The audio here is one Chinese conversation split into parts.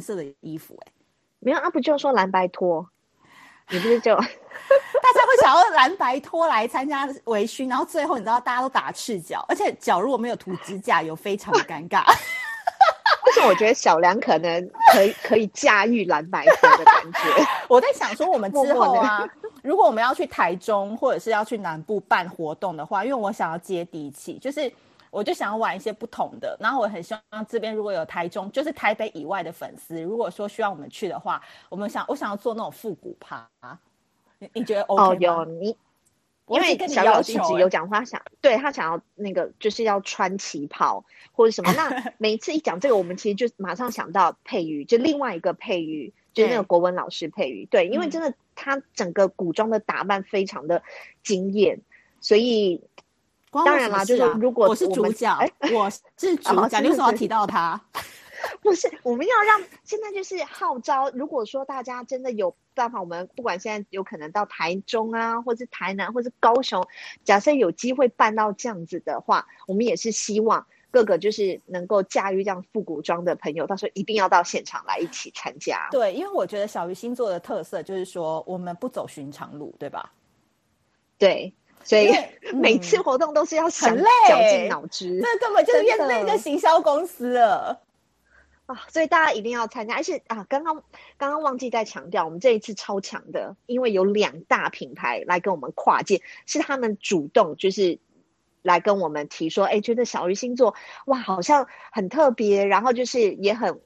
色的衣服、欸，哎，没有啊，不就说蓝白拖？你不是就 大家会想要蓝白拖来参加围裙，然后最后你知道大家都打赤脚，而且脚如果没有涂指甲油，非常的尴尬。但是我觉得小梁可能可以可以驾驭蓝白拖的感觉。我在想说，我们之后啊，如果我们要去台中或者是要去南部办活动的话，因为我想要接地气，就是。我就想要玩一些不同的，然后我很希望这边如果有台中，就是台北以外的粉丝，如果说需要我们去的话，我们想我想要做那种复古趴，你你觉得？哦，有你，因为小姚自己有讲话，想对他想要那个就是要穿旗袍或者什么。那 每一次一讲这个，我们其实就马上想到佩瑜，就另外一个佩瑜，就是那个国文老师佩瑜。对，因为真的他整个古装的打扮非常的惊艳，所以。当然啦，就是如果我，我是主角，哎，我是 主角，你为什么要提到他？不是，我们要让现在就是号召，如果说大家真的有办法，我们不管现在有可能到台中啊，或是台南，或是高雄，假设有机会办到这样子的话，我们也是希望各个就是能够驾驭这样复古装的朋友，到时候一定要到现场来一起参加。对，因为我觉得小鱼星座的特色就是说，我们不走寻常路，对吧？对。所以 每次活动都是要想，很累，绞尽脑汁，这根本就是变成一个行销公司了啊！所以大家一定要参加。而且啊，刚刚刚刚忘记再强调，我们这一次超强的，因为有两大品牌来跟我们跨界，是他们主动就是来跟我们提说，哎，觉得小鱼星座哇，好像很特别，然后就是也很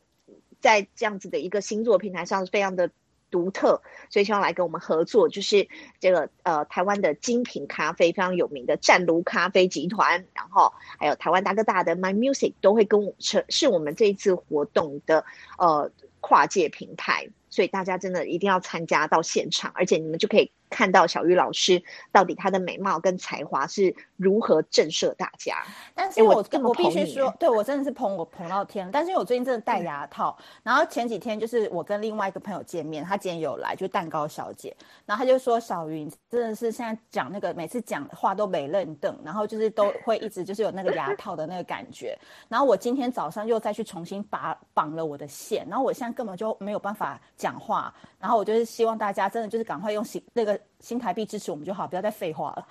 在这样子的一个星座平台上，非常的。独特，所以希望来跟我们合作，就是这个呃台湾的精品咖啡非常有名的湛卢咖啡集团，然后还有台湾大哥大的 My Music 都会跟我是是我们这一次活动的呃跨界平台，所以大家真的一定要参加到现场，而且你们就可以。看到小玉老师到底她的美貌跟才华是如何震慑大家，但是我我必须说，对我真的是捧我捧到天。但是因为我最近真的戴牙套，嗯，然后前几天就是我跟另外一个朋友见面，他今天有来，就是蛋糕小姐，然后他就说小云真的是现在讲那个每次讲话都没认瞪，然后就是都会一直就是有那个牙套的那个感觉。然后我今天早上又再去重新拔绑了我的线，然后我现在根本就没有办法讲话。然后我就是希望大家真的就是赶快用新那个新台币支持我们就好，不要再废话了。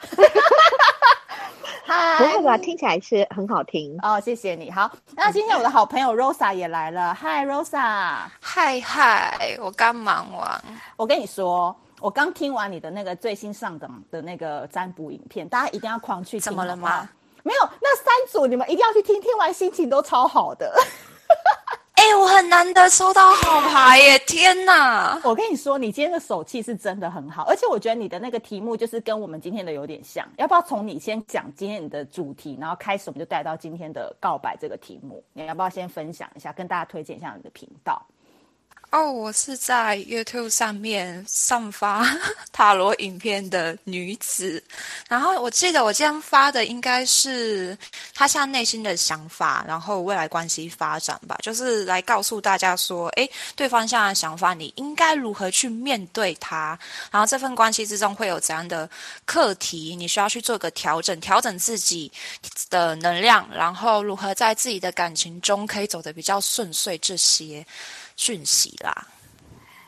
嗨，不会吧？听起来是很好听哦，谢谢你。好，那今天我的好朋友 Rosa 也来了。嗨，Rosa。嗨嗨，我刚忙完。我跟你说，我刚听完你的那个最新上档的那个占卜影片，大家一定要狂去听。怎么了吗？没有，那三组你们一定要去听，听完心情都超好的。哎、我很难得收到好牌耶！天哪，我跟你说，你今天的手气是真的很好，而且我觉得你的那个题目就是跟我们今天的有点像。要不要从你先讲今天你的主题，然后开始我们就带到今天的告白这个题目？你要不要先分享一下，跟大家推荐一下你的频道？哦、我是在 YouTube 上面上发 塔罗影片的女子，然后我记得我这样发的应该是她现在内心的想法，然后未来关系发展吧，就是来告诉大家说，诶，对方现在的想法，你应该如何去面对他，然后这份关系之中会有怎样的课题，你需要去做个调整，调整自己的能量，然后如何在自己的感情中可以走得比较顺遂，这些。讯息啦，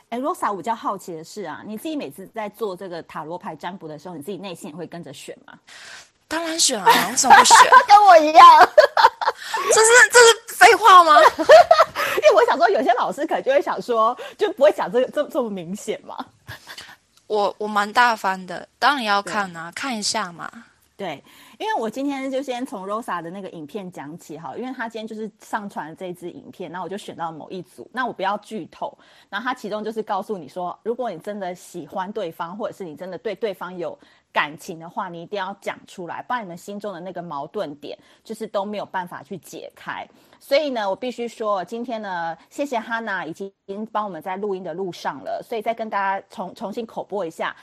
哎，Rosa，我比较好奇的是啊，你自己每次在做这个塔罗牌占卜的时候，你自己内心也会跟着选吗？当然选啊，为什么不选？跟我一样，这是这是废话吗？因为我想说，有些老师可能就会想说，就不会讲这个这这么明显嘛。我我蛮大方的，当然要看啊，看一下嘛。对。因为我今天就先从 Rosa 的那个影片讲起哈，因为他今天就是上传了这支影片，那我就选到某一组，那我不要剧透，然后他其中就是告诉你说，如果你真的喜欢对方，或者是你真的对对方有感情的话，你一定要讲出来，不然你们心中的那个矛盾点就是都没有办法去解开。所以呢，我必须说，今天呢，谢谢 Hana 已经帮我们在录音的路上了，所以再跟大家重重新口播一下。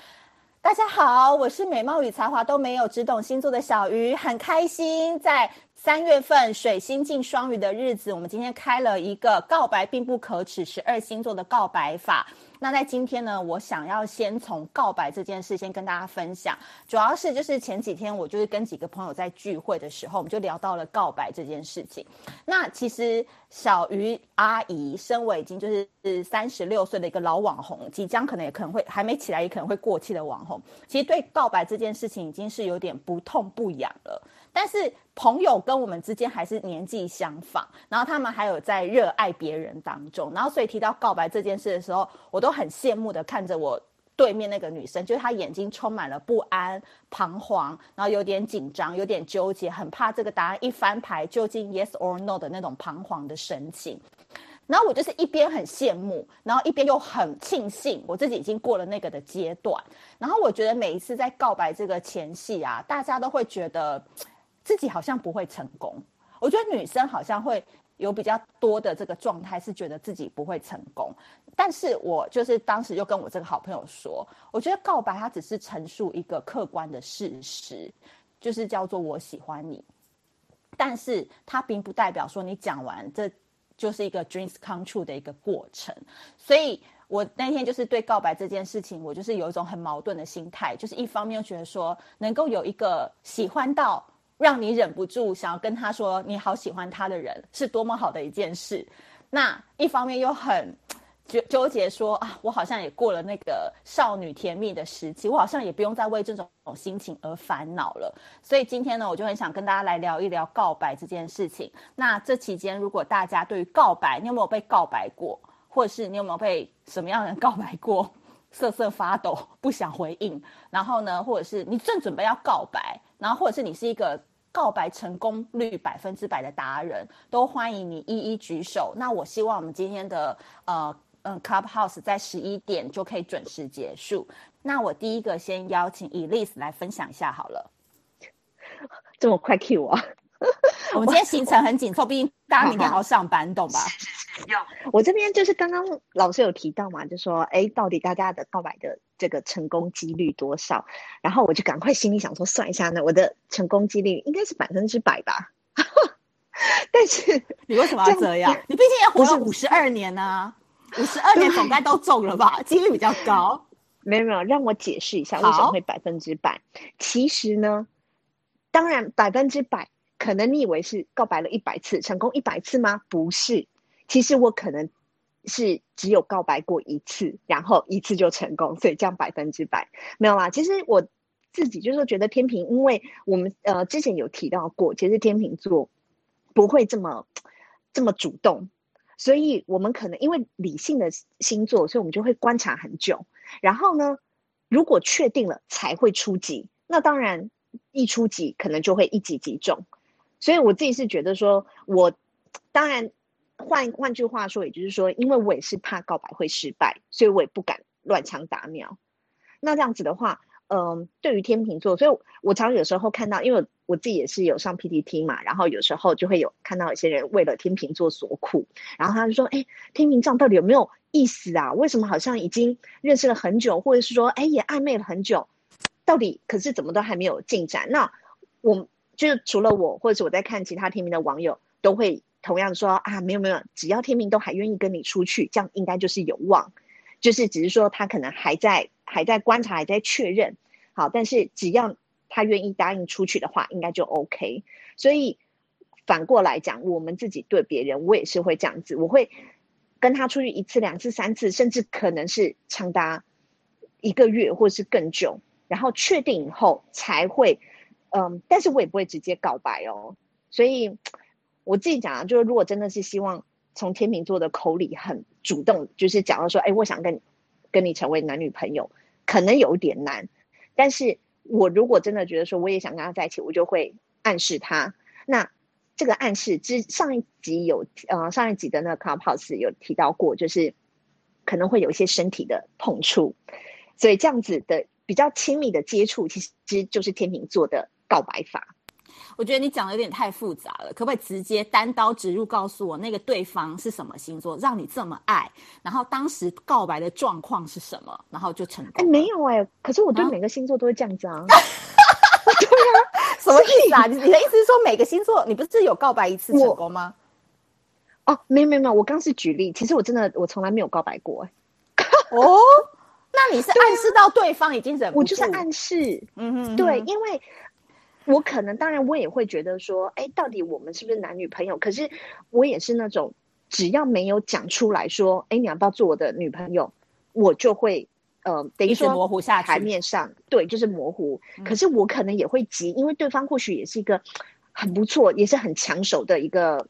大家好，我是美貌与才华都没有，只懂星座的小鱼，很开心在三月份水星进双鱼的日子，我们今天开了一个告白并不可耻十二星座的告白法。那在今天呢，我想要先从告白这件事先跟大家分享，主要是就是前几天我就是跟几个朋友在聚会的时候，我们就聊到了告白这件事情。那其实小鱼阿姨身为已经就是三十六岁的一个老网红，即将可能也可能会还没起来，也可能会过气的网红，其实对告白这件事情已经是有点不痛不痒了。但是朋友跟我们之间还是年纪相仿，然后他们还有在热爱别人当中，然后所以提到告白这件事的时候，我都很羡慕的看着我对面那个女生，就是她眼睛充满了不安、彷徨，然后有点紧张、有点纠结，很怕这个答案一翻牌究竟 yes or no 的那种彷徨的神情。然后我就是一边很羡慕，然后一边又很庆幸我自己已经过了那个的阶段。然后我觉得每一次在告白这个前戏啊，大家都会觉得。自己好像不会成功，我觉得女生好像会有比较多的这个状态，是觉得自己不会成功。但是我就是当时就跟我这个好朋友说，我觉得告白它只是陈述一个客观的事实，就是叫做我喜欢你，但是它并不代表说你讲完这就是一个 dreams come true 的一个过程。所以我那天就是对告白这件事情，我就是有一种很矛盾的心态，就是一方面又觉得说能够有一个喜欢到。让你忍不住想要跟他说你好喜欢他的人是多么好的一件事，那一方面又很纠纠结说啊，我好像也过了那个少女甜蜜的时期，我好像也不用再为这种心情而烦恼了。所以今天呢，我就很想跟大家来聊一聊告白这件事情。那这期间，如果大家对于告白，你有没有被告白过，或者是你有没有被什么样的人告白过，瑟瑟发抖不想回应？然后呢，或者是你正准备要告白，然后或者是你是一个。告白成功率百分之百的达人，都欢迎你一一举手。那我希望我们今天的呃嗯 Clubhouse 在十一点就可以准时结束。那我第一个先邀请 Elise 来分享一下好了。这么快 Q 我？我们今天行程很紧凑，毕竟大家明天还要上班，懂吧？要，我这边就是刚刚老师有提到嘛，就说哎，到底大家的告白的这个成功几率多少？然后我就赶快心里想说，算一下呢，我的成功几率应该是百分之百吧。但是你为什么要这样？你毕竟也活了五十二年呢、啊，五十二年总该都中了吧？几率比较高。没有没有，让我解释一下为什么会百分之百。其实呢，当然百分之百。可能你以为是告白了一百次，成功一百次吗？不是，其实我可能是只有告白过一次，然后一次就成功，所以这样百分之百没有啦。其实我自己就是觉得天秤，因为我们呃之前有提到过，其实天秤座不会这么这么主动，所以我们可能因为理性的星座，所以我们就会观察很久，然后呢，如果确定了才会出击，那当然一出击可能就会一击即中。所以我自己是觉得说，我当然换换句话说，也就是说，因为我也是怕告白会失败，所以我也不敢乱枪打鸟。那这样子的话，嗯、对于天秤座，所以我常常有时候看到，因为我自己也是有上 PTT 嘛，然后有时候就会有看到有些人为了天秤座所苦，然后他就说：“哎，天秤座到底有没有意思啊？为什么好像已经认识了很久，或者是说，哎，也暧昧了很久，到底可是怎么都还没有进展？”那我。就是除了我，或者是我在看其他天秤的网友，都会同样说啊，没有没有，只要天明都还愿意跟你出去，这样应该就是有望。就是只是说他可能还在还在观察，还在确认。好，但是只要他愿意答应出去的话，应该就 OK。所以反过来讲，我们自己对别人，我也是会这样子，我会跟他出去一次、两次、三次，甚至可能是长达一个月或是更久，然后确定以后才会。嗯，但是我也不会直接告白哦，所以我自己讲啊，就是如果真的是希望从天秤座的口里很主动，就是讲到说，哎，我想跟跟你成为男女朋友，可能有点难。但是我如果真的觉得说，我也想跟他在一起，我就会暗示他。那这个暗示之上一集有呃上一集的那个 Clubhouse 有提到过，就是可能会有一些身体的碰触，所以这样子的比较亲密的接触，其实其实就是天秤座的。告白法，我觉得你讲的有点太复杂了，可不可以直接单刀直入告诉我那个对方是什么星座，让你这么爱？然后当时告白的状况是什么？然后就成功？哎，没有哎、欸，可是我对每个星座都会这样子啊。啊对啊，什么意思啊？你你的意思是说每个星座你不是有告白一次成功吗？哦，没有没有没有，我刚是举例，其实我真的我从来没有告白过哎。哦，那你是暗示到对方已经忍不住？我就是暗示，嗯哼，对，因为我可能当然我也会觉得说，哎，到底我们是不是男女朋友？可是我也是那种只要没有讲出来说，哎，你要不要做我的女朋友，我就会呃，等于说模糊下台面上，对，就是模糊。嗯、可是我可能也会急，因为对方或许也是一个很不错，也是很抢手的一个。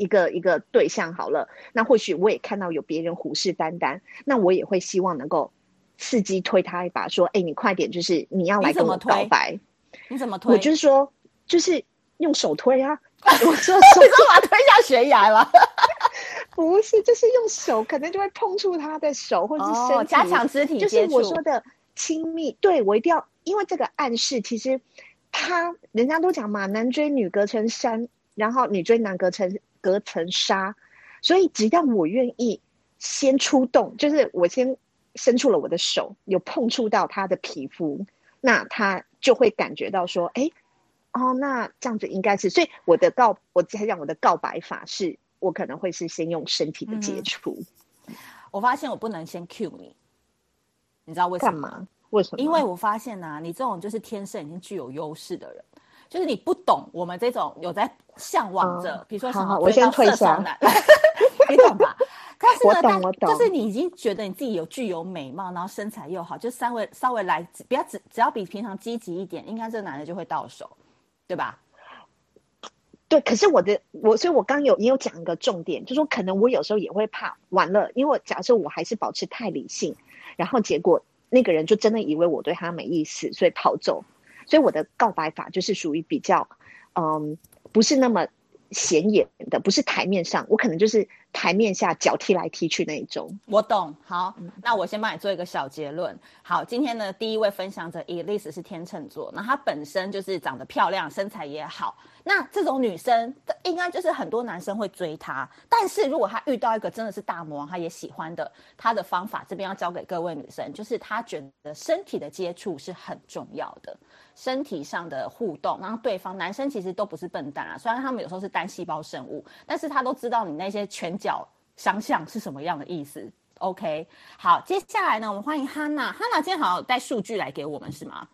一个一个对象好了，那或许我也看到有别人虎视眈眈，那我也会希望能够伺机推他一把，说：“哎，你快点，就是你要来跟我告白。”你怎么推？我就是说，就是用手推啊！我说，你说把他推下悬崖了？不是，就是用手，可能就会碰触他的手，或者是身体，哦、加强肢体。就是我说的亲密。对，我一定要，因为这个暗示，其实他人家都讲嘛，男追女隔层山，然后女追男隔层。隔层纱，所以只要我愿意先出动，就是我先伸出了我的手，有碰触到他的皮肤，那他就会感觉到说：“哎，哦，那这样子应该是。”所以我的告，我才讲我的告白法是，我可能会是先用身体的接触。嗯、我发现我不能先 cue 你，你知道为什么？干嘛？为什么？因为我发现呢、啊，你这种就是天生已经具有优势的人。就是你不懂我们这种有在向往着，比如说什么我先退下，你懂吧？但是呢，我懂，就是你已经觉得你自己有具有美貌，然后身材又好，就稍微稍微来，不要只只要比平常积极一点，应该这个男的就会到手，对吧？对，可是我的我，所以我刚有也有讲一个重点，就是说可能我有时候也会怕完了，因为我假设我还是保持太理性，然后结果那个人就真的以为我对他没意思，所以跑走。所以我的告白法就是属于比较，嗯，不是那么显眼的，不是台面上，我可能就是台面下脚踢来踢去那一种。我懂。好，那我先帮你做一个小结论。好，今天呢，第一位分享者 Elise 是天秤座，那她本身就是长得漂亮，身材也好。那这种女生应该就是很多男生会追她，但是如果她遇到一个真的是大魔王，她也喜欢的，她的方法这边要教给各位女生，就是她觉得身体的接触是很重要的。身体上的互动，然后对方男生其实都不是笨蛋啊，虽然他们有时候是单细胞生物，但是他都知道你那些拳脚相向是什么样的意思。OK，好，接下来呢，我们欢迎哈娜。哈娜今天好像带数据来给我们是吗？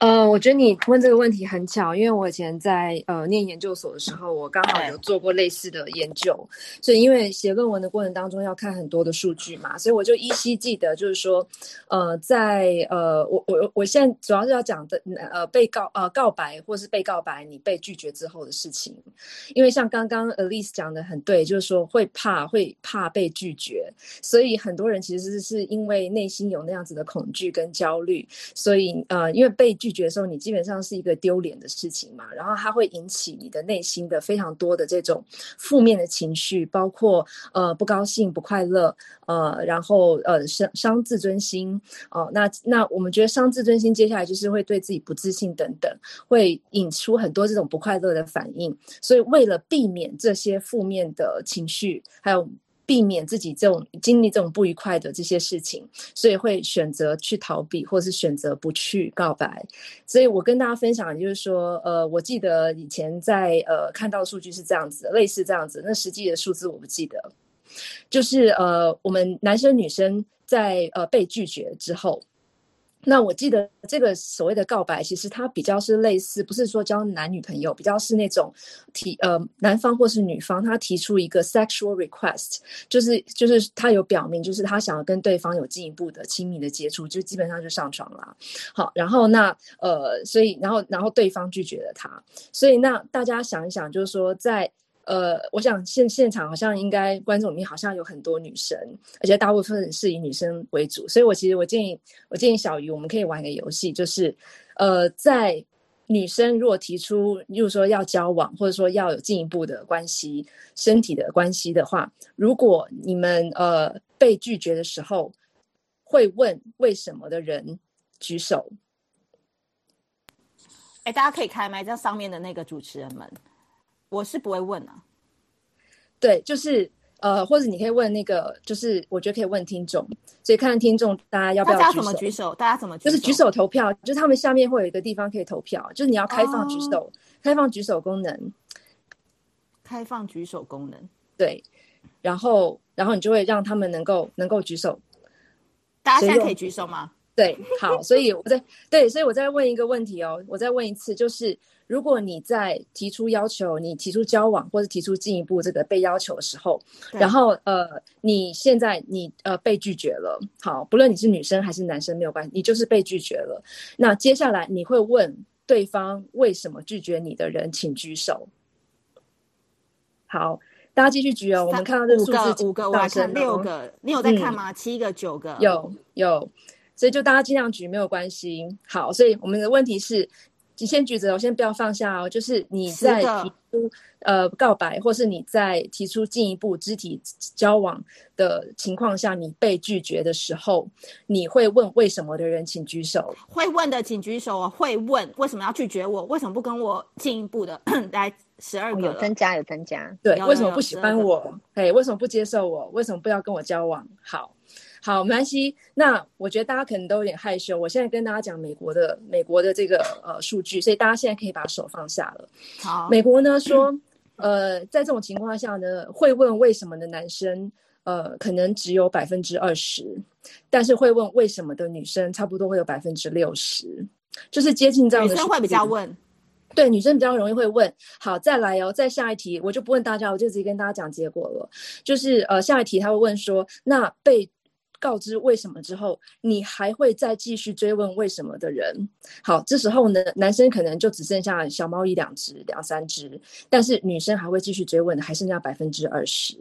呃，我觉得你问这个问题很巧，因为我以前在呃念研究所的时候，我刚好有做过类似的研究，所以因为写论文的过程当中要看很多的数据嘛，所以我就依稀记得，就是说，呃，在呃，我我我现在主要是要讲的呃被告呃告白或是被告白你被拒绝之后的事情，因为像刚刚 Alice 讲的很对，就是说会怕会怕被拒绝，所以很多人其实是因为内心有那样子的恐惧跟焦虑，所以呃因为被拒。拒绝的时候，你基本上是一个丢脸的事情嘛，然后它会引起你的内心的非常多的这种负面的情绪，包括呃不高兴、不快乐，呃，然后呃伤伤自尊心，哦、那那我们觉得伤自尊心，接下来就是会对自己不自信等等，会引出很多这种不快乐的反应。所以为了避免这些负面的情绪，还有。避免自己这种经历这种不愉快的这些事情，所以会选择去逃避，或是选择不去告白。所以我跟大家分享，就是说，呃，我记得以前在呃看到数据是这样子，类似这样子，那实际的数字我不记得。就是呃，我们男生女生在呃被拒绝之后。那我记得这个所谓的告白，其实它比较是类似，不是说交男女朋友，比较是那种提呃男方或是女方他提出一个 sexual request，就是就是他有表明，就是他想要跟对方有进一步的亲密的接触，就基本上就上床了。好，然后那呃，所以然后然后对方拒绝了他，所以那大家想一想，就是说在。呃，我想现现场好像应该观众里面好像有很多女生，而且大部分是以女生为主，所以我其实我建议我建议小鱼，我们可以玩一个游戏，就是呃，在女生如果提出，例如说要交往，或者说要有进一步的关系，身体的关系的话，如果你们呃被拒绝的时候，会问为什么的人举手。哎，大家可以开麦，这上面的那个主持人们。我是不会问啊，对，就是呃，或者你可以问那个，就是我觉得可以问听众，所以看看听众大家要不要举手？大家怎么举手？大家怎么？就是举手投票，就是他们下面会有一个地方可以投票，就是你要开放举手，哦、开放举手功能，开放举手功能，对，然后然后你就会让他们能够能够举手。大家现在可以举手吗？对，好，所以我再对，所以我再问一个问题哦，我再问一次，就是如果你在提出要求，你提出交往或者提出进一步这个被要求的时候，然后呃，你现在你呃被拒绝了，好，不论你是女生还是男生没有关系，你就是被拒绝了。那接下来你会问对方为什么拒绝你的人，请举手。好，大家继续举哦，我们看到这个数字五个，五个，我看六个，你有在看吗？嗯、七个、九个，有有。所以就大家尽量举没有关系。好，所以我们的问题是，你先举着，我先不要放下哦。就是你在提出呃告白，或是你在提出进一步肢体交往的情况下，你被拒绝的时候，你会问为什么的人，请举手。会问的请举手。会问为什么要拒绝我？为什么不跟我进一步的？来十二个，有增加，有增加。对，为什么不喜欢我？哎，为什么不接受我？为什么不要跟我交往？好。好，没关系。那我觉得大家可能都有点害羞。我现在跟大家讲美国的美国的这个呃数据，所以大家现在可以把手放下了。好，美国呢说，呃，在这种情况下呢，会问为什么的男生，呃，可能只有百分之二十，但是会问为什么的女生，差不多会有百分之六十，就是接近这样的。女生会比较问，对，女生比较容易会问。好，再来哦，再下一题，我就不问大家，我就直接跟大家讲结果了。就是呃，下一题他会问说，那被。告知为什么之后，你还会再继续追问为什么的人，好，这时候呢，男生可能就只剩下小猫一两只、两三只，但是女生还会继续追问，还剩下百分之二十。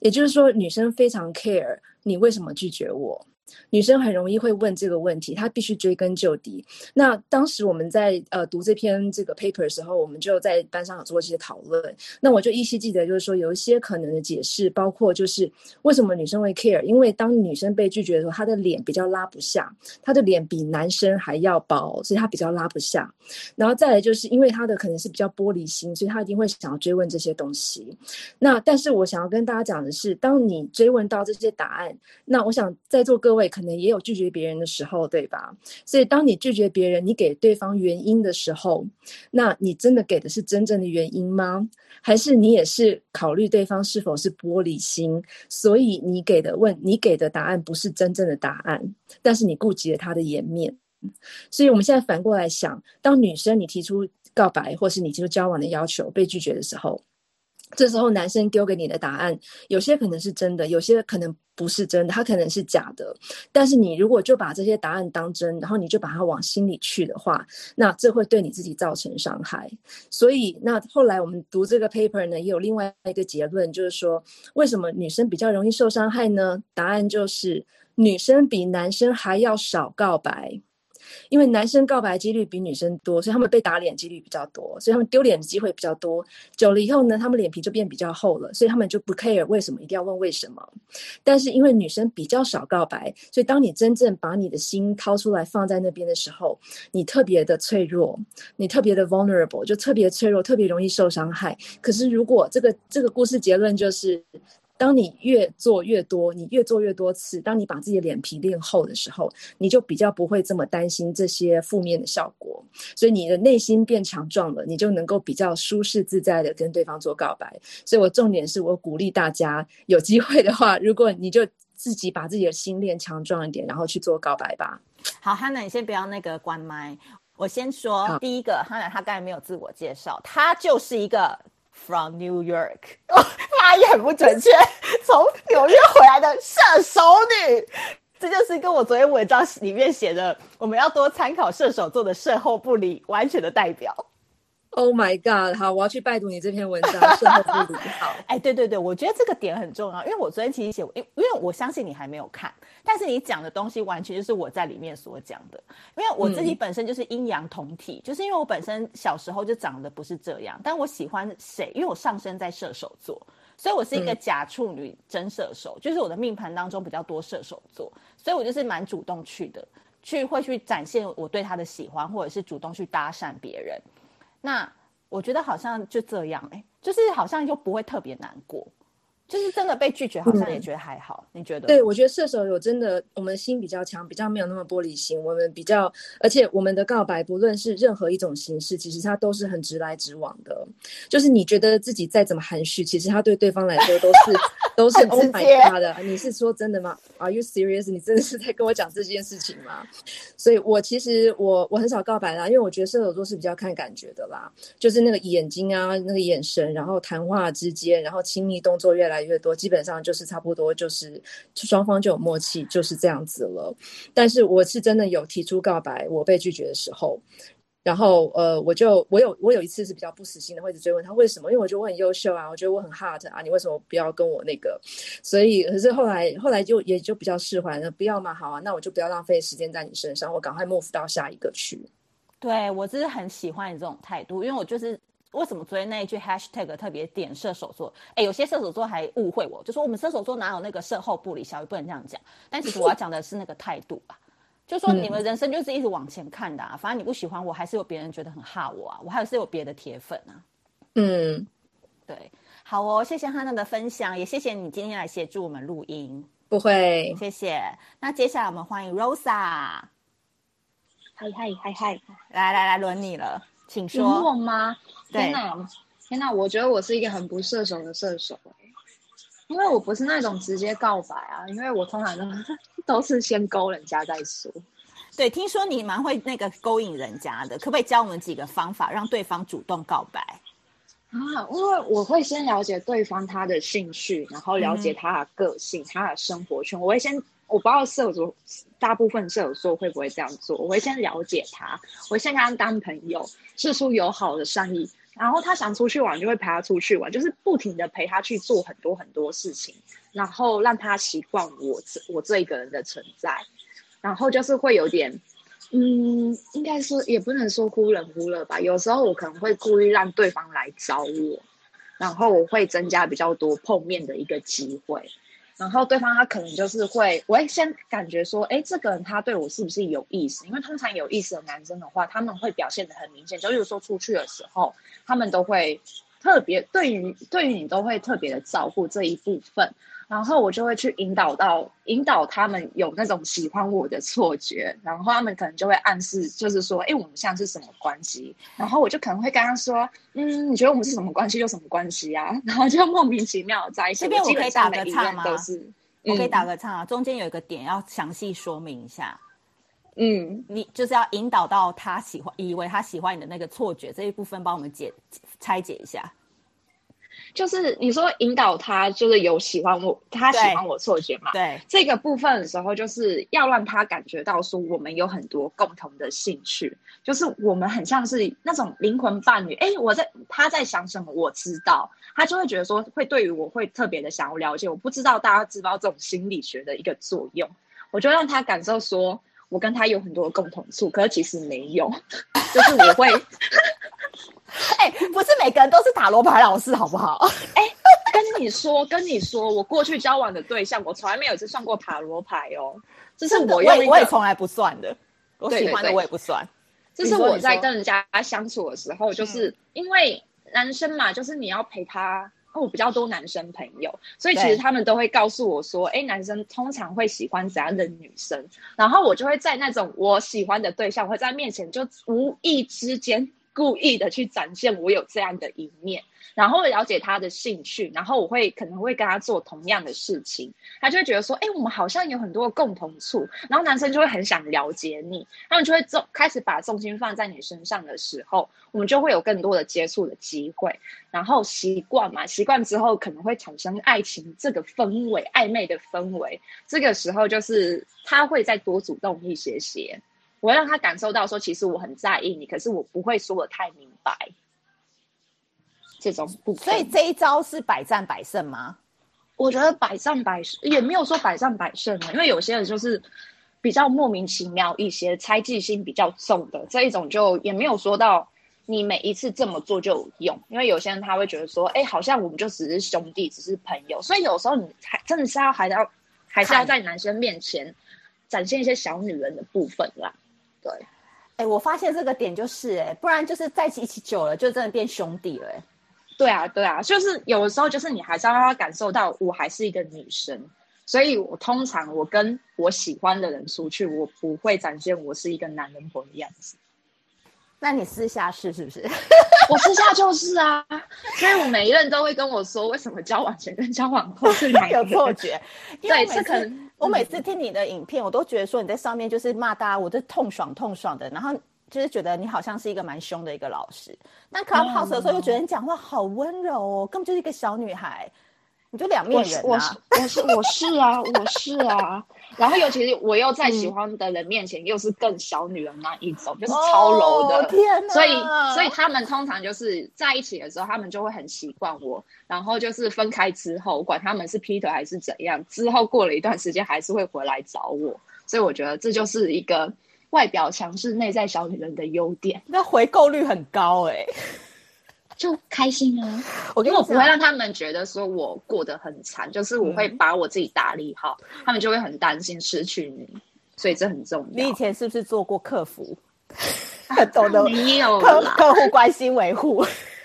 也就是说，女生非常 care 你为什么拒绝我。女生很容易会问这个问题，她必须追根究底。那当时我们在呃读这篇这个 paper 的时候，我们就在班上有做一些讨论。那我就依稀记得，就是说有一些可能的解释，包括就是为什么女生会 care，因为当女生被拒绝的时候，她的脸比较拉不下，她的脸比男生还要薄，所以她比较拉不下。然后再来就是因为她的可能是比较玻璃心，所以她一定会想要追问这些东西。那但是我想要跟大家讲的是，当你追问到这些答案，那我想在座各位。可能也有拒绝别人的时候，对吧？所以当你拒绝别人，你给对方原因的时候，那你真的给的是真正的原因吗？还是你也是考虑对方是否是玻璃心，所以你给的问，你给的答案不是真正的答案，但是你顾及了他的颜面。所以我们现在反过来想，当女生你提出告白，或是你提出交往的要求被拒绝的时候。这时候，男生丢给你的答案，有些可能是真的，有些可能不是真的，他可能是假的。但是你如果就把这些答案当真，然后你就把它往心里去的话，那这会对你自己造成伤害。所以，那后来我们读这个 paper 呢，也有另外一个结论，就是说，为什么女生比较容易受伤害呢？答案就是女生比男生还要少告白。因为男生告白几率比女生多，所以他们被打脸几率比较多，所以他们丢脸的机会比较多。久了以后呢，他们脸皮就变比较厚了，所以他们就不 care 为什么一定要问为什么。但是因为女生比较少告白，所以当你真正把你的心掏出来放在那边的时候，你特别的脆弱，你特别的 vulnerable，就特别脆弱，特别容易受伤害。可是如果这个这个故事结论就是。当你越做越多，你越做越多次，当你把自己的脸皮练厚的时候，你就比较不会这么担心这些负面的效果。所以你的内心变强壮了，你就能够比较舒适自在的跟对方做告白。所以我重点是我鼓励大家，有机会的话，如果你就自己把自己的心练强壮一点，然后去做告白吧。好，Hannah，你先不要那个关麦，我先说第一个，Hannah 她刚才没有自我介绍，她就是一个。From New York，发音很不准确。从纽约回来的射手女，这就是跟我昨天文章里面写的，我们要多参考射手座的事后不理，完全的代表。Oh my god！好，我要去拜读你这篇文章。射后不理，好。哎，对对对，我觉得这个点很重要，因为我昨天其实写，因因为我相信你还没有看，但是你讲的东西完全就是我在里面所讲的。因为我自己本身就是阴阳同体，嗯、就是因为我本身小时候就长得不是这样，但我喜欢谁？因为我上升在射手座，所以我是一个假处女真射手，嗯、就是我的命盘当中比较多射手座，所以我就是蛮主动去的，去会去展现我对他的喜欢，或者是主动去搭讪别人。那我觉得好像就这样，哎，就是好像又不会特别难过，就是真的被拒绝，好像也觉得还好。嗯、你觉得？对，我觉得射手有真的，我们心比较强，比较没有那么玻璃心。我们比较，而且我们的告白，不论是任何一种形式，其实它都是很直来直往的。就是你觉得自己再怎么含蓄，其实他对对方来说都是 都是 Oh my God 的。你是说真的吗？Are you serious？你真的是在跟我讲这件事情吗？所以我其实我我很少告白啦，因为我觉得射手座是比较看感觉的啦，就是那个眼睛啊，那个眼神，然后谈话之间，然后亲密动作越来越多，基本上就是差不多，就是双方就有默契，就是这样子了。但是我是真的有提出告白，我被拒绝的时候，然后呃，我就我有我有一次是比较不死心的，会一直追问他为什么，因为我觉得我很优秀啊，我觉得我很 hot 啊，你为什么不要跟我那个？所以可是后来后来就也就比较释怀了，不要嘛，好啊，那我就不要浪费时间在你身上，我赶快 move 到下一个去。对，我真是很喜欢你这种态度，因为我就是。为什么昨天那一句 hashtag 特别点射手座？哎，有些射手座还误会我，就说我们射手座哪有那个售后不理，小鱼不能这样讲。但其实我要讲的是那个态度吧，就说你们人生就是一直往前看的啊。反正你不喜欢我，还是有别人觉得很哈我啊，我还是有别的铁粉啊。嗯，对，好哦，谢谢汉娜的分享，也谢谢你今天来协助我们录音。不会，谢谢。那接下来我们欢迎 Rosa。嗨嗨嗨嗨，来来来，轮你了，请说。轮我吗？天哪，天哪！我觉得我是一个很不射手的射手，因为我不是那种直接告白啊，因为我通常都 都是先勾人家再说。对，听说你蛮会那个勾引人家的，可不可以教我们几个方法，让对方主动告白啊？因为我会先了解对方他的兴趣，然后了解他的个性、嗯、他的生活圈。我会先，我不知道射手座大部分射手座会不会这样做，我会先了解他，我会先跟他当朋友，释出友好的善意。然后他想出去玩，就会陪他出去玩，就是不停的陪他去做很多很多事情，然后让他习惯我这我这一个人的存在，然后就是会有点，嗯，应该说也不能说忽冷忽热吧，有时候我可能会故意让对方来找我，然后我会增加比较多碰面的一个机会。然后对方他可能就是会，我会先感觉说，哎，这个人他对我是不是有意思？因为通常有意思的男生的话，他们会表现的很明显，就比如说出去的时候，他们都会特别对于对于你都会特别的照顾这一部分。然后我就会去引导到引导他们有那种喜欢我的错觉，然后他们可能就会暗示，就是说，哎，我们现在是什么关系？然后我就可能会跟他说，嗯，你觉得我们是什么关系就什么关系啊？然后就莫名其妙在一起。这边我可以打个岔吗？都是，我可以打个岔啊。中间有一个点要详细说明一下。嗯，你就是要引导到他喜欢，以为他喜欢你的那个错觉这一部分，帮我们解拆解一下。就是你说引导他，就是有喜欢我，他喜欢我错觉嘛？对，这个部分的时候，就是要让他感觉到说我们有很多共同的兴趣，就是我们很像是那种灵魂伴侣。哎，我在他在想什么，我知道，他就会觉得说会对于我会特别的想要了解。我不知道大家知道这种心理学的一个作用，我就让他感受说我跟他有很多共同处，可是其实没有，就是我会。哎、欸，不是每个人都是塔罗牌老师，好不好？哎、欸，跟你说，跟你说，我过去交往的对象，我从来没有一次算过塔罗牌哦。这是我用，我也从来不算的。我喜欢的我也不算。这是我在跟人家相处的时候，就是因为男生嘛，就是你要陪他。我比较多男生朋友，所以其实他们都会告诉我说：“哎，男生通常会喜欢怎样的女生？”然后我就会在那种我喜欢的对象会在面前，就无意之间。故意的去展现我有这样的一面，然后了解他的兴趣，然后我会可能会跟他做同样的事情，他就会觉得说，哎，我们好像有很多共同处，然后男生就会很想了解你，他们就会重开始把重心放在你身上的时候，我们就会有更多的接触的机会，然后习惯嘛，习惯之后可能会产生爱情这个氛围，暧昧的氛围，这个时候就是他会再多主动一些些。我会让他感受到说，其实我很在意你，可是我不会说得太明白。这种部分，所以这一招是百战百胜吗？我觉得百战百胜也没有说百战百胜啊，因为有些人就是比较莫名其妙一些，猜忌心比较重的这一种，就也没有说到你每一次这么做就有用。因为有些人他会觉得说，哎，好像我们就只是兄弟，只是朋友，所以有时候你还真的是要还要还是要在男生面前展现一些小女人的部分啦。对，哎、欸，我发现这个点就是、欸，哎，不然就是在一起久了，就真的变兄弟了、欸，哎，对啊，对啊，就是有的时候，就是你还是要让他感受到我还是一个女生，所以我通常我跟我喜欢的人出去，我不会展现我是一个男人婆的样子。那你私下是是不是？我私下就是啊，所以我每一任都会跟我说，为什么交往前跟交往后是两个 有错觉？对，这可能我每次听你的影片，我都觉得说你在上面就是骂大家，我都痛爽痛爽的，然后就是觉得你好像是一个蛮凶的一个老师。但 Clubhouse 的时候又觉得你讲话好温柔哦，根本就是一个小女孩。你就两面人啊！我是我是我是啊，我是啊。然后尤其是我又在喜欢的人面前，又是更小女人那一种，就是超柔的。天哪！所以所以他们通常就是在一起的时候，他们就会很习惯我。然后就是分开之后，管他们是劈腿还是怎样，之后过了一段时间，还是会回来找我。所以我觉得这就是一个外表强势、内在小女人的优点。那回购率很高哎、欸。就开心啊！我因为我不会让他们觉得说我过得很惨，就是我会把我自己打理好，嗯、他们就会很担心失去你，所以这很重要。你以前是不是做过客服？很 懂得没有客客户关心维护？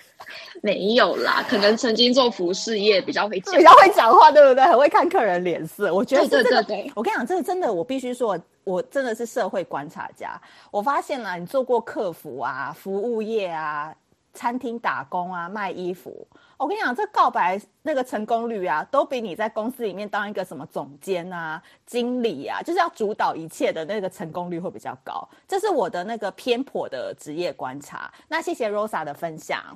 没有啦，可能曾经做服饰业比较会讲，比较会讲话，对不对？很会看客人脸色。我觉得、这个、对对对对，我跟你讲，这个真的，我必须说，我真的是社会观察家。我发现了，你做过客服啊，服务业啊。餐厅打工啊，卖衣服。我跟你讲，这告白那个成功率啊，都比你在公司里面当一个什么总监啊、经理啊，就是要主导一切的那个成功率会比较高。这是我的那个偏颇的职业观察。那谢谢 Rosa 的分享。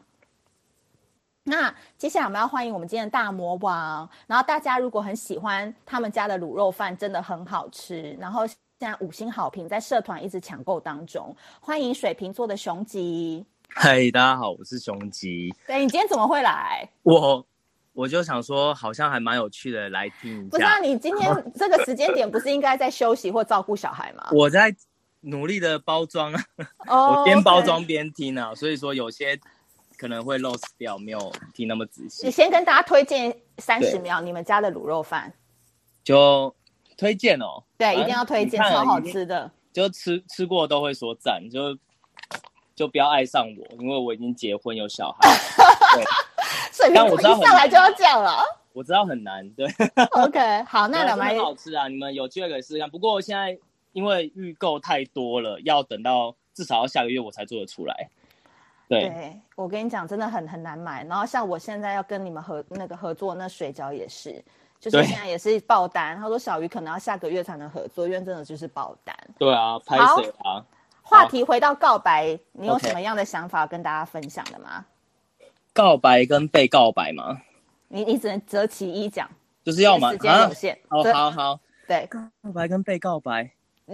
那接下来我们要欢迎我们今天的大魔王。然后大家如果很喜欢他们家的卤肉饭，真的很好吃。然后现在五星好评，在社团一直抢购当中。欢迎水瓶座的雄吉。嗨，大家好，我是雄吉。对，你今天怎么会来？我我就想说，好像还蛮有趣的，来听一下。不是啊，你今天 这个时间点不是应该在休息或照顾小孩吗？我在努力的包装啊，oh, 我边包装边听啊所以说有些可能会 lost 掉，没有听那么仔细。你先跟大家推荐三十秒你们家的卤肉饭，就推荐哦。对，一定要推荐，超好吃的。就吃吃过都会说赞，就。就不要爱上我，因为我已经结婚有小孩。对，所以我一上来就要这样了。我知道很难，对。OK，好，那两位好吃啊，你们有机会可以试试看。不过现在因为预购太多了，要等到至少要下个月我才做得出来。对，对我跟你讲，真的很很难买。然后像我现在要跟你们合那个合作，那水饺也是，就是现在也是爆单。他说小鱼可能要下个月才能合作，因为真的就是爆单。对啊，拍谁啊？话题回到告白，你有什么样的想法跟大家分享的吗？告白跟被告白吗？你你只能择其一讲，就是要嘛？时间有限。哦，好好，对，告白跟被告白，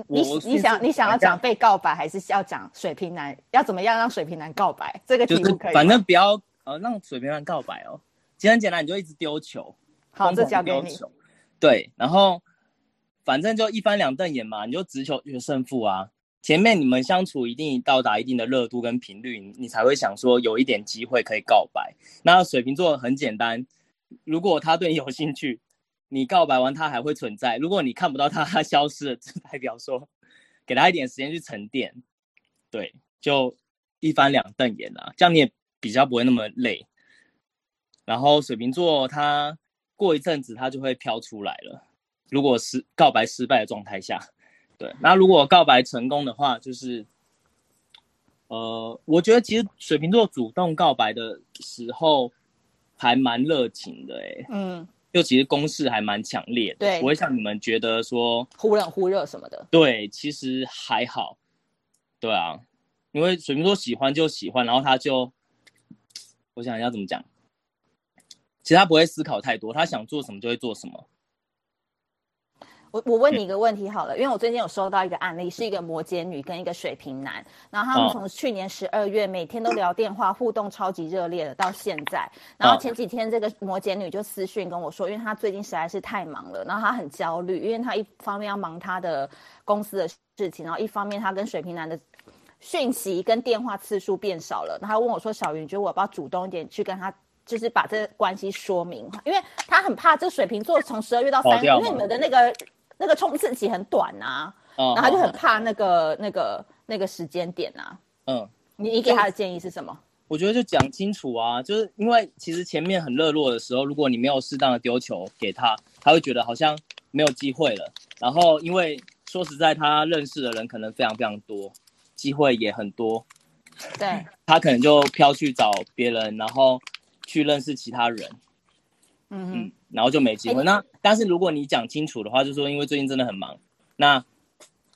你你想你想要讲被告白，还是要讲水瓶男？要怎么样让水瓶男告白？这个题目可以，反正不要呃让水瓶男告白哦。简单简单，你就一直丢球，好，这交给你。对，然后反正就一翻两瞪眼嘛，你就直球决胜负啊。前面你们相处一定到达一定的热度跟频率，你才会想说有一点机会可以告白。那水瓶座很简单，如果他对你有兴趣，你告白完他还会存在；如果你看不到他，他消失了，这代表说给他一点时间去沉淀。对，就一翻两瞪眼啊，这样你也比较不会那么累。然后水瓶座他过一阵子它就会飘出来了。如果是告白失败的状态下。对，那如果告白成功的话，就是，呃，我觉得其实水瓶座主动告白的时候还蛮热情的，哎，嗯，就其实攻势还蛮强烈的，对，不会像你们觉得说忽冷忽热什么的。对，其实还好，对啊，因为水瓶座喜欢就喜欢，然后他就，我想要怎么讲，其实他不会思考太多，他想做什么就会做什么。我我问你一个问题好了，因为我最近有收到一个案例，是一个摩羯女跟一个水瓶男，然后他们从去年十二月每天都聊电话互动超级热烈的到现在，然后前几天这个摩羯女就私讯跟我说，因为她最近实在是太忙了，然后她很焦虑，因为她一方面要忙她的公司的事情，然后一方面她跟水瓶男的讯息跟电话次数变少了，然后问我说：“小云，你觉得我要不要主动一点去跟他，就是把这关系说明？因为他很怕这水瓶座从十二月到三月，因为你们的那个。”那个冲刺期很短呐、啊，oh, 然后他就很怕那个、oh, 那个、那个时间点呐、啊。嗯，你你给他的建议是什么？我觉得就讲清楚啊，就是因为其实前面很热络的时候，如果你没有适当的丢球给他，他会觉得好像没有机会了。然后因为说实在，他认识的人可能非常非常多，机会也很多，对，他可能就飘去找别人，然后去认识其他人，嗯嗯，然后就没机会。欸、那但是如果你讲清楚的话，就是说因为最近真的很忙，那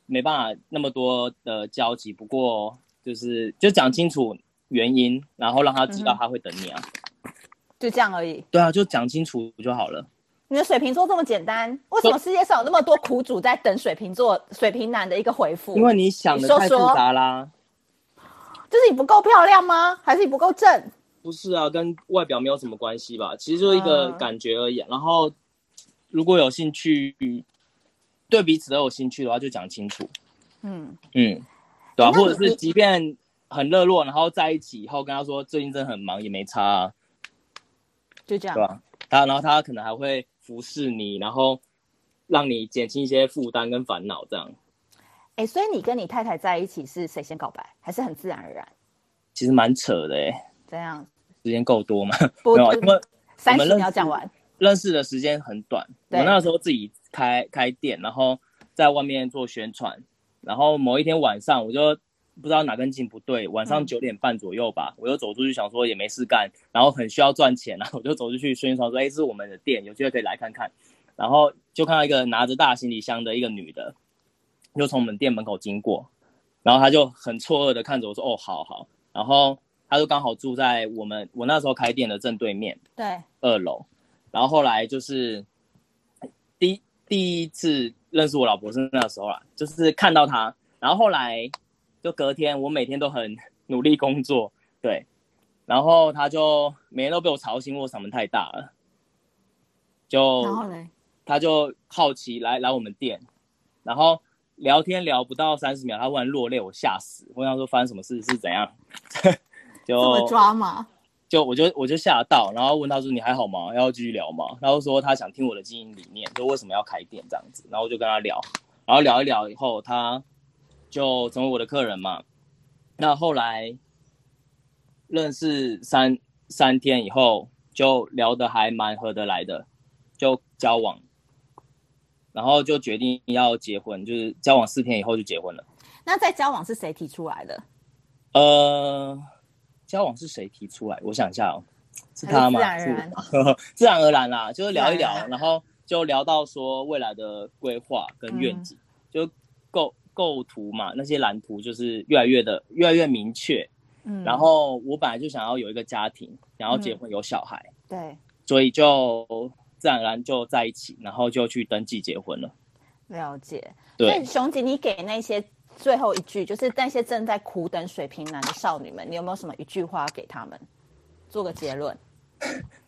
没办法那么多的交集。不过就是就讲清楚。原因，然后让他知道他会等你啊，嗯、就这样而已。对啊，就讲清楚就好了。你的水瓶座这么简单，为什么世界上有那么多苦主在等水瓶座、水瓶男的一个回复？因为你想的太复杂啦。就是你不够漂亮吗？还是你不够正？不是啊，跟外表没有什么关系吧？其实就是一个感觉而已。嗯、然后如果有兴趣，对彼此都有兴趣的话，就讲清楚。嗯嗯，对啊，或者是即便。很热络，然后在一起以后跟他说最近真的很忙，也没差啊，就这样，对吧？他然后他可能还会服侍你，然后让你减轻一些负担跟烦恼，这样。哎，所以你跟你太太在一起是谁先告白，还是很自然而然？其实蛮扯的哎。这样？时间够多吗？不 没有，因为三十秒讲完。认识的时间很短，我那时候自己开开店，然后在外面做宣传，然后某一天晚上我就。不知道哪根筋不对，晚上九点半左右吧，嗯、我就走出去想说也没事干，然后很需要赚钱，然 后我就走出去宣传说，哎，这是我们的店，有机会可以来看看。然后就看到一个拿着大行李箱的一个女的，就从我们店门口经过，然后她就很错愕的看着我说，哦，好好。然后她就刚好住在我们我那时候开店的正对面，对，二楼。然后后来就是第第一次认识我老婆是那时候啦，就是看到她，然后后来。就隔天，我每天都很 努力工作，对，然后他就每天都被我吵醒，我嗓门太大了，就，然后呢，他就好奇来来我们店，然后聊天聊不到三十秒，他忽然落泪，我吓死，我想说发生什么事是怎样，就这么抓吗？就我就我就吓到，然后问他说你还好吗？要继续聊吗？然后说他想听我的经营理念，就为什么要开店这样子，然后我就跟他聊，然后聊一聊以后他。就成为我的客人嘛，那后来认识三三天以后，就聊得还蛮合得来的，就交往，然后就决定要结婚，就是交往四天以后就结婚了。那在交往是谁提出来的？呃，交往是谁提出来？我想一下哦，是他吗？自然而然，自然而然啦，就是聊一聊，然后就聊到说未来的规划跟愿景，嗯、就构。构图嘛，那些蓝图就是越来越的越来越明确。嗯，然后我本来就想要有一个家庭，然后结婚有小孩，嗯、对，所以就自然而然就在一起，然后就去登记结婚了。了解。对，熊姐，你给那些最后一句，就是那些正在苦等水瓶男的少女们，你有没有什么一句话给他们，做个结论？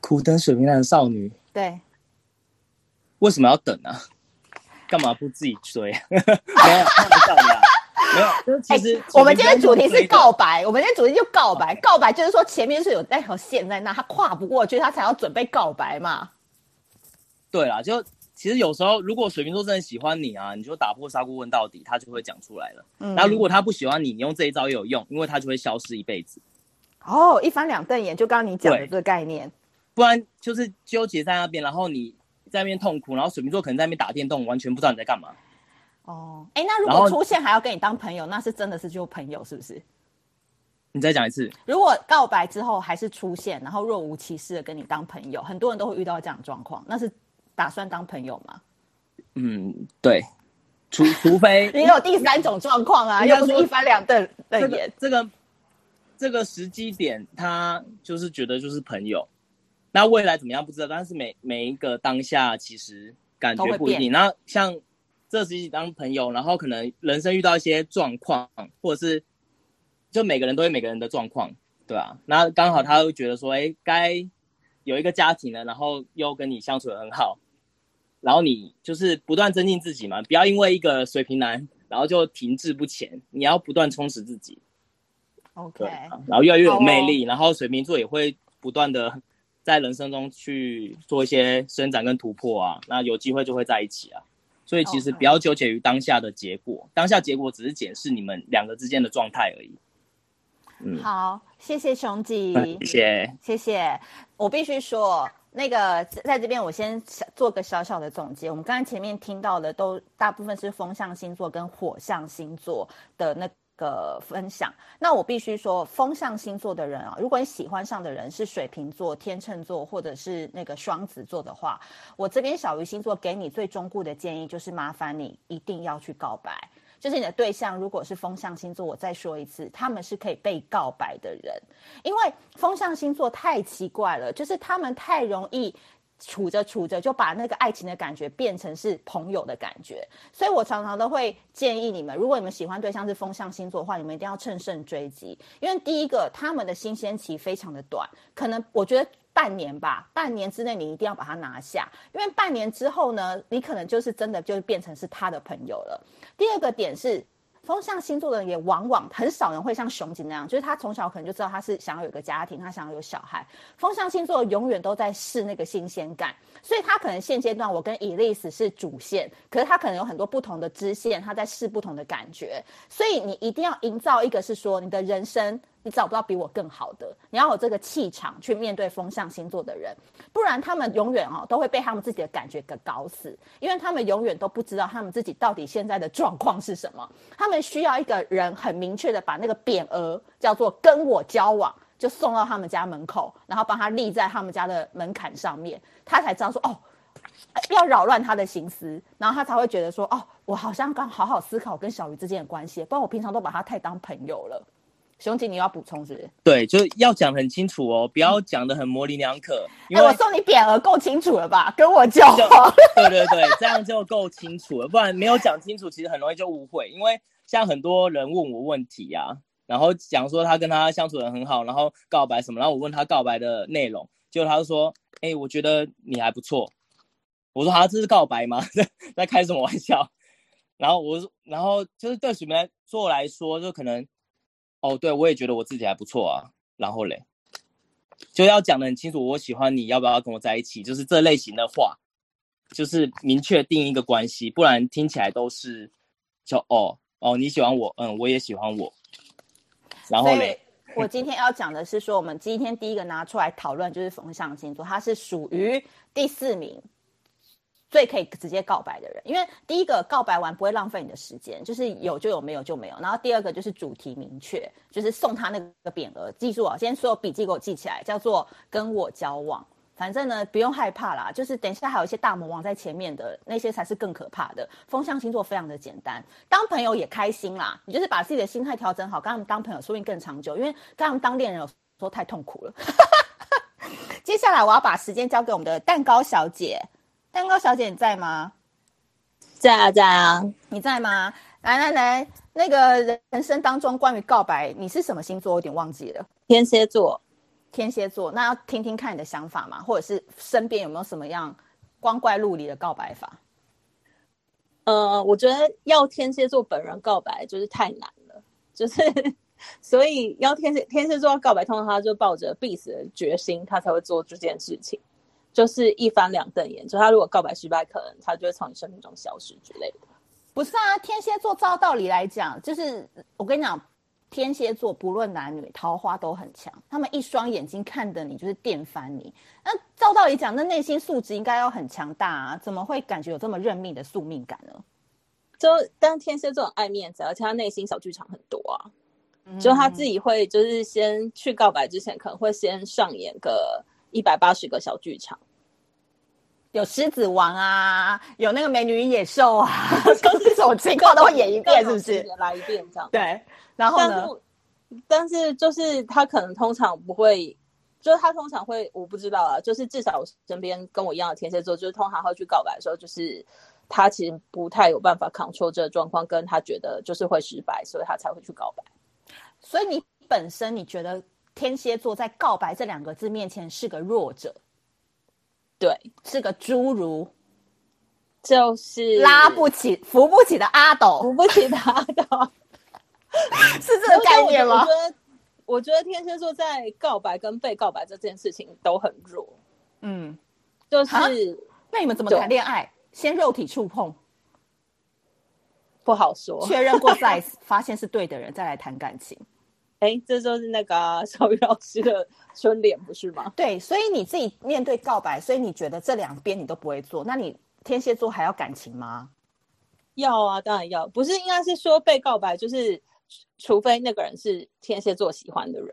苦等水瓶男的少女，对，为什么要等啊？干嘛不自己追？没有，开玩笑的，没有。其实、欸、我们今天主题是告白，我们今天主题就告白。告白就是说前面是有那条线在那，他跨不过去，他才要准备告白嘛。对啦，就其实有时候，如果水瓶座真的喜欢你啊，你就打破砂锅问到底，他就会讲出来了。嗯。那如果他不喜欢你，你用这一招也有用，因为他就会消失一辈子。哦，一翻两瞪眼，就刚刚你讲的这个概念。不然就是纠结在那边，然后你。在那边痛苦，然后水瓶座可能在那边打电动，完全不知道你在干嘛。哦，哎，那如果出现还要跟你当朋友，那是真的是就朋友，是不是？你再讲一次。如果告白之后还是出现，然后若无其事的跟你当朋友，很多人都会遇到这样的状况，那是打算当朋友吗？嗯，对，除除非 你有第三种状况啊，又不是一翻两瞪瞪眼。这个这个时机点，他就是觉得就是朋友。那未来怎么样不知道，但是每每一个当下其实感觉不一定。然后像这时期当朋友，然后可能人生遇到一些状况，或者是就每个人都有每个人的状况，对啊。那刚好他会觉得说，哎，该有一个家庭了，然后又跟你相处的很好，然后你就是不断增进自己嘛，不要因为一个水瓶男，然后就停滞不前，你要不断充实自己。OK，然后越来越有魅力，哦、然后水瓶座也会不断的。在人生中去做一些伸展跟突破啊，那有机会就会在一起啊。所以其实不要纠结于当下的结果，当下结果只是检视你们两个之间的状态而已。嗯，好，谢谢熊吉，谢谢，谢谢。我必须说，那个在这边我先做个小小的总结。我们刚才前面听到的都大部分是风象星座跟火象星座的那个分享。那我必须说，风象星座的人啊，如果你喜欢上的人是水瓶座、天秤座或者是那个双子座的话，我这边小鱼星座给你最忠固的建议就是，麻烦你一定要去告白。就是你的对象，如果是风象星座，我再说一次，他们是可以被告白的人，因为风象星座太奇怪了，就是他们太容易处着处着就把那个爱情的感觉变成是朋友的感觉，所以我常常都会建议你们，如果你们喜欢对象是风象星座的话，你们一定要乘胜追击，因为第一个他们的新鲜期非常的短，可能我觉得。半年吧，半年之内你一定要把它拿下，因为半年之后呢，你可能就是真的就变成是他的朋友了。第二个点是，风象星座的人也往往很少人会像熊姐那样，就是他从小可能就知道他是想要有个家庭，他想要有小孩。风象星座永远都在试那个新鲜感，所以他可能现阶段我跟 Elise 是主线，可是他可能有很多不同的支线，他在试不同的感觉。所以你一定要营造一个是说你的人生。你找不到比我更好的，你要有这个气场去面对风象星座的人，不然他们永远哦都会被他们自己的感觉给搞死，因为他们永远都不知道他们自己到底现在的状况是什么。他们需要一个人很明确的把那个匾额叫做“跟我交往”，就送到他们家门口，然后帮他立在他们家的门槛上面，他才知道说哦，要扰乱他的心思，然后他才会觉得说哦，我好像刚好好思考跟小鱼之间的关系，不然我平常都把他太当朋友了。熊姐，你要补充是不是？对，就是要讲很清楚哦，不要讲得很模棱两可。因为、欸、我送你匾额够清楚了吧？跟我交往。对对对，这样就够清楚了，不然没有讲清楚，其实很容易就误会。因为像很多人问我问题呀、啊，然后讲说他跟他相处的很好，然后告白什么，然后我问他告白的内容，结果他就说：“哎、欸，我觉得你还不错。”我说：“他这是告白吗？在 在开什么玩笑？”然后我说：“然后就是对什么来说来说，就可能。”哦，对，我也觉得我自己还不错啊。然后嘞，就要讲的很清楚，我喜欢你，要不要跟我在一起？就是这类型的话，就是明确定一个关系，不然听起来都是就哦哦，你喜欢我，嗯，我也喜欢我。然后嘞，我今天要讲的是说，我们今天第一个拿出来讨论就是风象星座，它是属于第四名。最可以直接告白的人，因为第一个告白完不会浪费你的时间，就是有就有，没有就没有。然后第二个就是主题明确，就是送他那个匾额，记住啊，今天所有笔记给我记起来，叫做跟我交往。反正呢，不用害怕啦，就是等一下还有一些大魔王在前面的那些才是更可怕的。风象星座非常的简单，当朋友也开心啦。你就是把自己的心态调整好，跟他们当朋友说不定更长久，因为跟他们当恋人有时候太痛苦了。接下来我要把时间交给我们的蛋糕小姐。蛋糕小姐，你在吗？在啊，在啊，你在吗？来来来，那个人生当中关于告白，你是什么星座？我有点忘记了。天蝎座，天蝎座。那要听听看你的想法嘛，或者是身边有没有什么样光怪陆离的告白法？呃，我觉得要天蝎座本人告白就是太难了，就是 所以要天蝎天蝎座要告白，通常他就抱着必死的决心，他才会做这件事情。就是一翻两瞪眼，就他如果告白失败，可能他就会从你生命中消失之类的。不是啊，天蝎座照道理来讲，就是我跟你讲，天蝎座不论男女，桃花都很强。他们一双眼睛看的你，就是电翻你。那照道理讲，那内心素质应该要很强大啊，怎么会感觉有这么认命的宿命感呢？就但天蝎座很爱面子，而且他内心小剧场很多啊。嗯、就他自己会，就是先去告白之前，可能会先上演个。一百八十个小剧场，有狮子王啊，有那个美女与野兽啊，都是什么情况都会演一遍，是不是？来一遍这样。对，然后呢？但是就是他可能通常不会，就是他通常会，我不知道啊。就是至少我身边跟我一样的天蝎座，就是通常会去告白的时候，就是他其实不太有办法 control 这个状况，跟他觉得就是会失败，所以他才会去告白。所以你本身你觉得？天蝎座在告白这两个字面前是个弱者，对，是个侏儒，就是拉不起、扶不起的阿斗，扶不起的阿斗，是这个概念吗？我觉得，我觉得天蝎座在告白跟被告白这件事情都很弱。嗯，就是那你们怎么谈恋爱？先肉体触碰，不好说。确认过 size，发现是对的人，再来谈感情。哎，这就是那个小鱼老师的春联，不是吗？对，所以你自己面对告白，所以你觉得这两边你都不会做，那你天蝎座还要感情吗？要啊，当然要。不是应该是说被告白，就是除非那个人是天蝎座喜欢的人，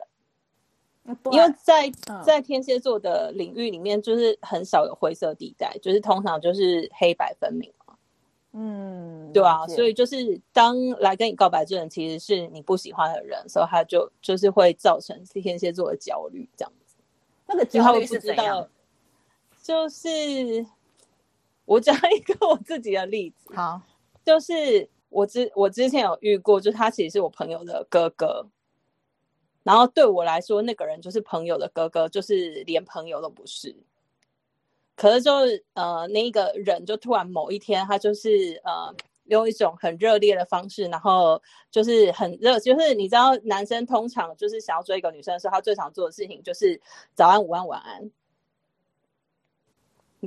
因为在、嗯、在天蝎座的领域里面，就是很少有灰色地带，就是通常就是黑白分明。嗯，对啊，所以就是当来跟你告白这人其实是你不喜欢的人，所以他就就是会造成天蝎座的焦虑这样子。那个焦虑是知道？就是我讲一个我自己的例子，好，就是我之我之前有遇过，就是他其实是我朋友的哥哥，然后对我来说，那个人就是朋友的哥哥，就是连朋友都不是。可是就呃，那一个人就突然某一天，他就是呃，用一种很热烈的方式，然后就是很热，就是你知道，男生通常就是想要追一个女生的时候，他最常做的事情就是早安、午安、晚安。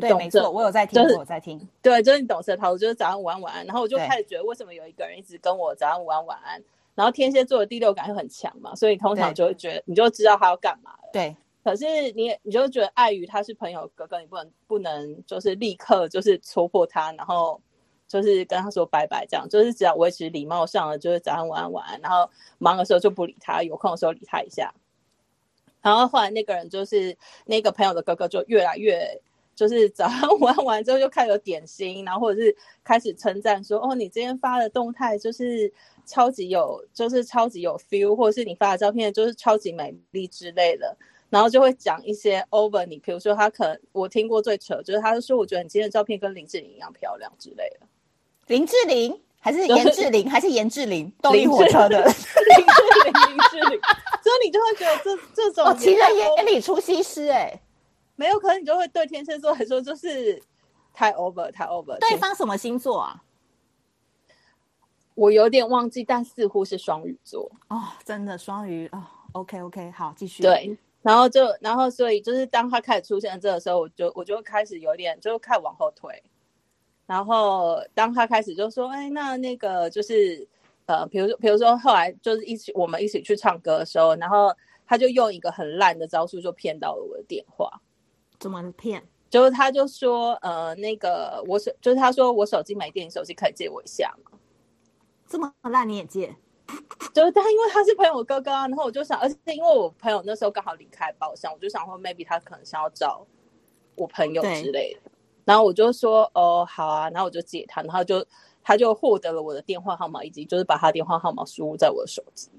对，没错，我有在听，就是我在听。对，就是你懂这套路，就是早安、午安、晚安。然后我就开始觉得，为什么有一个人一直跟我早安、午安、晚安？然后天蝎座的第六感又很强嘛，所以通常就会觉得，你就知道他要干嘛了。对。可是你，你就觉得碍于他是朋友哥哥，你不能不能就是立刻就是戳破他，然后就是跟他说拜拜，这样就是只要维持礼貌上的，就是早安、晚安、晚安，然后忙的时候就不理他，有空的时候理他一下。然后后来那个人就是那个朋友的哥哥，就越来越就是早安、晚安完之后就开始有点心，然后或者是开始称赞说：“哦，你今天发的动态就是超级有，就是超级有 feel，或者是你发的照片就是超级美丽之类的。”然后就会讲一些 over 你，比如说他可能我听过最扯，就是他就说我觉得你今天的照片跟林志玲一样漂亮之类的。林志玲还是严志玲还是严志玲？动力火车的 林志玲，林志玲。所以你就会觉得这这种哦，情人眼里出西施哎、欸，没有可能你就会对天蝎座来说就是太 over 太 over。对方什么星座啊？我有点忘记，但似乎是双鱼座哦，真的双鱼哦。OK OK，好，继续。对。然后就，然后所以就是当他开始出现这个时候，我就我就开始有点就开始往后退。然后当他开始就说：“哎，那那个就是呃，比如说，比如说后来就是一起我们一起去唱歌的时候，然后他就用一个很烂的招数就骗到了我的电话。怎么骗？就是他就说呃，那个我手就是他说我手机没电，你手机可以借我一下吗？这么烂你也借？” 就是他，因为他是朋友哥哥啊，然后我就想，而且因为我朋友那时候刚好离开包厢，我就想说，maybe 他可能想要找我朋友之类的，然后我就说，哦，好啊，然后我就接他，然后就他就获得了我的电话号码，以及就是把他电话号码输入在我的手机。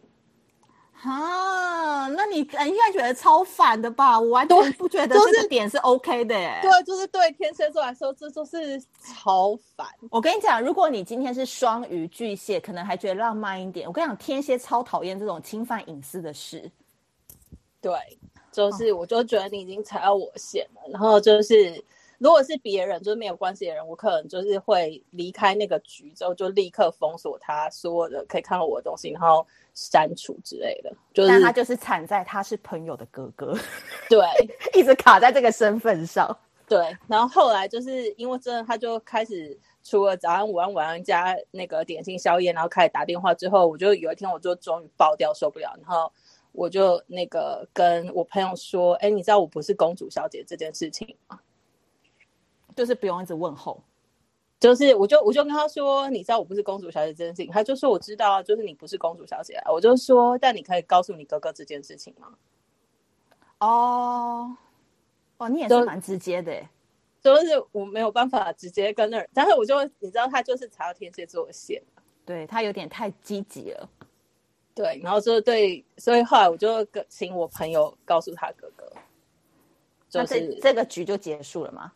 啊，那你应该觉得超烦的吧？我完全不觉得这个点是 OK 的耶。对，就是对天蝎座来说，这就是超烦。我跟你讲，如果你今天是双鱼巨蟹，可能还觉得浪漫一点。我跟你讲，天蝎超讨厌这种侵犯隐私的事。对，就是我就觉得你已经踩到我线了，然后就是。如果是别人，就是没有关系的人，我可能就是会离开那个局之后，就立刻封锁他所有的可以看到我的东西，然后删除之类的。就是，但他就是惨在他是朋友的哥哥，对，一直卡在这个身份上。对，然后后来就是因为真的，他就开始除了早安、午安、晚安加那个点心、宵夜，然后开始打电话之后，我就有一天我就终于爆掉，受不了，然后我就那个跟我朋友说：“哎，你知道我不是公主小姐这件事情吗？”就是不用一直问候，就是我就我就跟他说，你知道我不是公主小姐这件事情，他就说我知道啊，就是你不是公主小姐啊，我就说，但你可以告诉你哥哥这件事情吗？哦，哦，你也是蛮直接的，就，就是我没有办法直接跟那儿，但是我就你知道他就是踩到天蝎座的线，对他有点太积极了，对，然后就对，所以后来我就跟请我朋友告诉他哥哥，就是这，这个局就结束了吗？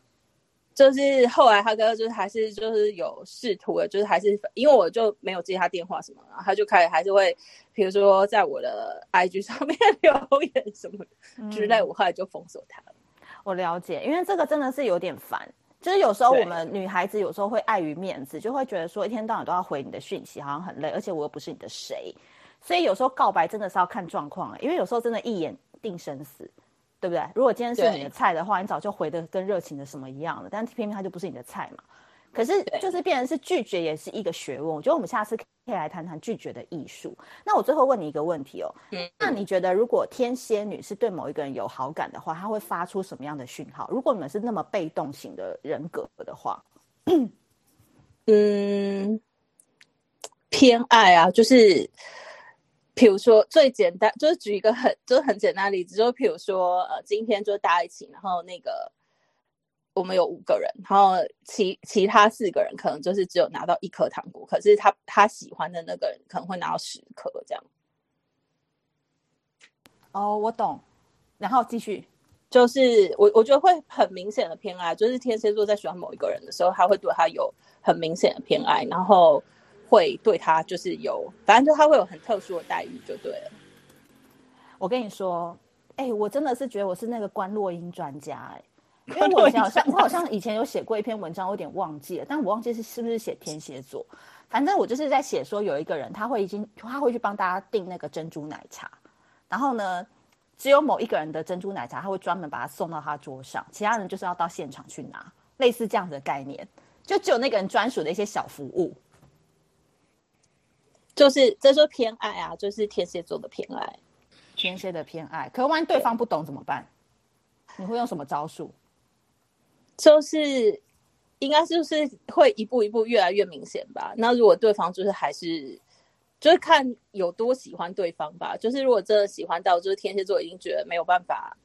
就是后来他哥就是还是就是有试图的，就是还是因为我就没有接他电话什么，然后他就开始还是会，比如说在我的 IG 上面 留言什么之类，我后来就封锁他了。我了解，因为这个真的是有点烦，就是有时候我们女孩子有时候会碍于面子，就会觉得说一天到晚都要回你的讯息，好像很累，而且我又不是你的谁，所以有时候告白真的是要看状况，因为有时候真的一眼定生死。对不对？如果今天是你的菜的话，你早就回的跟热情的什么一样了。但偏偏他就不是你的菜嘛。可是就是变成是拒绝也是一个学问。我觉得我们下次可以来谈谈拒绝的艺术。那我最后问你一个问题哦，嗯、那你觉得如果天蝎女是对某一个人有好感的话，她会发出什么样的讯号？如果你们是那么被动型的人格的话，嗯，偏爱啊，就是。比如说最简单，就是举一个很就是很简单的例子，就比如说呃，今天就大家一起，然后那个我们有五个人，然后其其他四个人可能就是只有拿到一颗糖果，可是他他喜欢的那个人可能会拿到十颗这样。哦，我懂。然后继续，就是我我觉得会很明显的偏爱，就是天蝎座在喜欢某一个人的时候，他会对他有很明显的偏爱，然后。会对他就是有，反正就他会有很特殊的待遇就对了。我跟你说，哎、欸，我真的是觉得我是那个关落阴专家哎、欸，因为我好像我好像以前有写过一篇文章，我有点忘记了，但我忘记是是不是写天蝎座。反正我就是在写说有一个人他会已经他会去帮大家订那个珍珠奶茶，然后呢，只有某一个人的珍珠奶茶他会专门把它送到他桌上，其他人就是要到现场去拿，类似这样子的概念，就只有那个人专属的一些小服务。就是这说偏爱啊，就是天蝎座的偏爱，天蝎的偏爱。可万一对方不懂怎么办？你会用什么招数？就是应该就是会一步一步越来越明显吧。那如果对方就是还是就是看有多喜欢对方吧。就是如果真的喜欢到就是天蝎座已经觉得没有办法，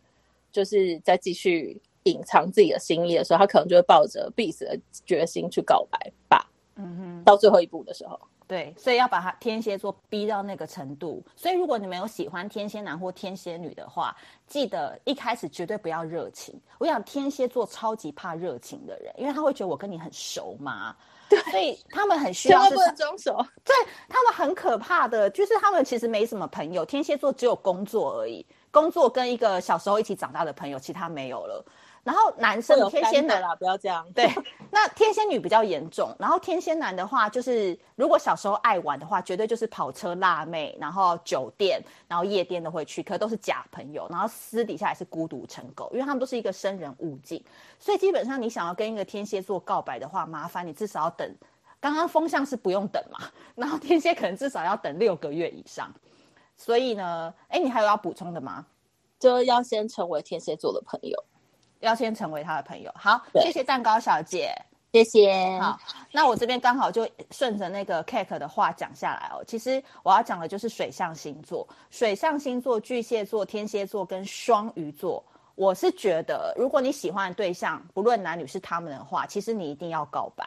就是再继续隐藏自己的心意的时候，他可能就会抱着必死的决心去告白吧。嗯哼，到最后一步的时候。对，所以要把他天蝎座逼到那个程度。所以如果你们有喜欢天蝎男或天蝎女的话，记得一开始绝对不要热情。我想天蝎座超级怕热情的人，因为他会觉得我跟你很熟嘛。对，所以他们很需要是装熟。对，他们很可怕的，就是他们其实没什么朋友。天蝎座只有工作而已，工作跟一个小时候一起长大的朋友，其他没有了。然后男生天蝎男啦，不要这样。对，那天蝎女比较严重。然后天蝎男的话，就是如果小时候爱玩的话，绝对就是跑车、辣妹，然后酒店，然后夜店都会去，可都是假朋友。然后私底下也是孤独成狗，因为他们都是一个生人勿近。所以基本上你想要跟一个天蝎座告白的话，麻烦你至少要等。刚刚风向是不用等嘛，然后天蝎可能至少要等六个月以上。所以呢，哎，你还有要补充的吗？就要先成为天蝎座的朋友。要先成为他的朋友。好，谢谢蛋糕小姐，谢谢。好，那我这边刚好就顺着那个 Cake 的话讲下来哦。其实我要讲的就是水象星座，水象星座巨蟹座、天蝎座跟双鱼座。我是觉得，如果你喜欢的对象，不论男女是他们的话，其实你一定要告白，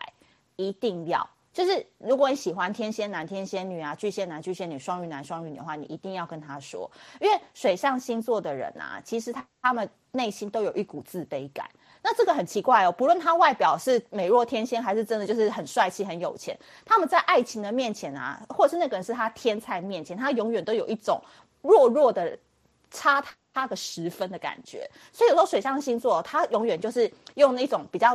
一定要。就是如果你喜欢天蝎男、天蝎女啊，巨蟹男、巨蟹女、双鱼男、双鱼女的话，你一定要跟他说，因为水象星座的人啊，其实他他们内心都有一股自卑感。那这个很奇怪哦，不论他外表是美若天仙，还是真的就是很帅气、很有钱，他们在爱情的面前啊，或者是那个人是他天菜面前，他永远都有一种弱弱的差他个十分的感觉。所以有时候水象星座，他永远就是用那种比较。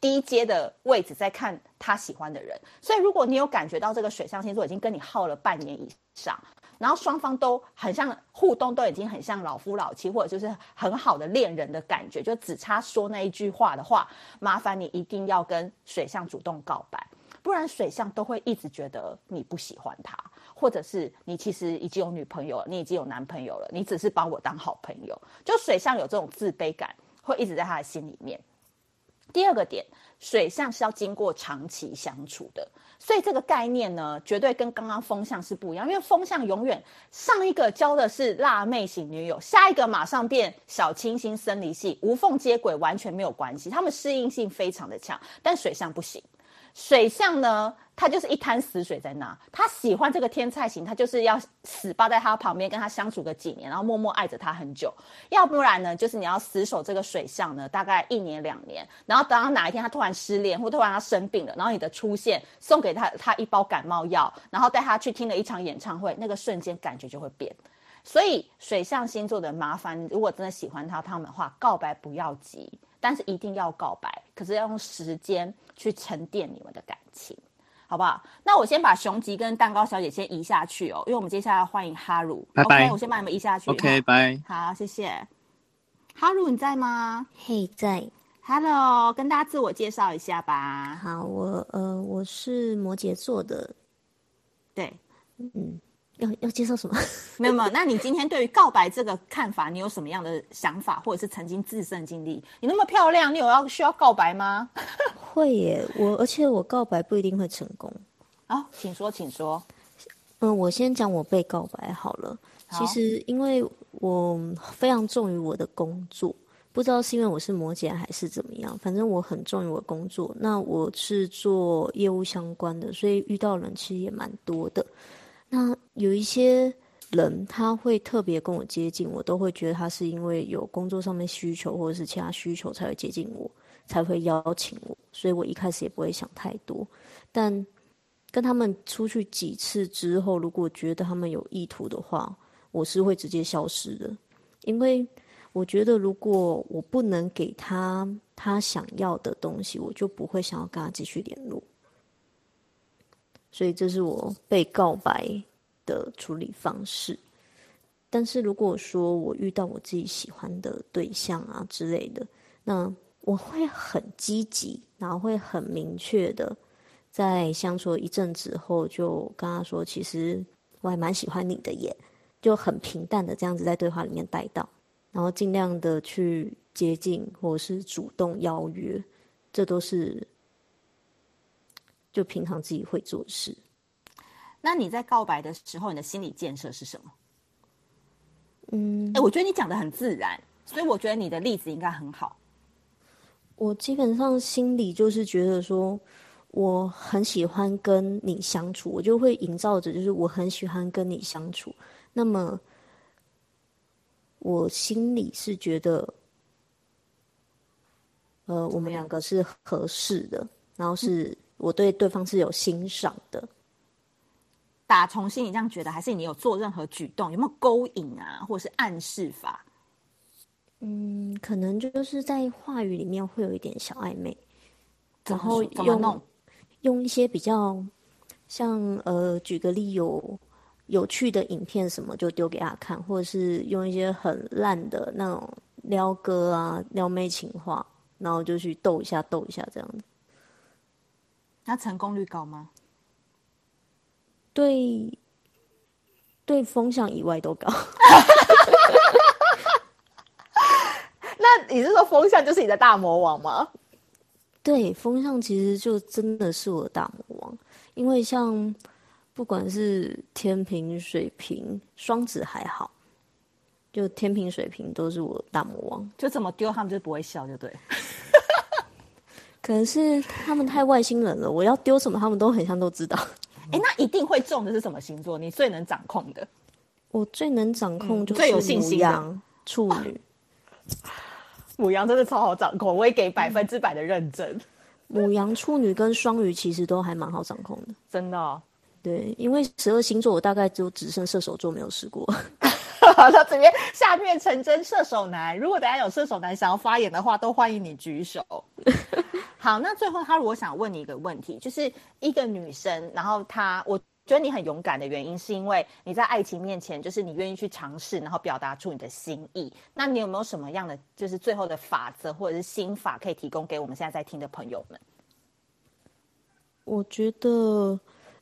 低阶的位置在看他喜欢的人，所以如果你有感觉到这个水象星座已经跟你耗了半年以上，然后双方都很像互动，都已经很像老夫老妻，或者就是很好的恋人的感觉，就只差说那一句话的话，麻烦你一定要跟水象主动告白，不然水象都会一直觉得你不喜欢他，或者是你其实已经有女朋友了，你已经有男朋友了，你只是把我当好朋友，就水象有这种自卑感，会一直在他的心里面。第二个点，水象是要经过长期相处的，所以这个概念呢，绝对跟刚刚风象是不一样。因为风象永远上一个交的是辣妹型女友，下一个马上变小清新生理系，无缝接轨，完全没有关系。他们适应性非常的强，但水象不行。水象呢，他就是一滩死水在那。他喜欢这个天菜型，他就是要死抱在他旁边，跟他相处个几年，然后默默爱着他很久。要不然呢，就是你要死守这个水象呢，大概一年两年。然后等到哪一天他突然失恋，或突然他生病了，然后你的出现送给他他一包感冒药，然后带他去听了一场演唱会，那个瞬间感觉就会变。所以水象星座的麻烦，如果真的喜欢他他们的话，告白不要急。但是一定要告白，可是要用时间去沉淀你们的感情，好不好？那我先把熊吉跟蛋糕小姐先移下去哦，因为我们接下来要欢迎哈鲁。拜拜。OK，我先把你们移下去。OK，拜。好，谢谢。哈鲁，你在吗？嘿，在。Hello，跟大家自我介绍一下吧。好，我呃我是摩羯座的，对，嗯，要要接受什么？没有没有。那你今天对于告白这个看法，你有什么样的想法，或者是曾经自身经历？你那么漂亮，你有要需要告白吗？会耶，我而且我告白不一定会成功。啊、哦，请说，请说。嗯，我先讲我被告白好了。好其实因为我非常重于我的工作。不知道是因为我是摩羯还是怎么样，反正我很重于我的工作。那我是做业务相关的，所以遇到人其实也蛮多的。那有一些人他会特别跟我接近，我都会觉得他是因为有工作上面需求或者是其他需求才会接近我，才会邀请我。所以我一开始也不会想太多。但跟他们出去几次之后，如果觉得他们有意图的话，我是会直接消失的，因为。我觉得，如果我不能给他他想要的东西，我就不会想要跟他继续联络。所以，这是我被告白的处理方式。但是，如果说我遇到我自己喜欢的对象啊之类的，那我会很积极，然后会很明确的，在相处一阵子后，就跟他说：“其实我还蛮喜欢你的耶。”就很平淡的这样子在对话里面带到。然后尽量的去接近，或是主动邀约，这都是就平常自己会做事。那你在告白的时候，你的心理建设是什么？嗯，哎，我觉得你讲的很自然，所以我觉得你的例子应该很好。我基本上心里就是觉得说，我很喜欢跟你相处，我就会营造着，就是我很喜欢跟你相处。那么。我心里是觉得，呃，我们两个是合适的，然后是我对对方是有欣赏的。打从心里这样觉得，还是你有做任何举动，有没有勾引啊，或者是暗示法？嗯，可能就是在话语里面会有一点小暧昧，然后怎么弄？用一些比较像呃，举个例有。有趣的影片什么就丢给他看，或者是用一些很烂的那种撩哥啊、撩妹情话，然后就去逗一下、逗一下这样子。那成功率高吗？对，对风向以外都高。那你是说风向就是你的大魔王吗？对，风向其实就真的是我的大魔王，因为像。不管是天平、水瓶、双子还好，就天平、水瓶都是我大魔王，就怎么丢他们就不会笑，就对。可能是他们太外星人了，我要丢什么他们都很像都知道。哎、欸，那一定会中的是什么星座？你最能掌控的？我最能掌控就是、嗯、最有信心的处女。母羊真的超好掌控，我也给百分之百的认证。母羊、处女跟双鱼其实都还蛮好掌控的，真的、哦。对，因为十二星座我大概就只剩射手座没有试过。好，那这边下面成真射手男，如果大家有射手男想要发言的话，都欢迎你举手。好，那最后他如果想问你一个问题，就是一个女生，然后她，我觉得你很勇敢的原因，是因为你在爱情面前，就是你愿意去尝试，然后表达出你的心意。那你有没有什么样的，就是最后的法则或者是心法，可以提供给我们现在在听的朋友们？我觉得。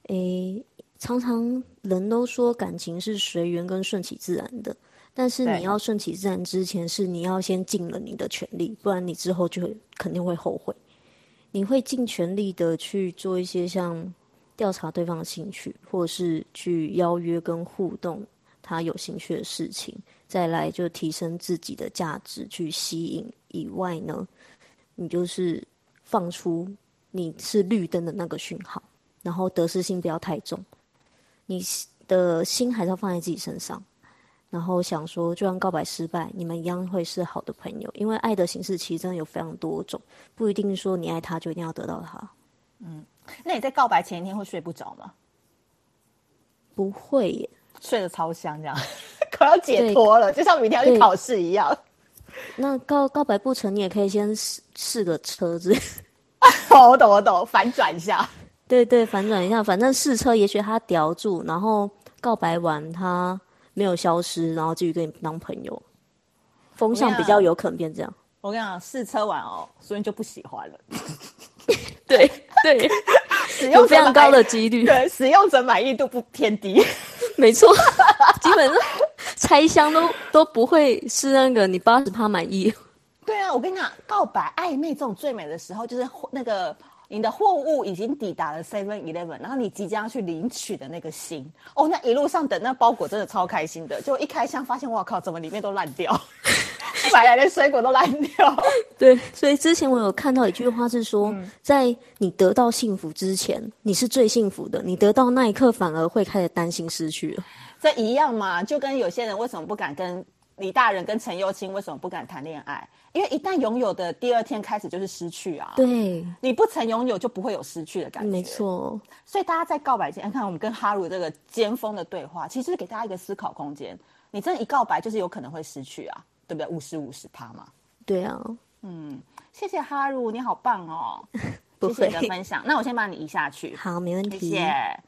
诶，常常人都说感情是随缘跟顺其自然的，但是你要顺其自然之前，是你要先尽了你的全力，不然你之后就会肯定会后悔。你会尽全力的去做一些像调查对方的兴趣，或者是去邀约跟互动他有兴趣的事情，再来就提升自己的价值去吸引。以外呢，你就是放出你是绿灯的那个讯号。然后得失心不要太重，你的心还是要放在自己身上。然后想说，就算告白失败，你们一样会是好的朋友。因为爱的形式其实真的有非常多种，不一定说你爱他就一定要得到他。嗯，那你在告白前一天会睡不着吗？不会耶，睡得超香，这样 可要解脱了，就像明天要去考试一样。那告告白不成，你也可以先试试个车子。我懂，我懂，反转一下。对对，反转一下，反正试车，也许他叼住，然后告白完他没有消失，然后继续跟你当朋友，风向比较有可能变这样。我跟你讲，试车完哦，所以就不喜欢了。对对，使用非常高的几率，对，使用者满意度不偏低。没错，基本上拆箱都都不会是那个你八十趴满意。对啊，我跟你讲，告白暧昧这种最美的时候，就是那个你的货物已经抵达了 Seven Eleven，然后你即将去领取的那个心哦，那一路上等那包裹真的超开心的，就一开箱发现，哇靠，怎么里面都烂掉，买来的水果都烂掉。对，所以之前我有看到一句话是说，嗯、在你得到幸福之前，你是最幸福的，你得到那一刻反而会开始担心失去了。这一样嘛，就跟有些人为什么不敢跟李大人跟陈幼卿为什么不敢谈恋爱？因为一旦拥有的第二天开始就是失去啊！对，你不曾拥有就不会有失去的感觉。没错，所以大家在告白前，看我们跟哈鲁这个尖峰的对话，其实是给大家一个思考空间。你真的一告白就是有可能会失去啊，对不对？五十五十趴嘛。对啊，嗯，谢谢哈鲁，你好棒哦！谢谢你的分享。那我先把你移下去。好，没问题。谢谢。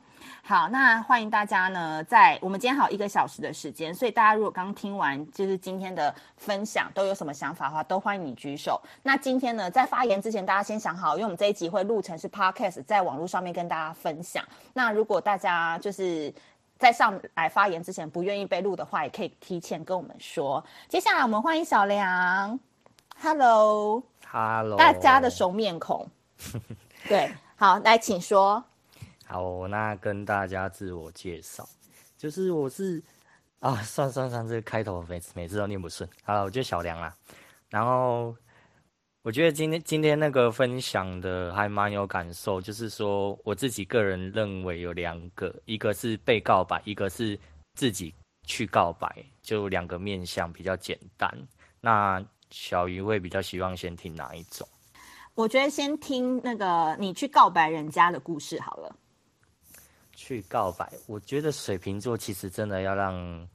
好，那欢迎大家呢，在我们今天还有一个小时的时间，所以大家如果刚听完就是今天的分享，都有什么想法的话，都欢迎你举手。那今天呢，在发言之前，大家先想好，因为我们这一集会录成是 podcast，在网络上面跟大家分享。那如果大家就是在上来发言之前不愿意被录的话，也可以提前跟我们说。接下来我们欢迎小梁，Hello，Hello，大家的熟面孔，对，好，来请说。好，那跟大家自我介绍，就是我是啊，算算算，这个开头每次每次都念不顺。好了，我叫小梁啦。然后我觉得今天今天那个分享的还蛮有感受，就是说我自己个人认为有两个，一个是被告白，一个是自己去告白，就两个面向比较简单。那小鱼会比较希望先听哪一种？我觉得先听那个你去告白人家的故事好了。去告白，我觉得水瓶座其实真的要让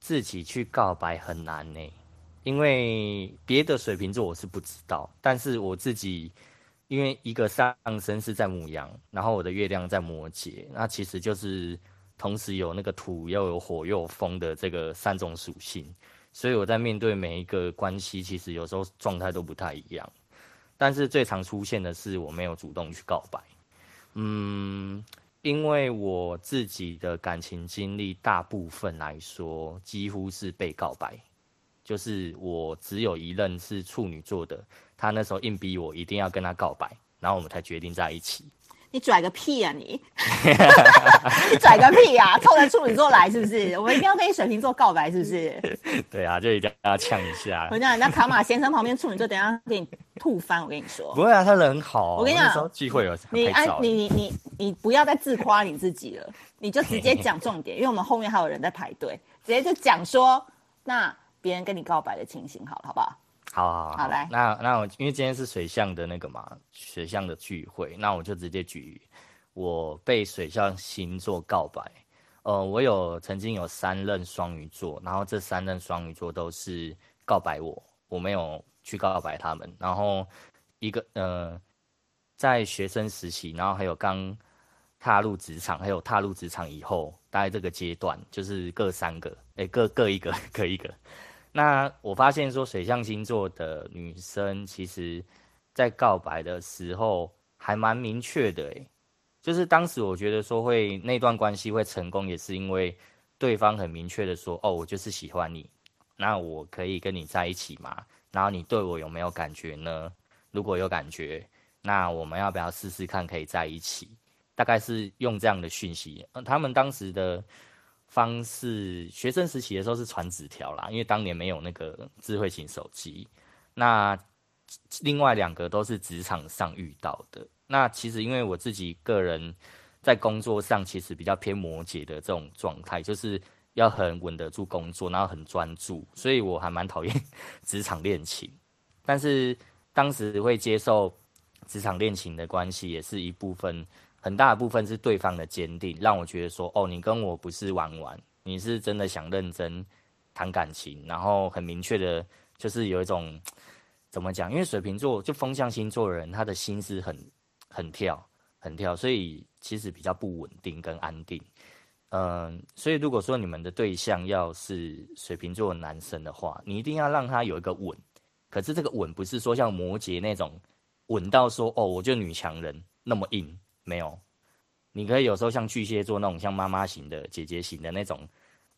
自己去告白很难呢，因为别的水瓶座我是不知道，但是我自己因为一个上升是在母羊，然后我的月亮在摩羯，那其实就是同时有那个土又有火又有风的这个三种属性，所以我在面对每一个关系，其实有时候状态都不太一样，但是最常出现的是我没有主动去告白，嗯。因为我自己的感情经历，大部分来说几乎是被告白，就是我只有一任是处女座的，他那时候硬逼我一定要跟他告白，然后我们才决定在一起。你拽个屁呀、啊、你！你拽个屁呀、啊！冲着处女座来是不是？我们一定要跟你水瓶座告白是不是？对啊，就一定要呛一下。我讲人家卡马先生旁边处女座，等一下给你吐翻。我跟你说，不会啊，他人很好、啊。我跟你讲，聚会有你哎，你你你你不要再自夸你自己了，你就直接讲重点，因为我们后面还有人在排队，直接就讲说那别人跟你告白的情形，好了，好不好？好好好，好来，那那我因为今天是水象的那个嘛，水象的聚会，那我就直接举我被水象星座告白。呃，我有曾经有三任双鱼座，然后这三任双鱼座都是告白我，我没有去告白他们。然后一个呃，在学生时期，然后还有刚踏入职场，还有踏入职场以后，大概这个阶段就是各三个，哎、欸，各各一个，各一个。那我发现说，水象星座的女生，其实，在告白的时候还蛮明确的，诶，就是当时我觉得说会那段关系会成功，也是因为对方很明确的说，哦，我就是喜欢你，那我可以跟你在一起吗？然后你对我有没有感觉呢？如果有感觉，那我们要不要试试看可以在一起？大概是用这样的讯息，他们当时的。方式，学生时期的时候是传纸条啦，因为当年没有那个智慧型手机。那另外两个都是职场上遇到的。那其实因为我自己个人在工作上其实比较偏摩羯的这种状态，就是要很稳得住工作，然后很专注，所以我还蛮讨厌 职场恋情。但是当时会接受职场恋情的关系，也是一部分。很大的部分是对方的坚定，让我觉得说，哦，你跟我不是玩玩，你是真的想认真谈感情，然后很明确的，就是有一种怎么讲？因为水瓶座就风象星座的人，他的心思很很跳，很跳，所以其实比较不稳定跟安定。嗯，所以如果说你们的对象要是水瓶座的男生的话，你一定要让他有一个稳，可是这个稳不是说像摩羯那种稳到说哦，我就女强人那么硬，没有。你可以有时候像巨蟹座那种像妈妈型的、姐姐型的那种，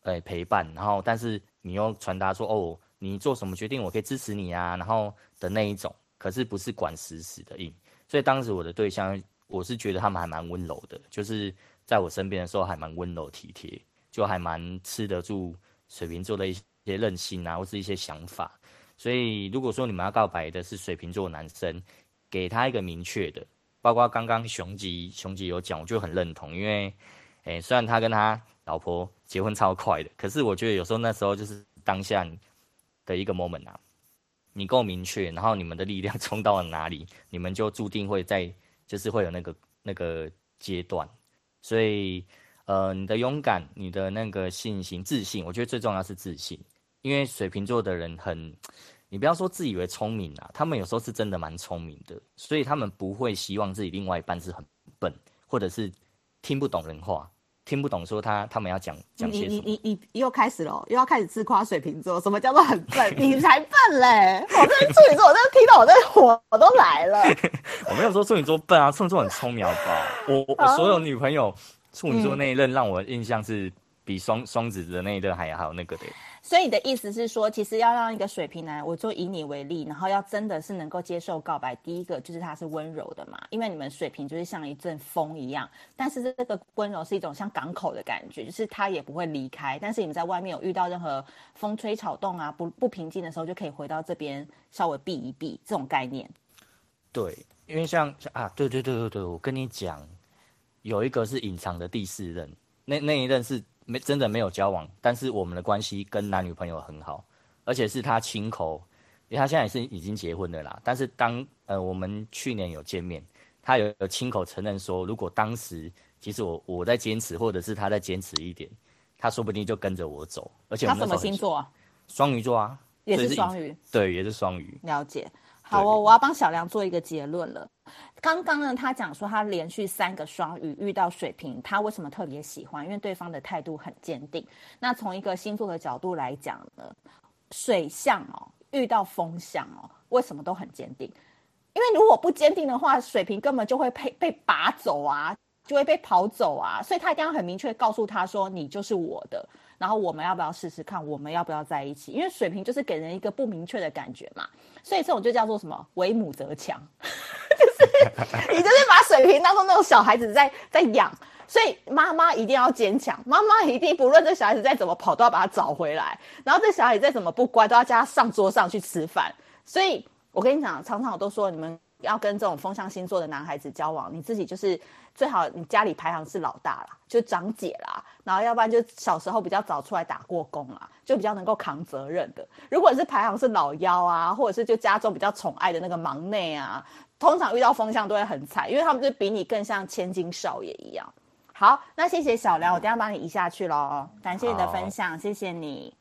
呃，陪伴，然后但是你又传达说哦，你做什么决定我可以支持你啊，然后的那一种，可是不是管死死的硬。所以当时我的对象，我是觉得他们还蛮温柔的，就是在我身边的时候还蛮温柔体贴，就还蛮吃得住水瓶座的一些任性啊，或是一些想法。所以如果说你们要告白的是水瓶座男生，给他一个明确的。包括刚刚熊吉熊吉有讲，我就很认同，因为，诶、虽然他跟他老婆结婚超快的，可是我觉得有时候那时候就是当下的一个 moment 啊，你够明确，然后你们的力量冲到了哪里，你们就注定会在，就是会有那个那个阶段，所以，呃，你的勇敢，你的那个信心、自信，我觉得最重要是自信，因为水瓶座的人很。你不要说自以为聪明啊，他们有时候是真的蛮聪明的，所以他们不会希望自己另外一半是很笨，或者是听不懂人话，听不懂说他他们要讲讲些什么。你你你你又开始了，又要开始自夸水瓶座，什么叫做很笨？你才笨嘞！我这处女座，我这听到我这火我都来了。我没有说处女座笨啊，处女座很聪明好不好？我我所有女朋友处女座那一任让我印象是比双双子的那一任还还有那个的。所以你的意思是说，其实要让一个水瓶男，我就以你为例，然后要真的是能够接受告白，第一个就是他是温柔的嘛，因为你们水瓶就是像一阵风一样，但是这个温柔是一种像港口的感觉，就是他也不会离开，但是你们在外面有遇到任何风吹草动啊，不不平静的时候，就可以回到这边稍微避一避，这种概念。对，因为像啊，对对对对对，我跟你讲，有一个是隐藏的第四任，那那一任是。没真的没有交往，但是我们的关系跟男女朋友很好，而且是他亲口，因为他现在也是已经结婚了啦。但是当呃我们去年有见面，他有有亲口承认说，如果当时其实我我在坚持，或者是他在坚持一点，他说不定就跟着我走。而且他什么星座啊？双鱼座啊，也是双鱼，对，也是双鱼。了解。好哦，我要帮小梁做一个结论了。刚刚呢，他讲说他连续三个双鱼遇到水瓶，他为什么特别喜欢？因为对方的态度很坚定。那从一个星座的角度来讲呢，水象哦遇到风象哦，为什么都很坚定？因为如果不坚定的话，水瓶根本就会被被拔走啊，就会被跑走啊。所以他一定要很明确告诉他说：“你就是我的。”然后我们要不要试试看？我们要不要在一起？因为水瓶就是给人一个不明确的感觉嘛，所以这种就叫做什么？为母则强，就是你就是把水瓶当做那种小孩子在在养，所以妈妈一定要坚强，妈妈一定不论这小孩子再怎么跑都要把他找回来，然后这小孩子再怎么不乖都要叫他上桌上去吃饭。所以我跟你讲，常常我都说你们。要跟这种风象星座的男孩子交往，你自己就是最好，你家里排行是老大啦，就长姐啦，然后要不然就小时候比较早出来打过工啦，就比较能够扛责任的。如果是排行是老幺啊，或者是就家中比较宠爱的那个忙内啊，通常遇到风象都会很惨，因为他们就比你更像千金少爷一样。好，那谢谢小梁，我等下帮你移下去喽。感谢你的分享，谢谢你。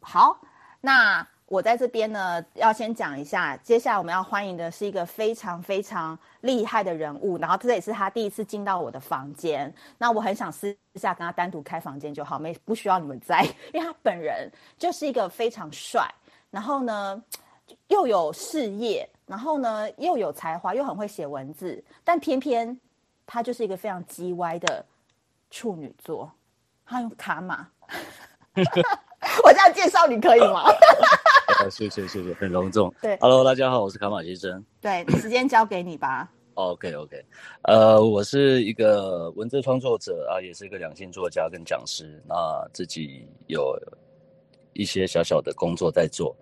好，那。我在这边呢，要先讲一下，接下来我们要欢迎的是一个非常非常厉害的人物，然后这也是他第一次进到我的房间。那我很想私下跟他单独开房间就好，没不需要你们在，因为他本人就是一个非常帅，然后呢又有事业，然后呢又有才华，又很会写文字，但偏偏他就是一个非常叽歪的处女座，他用卡玛。我这样介绍你可以吗？谢谢谢谢，很隆重。对，Hello，大家好，我是卡马先生。对，时间交给你吧。OK OK，呃，我是一个文字创作者啊，也是一个两性作家跟讲师。那自己有一些小小的工作在做。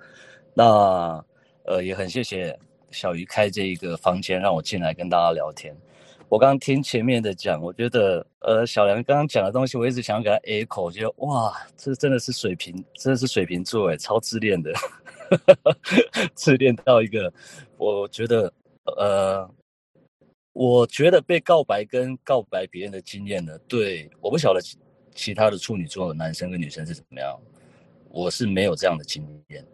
那呃，也很谢谢小鱼开这一个房间，让我进来跟大家聊天。我刚刚听前面的讲，我觉得，呃，小梁刚刚讲的东西，我一直想要给他 echo，觉得哇，这真的是水瓶，真的是水瓶座哎，超自恋的，自恋到一个，我觉得，呃，我觉得被告白跟告白别人的经验呢，对，我不晓得其其他的处女座的男生跟女生是怎么样，我是没有这样的经验。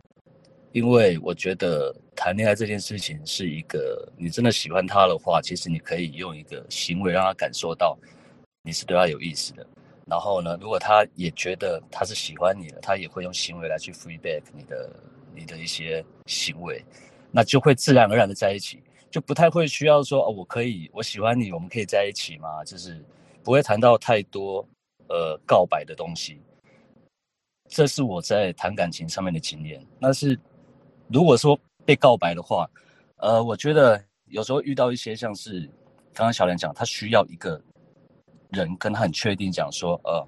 因为我觉得谈恋爱这件事情是一个，你真的喜欢他的话，其实你可以用一个行为让他感受到你是对他有意思的。然后呢，如果他也觉得他是喜欢你的，他也会用行为来去 free back 你的你的一些行为，那就会自然而然的在一起，就不太会需要说哦，我可以，我喜欢你，我们可以在一起吗？就是不会谈到太多呃告白的东西。这是我在谈感情上面的经验。那是如果说被告白的话，呃，我觉得有时候遇到一些像是刚刚小莲讲，他需要一个人跟他很确定讲说，呃，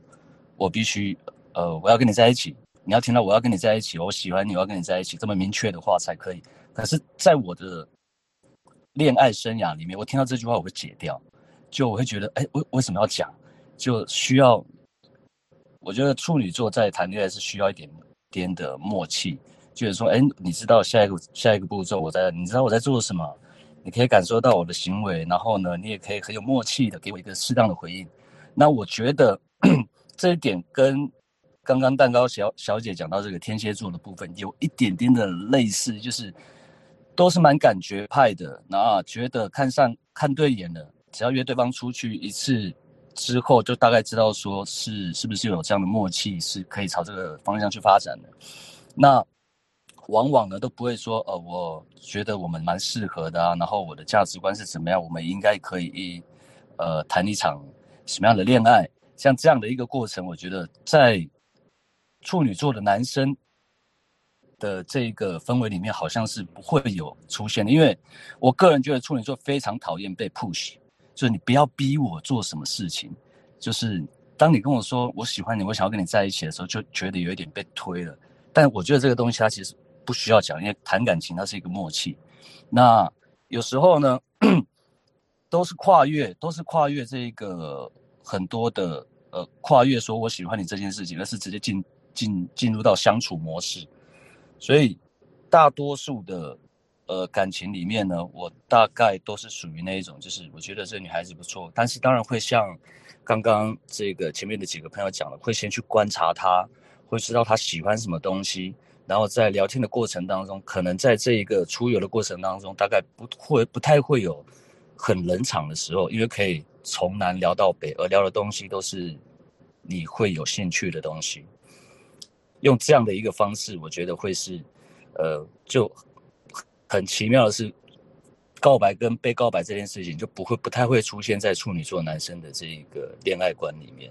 我必须，呃，我要跟你在一起。你要听到我要跟你在一起，我喜欢你，我要跟你在一起，这么明确的话才可以。可是，在我的恋爱生涯里面，我听到这句话我会解掉，就我会觉得，哎，为为什么要讲？就需要，我觉得处女座在谈恋爱是需要一点点的默契，就是说，哎，你知道下一个下一个步骤我在，你知道我在做什么，你可以感受到我的行为，然后呢，你也可以很有默契的给我一个适当的回应。那我觉得 这一点跟。刚刚蛋糕小小姐讲到这个天蝎座的部分，有一点点的类似，就是都是蛮感觉派的，那觉得看上看对眼了，只要约对方出去一次之后，就大概知道说是是不是有这样的默契，是可以朝这个方向去发展的。那往往呢都不会说，呃，我觉得我们蛮适合的啊，然后我的价值观是怎么样，我们应该可以一呃谈一场什么样的恋爱，像这样的一个过程，我觉得在。处女座的男生的这个氛围里面，好像是不会有出现的，因为我个人觉得处女座非常讨厌被 push，就是你不要逼我做什么事情，就是当你跟我说我喜欢你，我想要跟你在一起的时候，就觉得有一点被推了。但我觉得这个东西它其实不需要讲，因为谈感情它是一个默契。那有时候呢，都是跨越，都是跨越这个很多的呃跨越，说我喜欢你这件事情，而是直接进。进进入到相处模式，所以大多数的呃感情里面呢，我大概都是属于那一种，就是我觉得这女孩子不错，但是当然会像刚刚这个前面的几个朋友讲了，会先去观察她，会知道她喜欢什么东西，然后在聊天的过程当中，可能在这一个出游的过程当中，大概不会不太会有很冷场的时候，因为可以从南聊到北，而聊的东西都是你会有兴趣的东西。用这样的一个方式，我觉得会是，呃，就很奇妙的是，告白跟被告白这件事情就不会不太会出现在处女座男生的这一个恋爱观里面。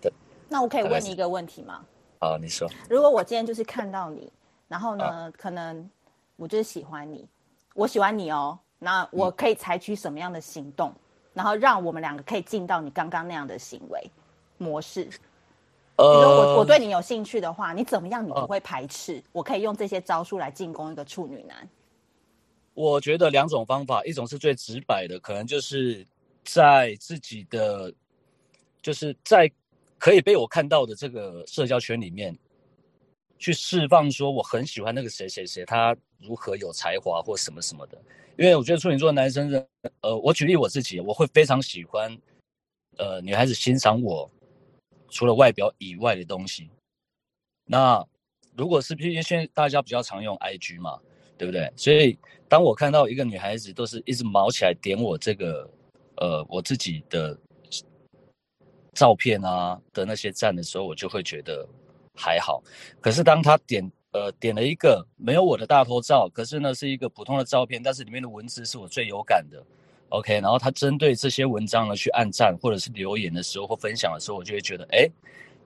对，那我可以问你一个问题吗？啊，你说。如果我今天就是看到你，然后呢，啊、可能我就是喜欢你，我喜欢你哦，那我可以采取什么样的行动，嗯、然后让我们两个可以进到你刚刚那样的行为模式？比如我我对你有兴趣的话，你怎么样你不会排斥？我可以用这些招数来进攻一个处女男。我觉得两种方法，一种是最直白的，可能就是在自己的，就是在可以被我看到的这个社交圈里面，去释放说我很喜欢那个谁谁谁，他如何有才华或什么什么的。因为我觉得处女座男生，呃，我举例我自己，我会非常喜欢，呃，女孩子欣赏我。除了外表以外的东西，那如果是因为现在大家比较常用 IG 嘛，对不对？所以当我看到一个女孩子都是一直毛起来点我这个呃我自己的照片啊的那些赞的时候，我就会觉得还好。可是当他点呃点了一个没有我的大头照，可是呢是一个普通的照片，但是里面的文字是我最有感的。OK，然后他针对这些文章呢去按赞，或者是留言的时候或分享的时候，我就会觉得，哎，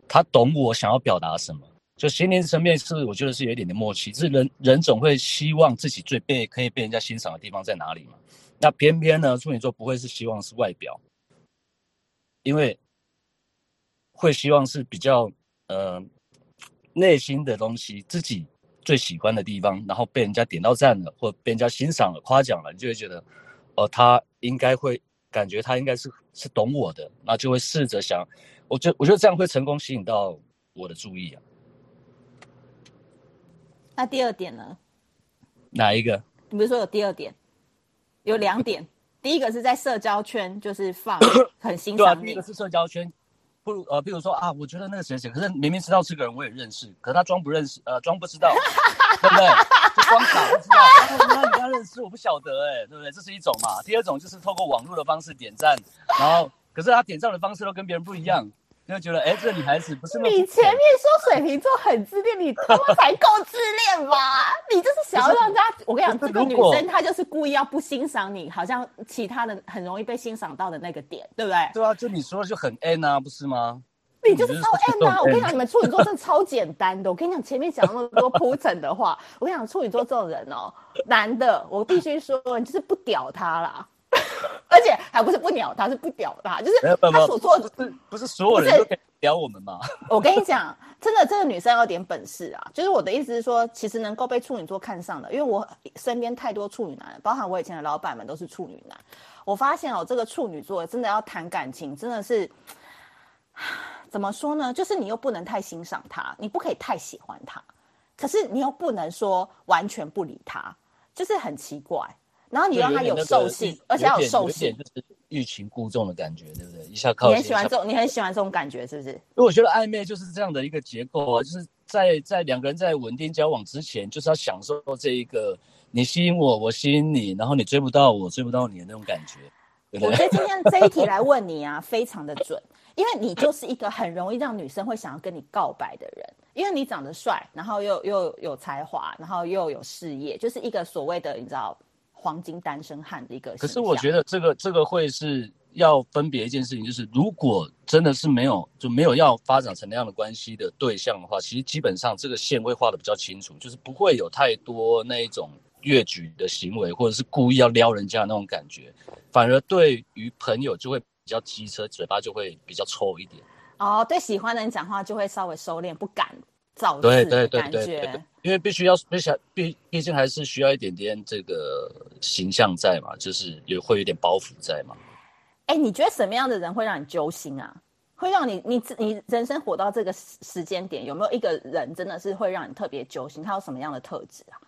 他懂我想要表达什么。就心灵层面是，我觉得是有一点点默契。就是人人总会希望自己最被可以被人家欣赏的地方在哪里嘛？那偏偏呢，处女座不会是希望是外表，因为会希望是比较呃内心的东西，自己最喜欢的地方，然后被人家点到赞了，或被人家欣赏了、夸奖了，你就会觉得。哦，他应该会感觉他应该是是懂我的，那就会试着想，我觉我觉得这样会成功吸引到我的注意啊。那第二点呢？哪一个？你不是说有第二点？有两点，第一个是在社交圈，就是放 很欣赏你。对啊，第一个是社交圈，不如呃，比如说啊，我觉得那个谁谁，可是明明知道这个人我也认识，可是他装不认识，呃，装不知道。对不对？就装傻不知道，然后你跟他认识，我不晓得哎，对不对？这是一种嘛。第二种就是透过网络的方式点赞，然后可是他点赞的方式都跟别人不一样，就觉得哎，这女孩子不是…你前面说水瓶座很自恋，你他妈才够自恋吧？你就是想要让大家……我跟你讲，这个女生她就是故意要不欣赏你，好像其他的很容易被欣赏到的那个点，对不对？对啊，就你说的就很 N 啊，不是吗？你就是超 M 啊！我跟你讲，你们处女座真的超简单的。我跟你讲，前面讲那么多铺陈的话，我跟你讲，处女座这种人哦，男的，我必须说，你就是不屌他啦。而且还不是不鸟他，是不屌他，就是他所做的不是不是所有人都可以屌我们吗？我跟你讲，真的，这个女生有点本事啊。就是我的意思是说，其实能够被处女座看上的，因为我身边太多处女男，包含我以前的老板们都是处女男。我发现哦，这个处女座真的要谈感情，真的是。怎么说呢？就是你又不能太欣赏他，你不可以太喜欢他，可是你又不能说完全不理他，就是很奇怪。然后你让他有兽性，而且要有兽性，就是欲擒故纵的感觉，对不对？一下靠，你很喜欢这种，你很喜欢这种感觉，是不是？因为我觉得暧昧就是这样的一个结构啊，就是在在两个人在稳定交往之前，就是要享受这一个你吸引我，我吸引你，然后你追不到我，追不到你的那种感觉。对对，我觉得今天这一题来问你啊，非常的准。因为你就是一个很容易让女生会想要跟你告白的人，因为你长得帅，然后又又有才华，然后又有事业，就是一个所谓的你知道黄金单身汉的一个。可是我觉得这个这个会是要分别一件事情，就是如果真的是没有就没有要发展成那样的关系的对象的话，其实基本上这个线会画的比较清楚，就是不会有太多那一种越矩的行为，或者是故意要撩人家的那种感觉，反而对于朋友就会。比较机车，嘴巴就会比较臭一点。哦，对，喜欢的人讲话就会稍微收敛，不敢造次的感觉。对对对对对，因为必须要，必须毕毕竟还是需要一点点这个形象在嘛，就是也会有点包袱在嘛。哎，你觉得什么样的人会让你揪心啊？会让你你你人生活到这个时间点，有没有一个人真的是会让你特别揪心？他有什么样的特质啊？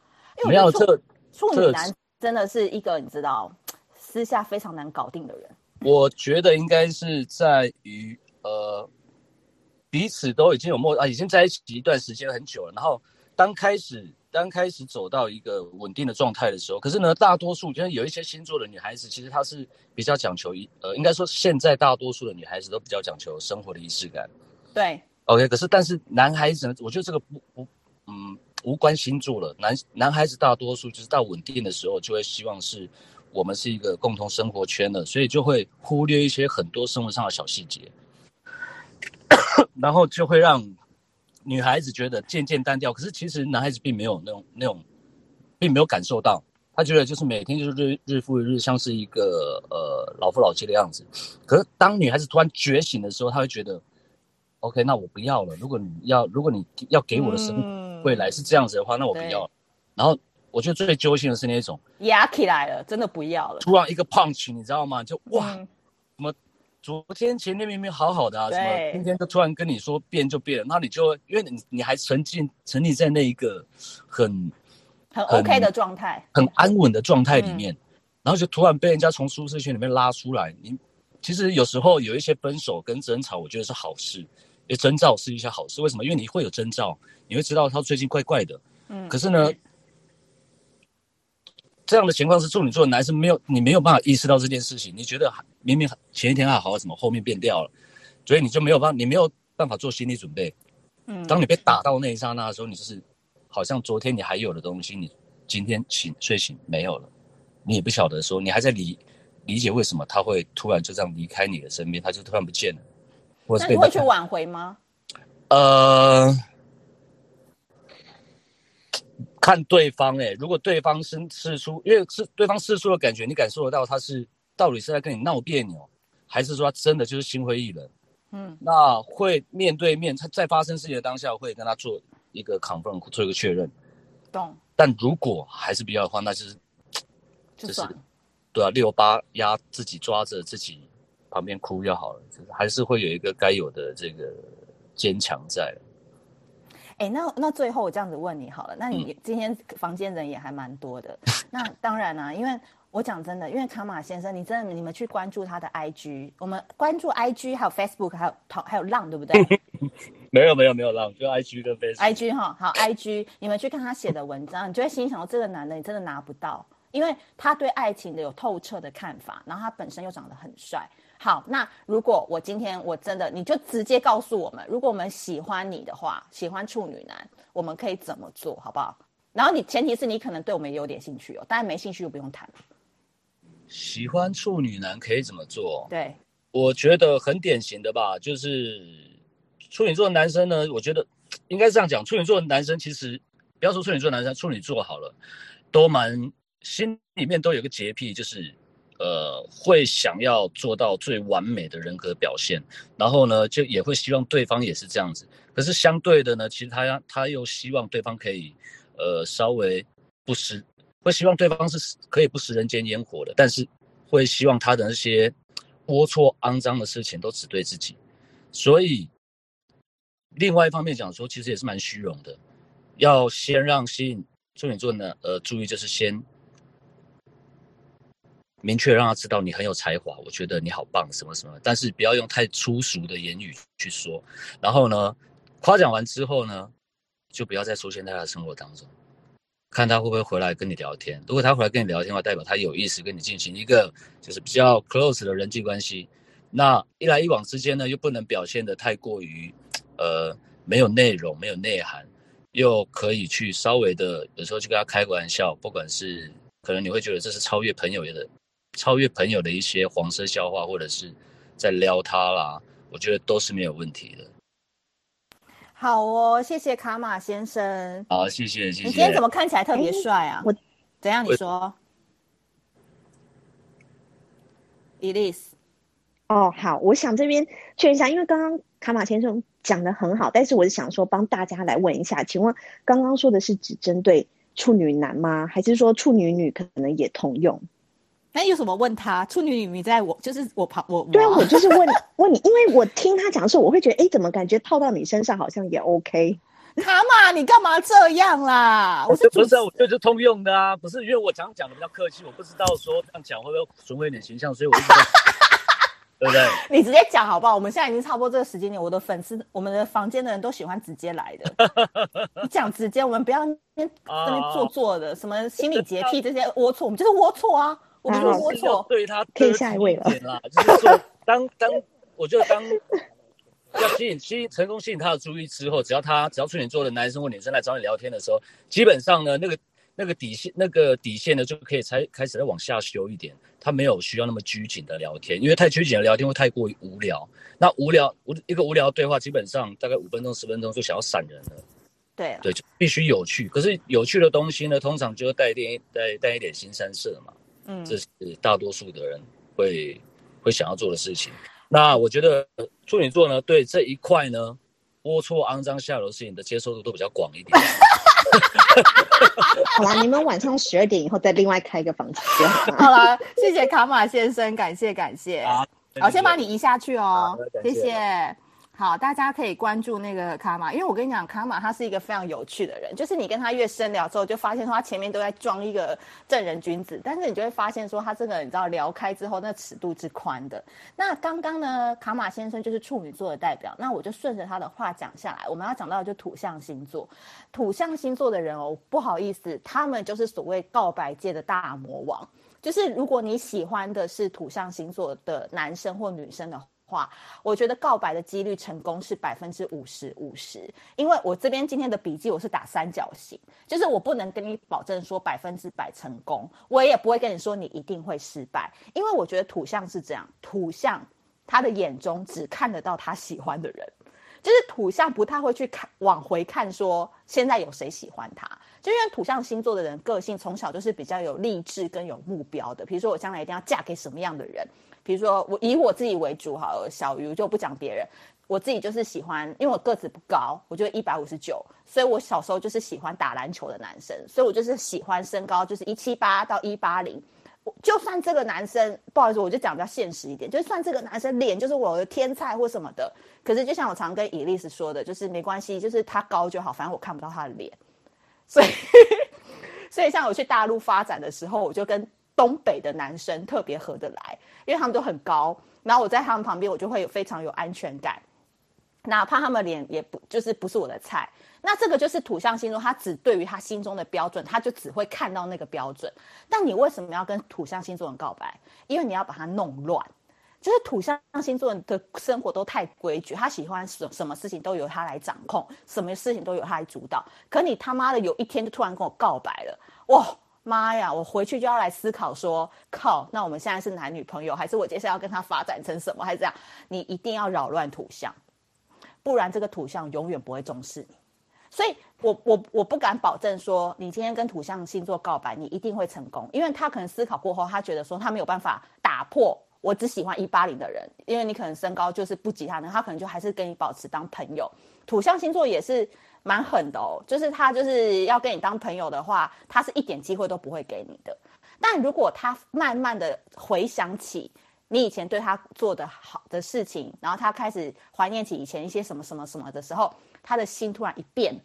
因为我觉得处处女男真的是一个你知道私下非常难搞定的人。我觉得应该是在于，呃，彼此都已经有默啊，已经在一起一段时间很久了。然后当开始当开始走到一个稳定的状态的时候，可是呢，大多数就是有一些星座的女孩子，其实她是比较讲求一，呃，应该说现在大多数的女孩子都比较讲求生活的仪式感。对，OK。可是但是男孩子呢，我觉得这个不不，嗯，无关星座了。男男孩子大多数就是到稳定的时候，就会希望是。我们是一个共同生活圈的，所以就会忽略一些很多生活上的小细节，然后就会让女孩子觉得渐渐单调。可是其实男孩子并没有那种那种，并没有感受到，他觉得就是每天就是日日复一日，像是一个呃老夫老妻的样子。可是当女孩子突然觉醒的时候，她会觉得，OK，那我不要了。如果你要，如果你要给我的生未来是这样子的话，嗯、那我不要了。然后。我觉得最揪心的是那种压起来了，真的不要了。突然一个 punch，你知道吗？就哇，昨天前天明明好好的啊，什么今天就突然跟你说变就变了，那你就因为你你还沉浸沉溺在那一个很很 OK 的状态，很安稳的状态里面，然后就突然被人家从舒适圈里面拉出来。你其实有时候有一些分手跟争吵，我觉得是好事，也征兆是一些好事。为什么？因为你会有征兆，你会知道他最近怪怪的。嗯，可是呢？这样的情况是处女座的男生没有，你没有办法意识到这件事情。你觉得明明前一天还好，什么后面变掉了？所以你就没有办法，你没有办法做心理准备。嗯，当你被打到那一刹那的时候，你就是好像昨天你还有的东西，你今天醒睡醒没有了，你也不晓得说，你还在理理解为什么他会突然就这样离开你的身边，他就突然不见了。那你会去挽回吗？呃。看对方哎、欸，如果对方是释出，因为是对方释出的感觉，你感受得到他是到底是在跟你闹别扭，还是说他真的就是心灰意冷？嗯，那会面对面，他在发生事情的当下，会跟他做一个 confirm，做一个确认。懂。但如果还是不要的话，那就是，就是，就对啊，六八压自己抓着自己旁边哭就好了，就是还是会有一个该有的这个坚强在。哎，那那最后我这样子问你好了，那你今天房间人也还蛮多的，嗯、那当然啦、啊，因为我讲真的，因为卡马先生，你真的你们去关注他的 IG，我们关注 IG 还有 Facebook 还有还有浪对不对？没有没有没有浪，就 IG 跟 Facebook。IG 哈，好 IG，你们去看他写的文章，你就会心想说这个男的你真的拿不到，因为他对爱情的有透彻的看法，然后他本身又长得很帅。好，那如果我今天我真的，你就直接告诉我们，如果我们喜欢你的话，喜欢处女男，我们可以怎么做好不好？然后你前提是你可能对我们也有点兴趣哦，当然没兴趣就不用谈。喜欢处女男可以怎么做？对，我觉得很典型的吧，就是处女座的男生呢，我觉得应该是这样讲，处女座的男生其实不要说处女座的男生，处女座好了，都蛮心里面都有个洁癖，就是呃会想要做到最完美的人格表现，然后呢就也会希望对方也是这样子。可是相对的呢，其实他他又希望对方可以呃稍微不失。会希望对方是可以不食人间烟火的，但是会希望他的那些龌龊、肮脏的事情都只对自己。所以，另外一方面讲说，其实也是蛮虚荣的。要先让吸引处女座呢，呃，注意就是先明确让他知道你很有才华，我觉得你好棒，什么什么。但是不要用太粗俗的言语去说。然后呢，夸奖完之后呢，就不要再出现在他的生活当中。看他会不会回来跟你聊天。如果他回来跟你聊天的话，代表他有意识跟你进行一个就是比较 close 的人际关系。那一来一往之间呢，又不能表现得太过于，呃，没有内容、没有内涵，又可以去稍微的有时候去跟他开个玩笑，不管是可能你会觉得这是超越朋友的、超越朋友的一些黄色笑话，或者是在撩他啦，我觉得都是没有问题的。好哦，谢谢卡马先生。好，谢谢谢谢。你今天怎么看起来特别帅啊？我怎样？你说，Elise。哦，好，我想这边确认一下，因为刚刚卡马先生讲的很好，但是我是想说帮大家来问一下，请问刚刚说的是只针对处女男吗？还是说处女女可能也通用？那有什么问他？处女女你在我就是我旁我对啊，我就是问 问你，因为我听他讲的时候，我会觉得，哎，怎么感觉套到你身上好像也 OK？卡玛，你干嘛这样啦？我是不是我就是通用的啊？不是因为我讲讲的比较客气，我不知道说这样讲会不会损毁一点形象，所以我就对不对？你直接讲好不好？我们现在已经差不多这个时间点，我的粉丝，我们的房间的人都喜欢直接来的。你讲直接，我们不要那边那边做作的，什么心理洁癖这些龌龊，我们就是龌龊啊。我没有错，对他可以下一位了。就是说，当当，我觉得当要吸引吸引成功吸引他的注意之后，只要他只要处女座的男生或女生来找你聊天的时候，基本上呢，那个那个底线那个底线呢，就可以才开始再往下修一点。他没有需要那么拘谨的聊天，因为太拘谨的聊天会太过于无聊。那无聊无一个无聊的对话，基本上大概五分钟十分钟就想要闪人了。对对，就必须有趣。可是有趣的东西呢，通常就会带一点带带一点新三色嘛。嗯，这是大多数的人会会想要做的事情。那我觉得处女座呢，对这一块呢，龌龊、肮脏、下流事情的接受度都比较广一点。好啦，你们晚上十二点以后再另外开一个房间。好了，谢谢卡马先生，感谢感谢。好，我先把你移下去哦，谢谢。好，大家可以关注那个卡玛，因为我跟你讲，卡玛他是一个非常有趣的人，就是你跟他越深聊之后，就发现说他前面都在装一个正人君子，但是你就会发现说他这个你知道聊开之后，那尺度之宽的。那刚刚呢，卡玛先生就是处女座的代表，那我就顺着他的话讲下来，我们要讲到的就土象星座，土象星座的人哦，不好意思，他们就是所谓告白界的大魔王，就是如果你喜欢的是土象星座的男生或女生的话。我觉得告白的几率成功是百分之五十五十，因为我这边今天的笔记我是打三角形，就是我不能跟你保证说百分之百成功，我也不会跟你说你一定会失败，因为我觉得土象是这样，土象他的眼中只看得到他喜欢的人，就是土象不太会去看往回看说现在有谁喜欢他，就因为土象星座的人个性从小就是比较有励志跟有目标的，比如说我将来一定要嫁给什么样的人。比如说，我以我自己为主好了，小鱼就不讲别人。我自己就是喜欢，因为我个子不高，我就一百五十九，所以我小时候就是喜欢打篮球的男生，所以我就是喜欢身高就是一七八到一八零。就算这个男生，不好意思，我就讲比较现实一点，就算这个男生脸就是我的天菜或什么的，可是就像我常跟伊丽丝说的，就是没关系，就是他高就好，反正我看不到他的脸。所以，所以像我去大陆发展的时候，我就跟。东北的男生特别合得来，因为他们都很高，然后我在他们旁边，我就会有非常有安全感，哪怕他们脸也不就是不是我的菜。那这个就是土象星座，他只对于他心中的标准，他就只会看到那个标准。但你为什么要跟土象星座人告白？因为你要把他弄乱。就是土象星座人的生活都太规矩，他喜欢什什么事情都由他来掌控，什么事情都由他来主导。可你他妈的有一天就突然跟我告白了，哇妈呀！我回去就要来思考说，靠，那我们现在是男女朋友，还是我接下来要跟他发展成什么，还是这样？你一定要扰乱土象，不然这个土象永远不会重视你。所以我我我不敢保证说，你今天跟土象星座告白，你一定会成功，因为他可能思考过后，他觉得说他没有办法打破我只喜欢一八零的人，因为你可能身高就是不及他呢，他可能就还是跟你保持当朋友。土象星座也是蛮狠的哦，就是他就是要跟你当朋友的话，他是一点机会都不会给你的。但如果他慢慢的回想起你以前对他做的好的事情，然后他开始怀念起以前一些什么什么什么的时候。他的心突然一变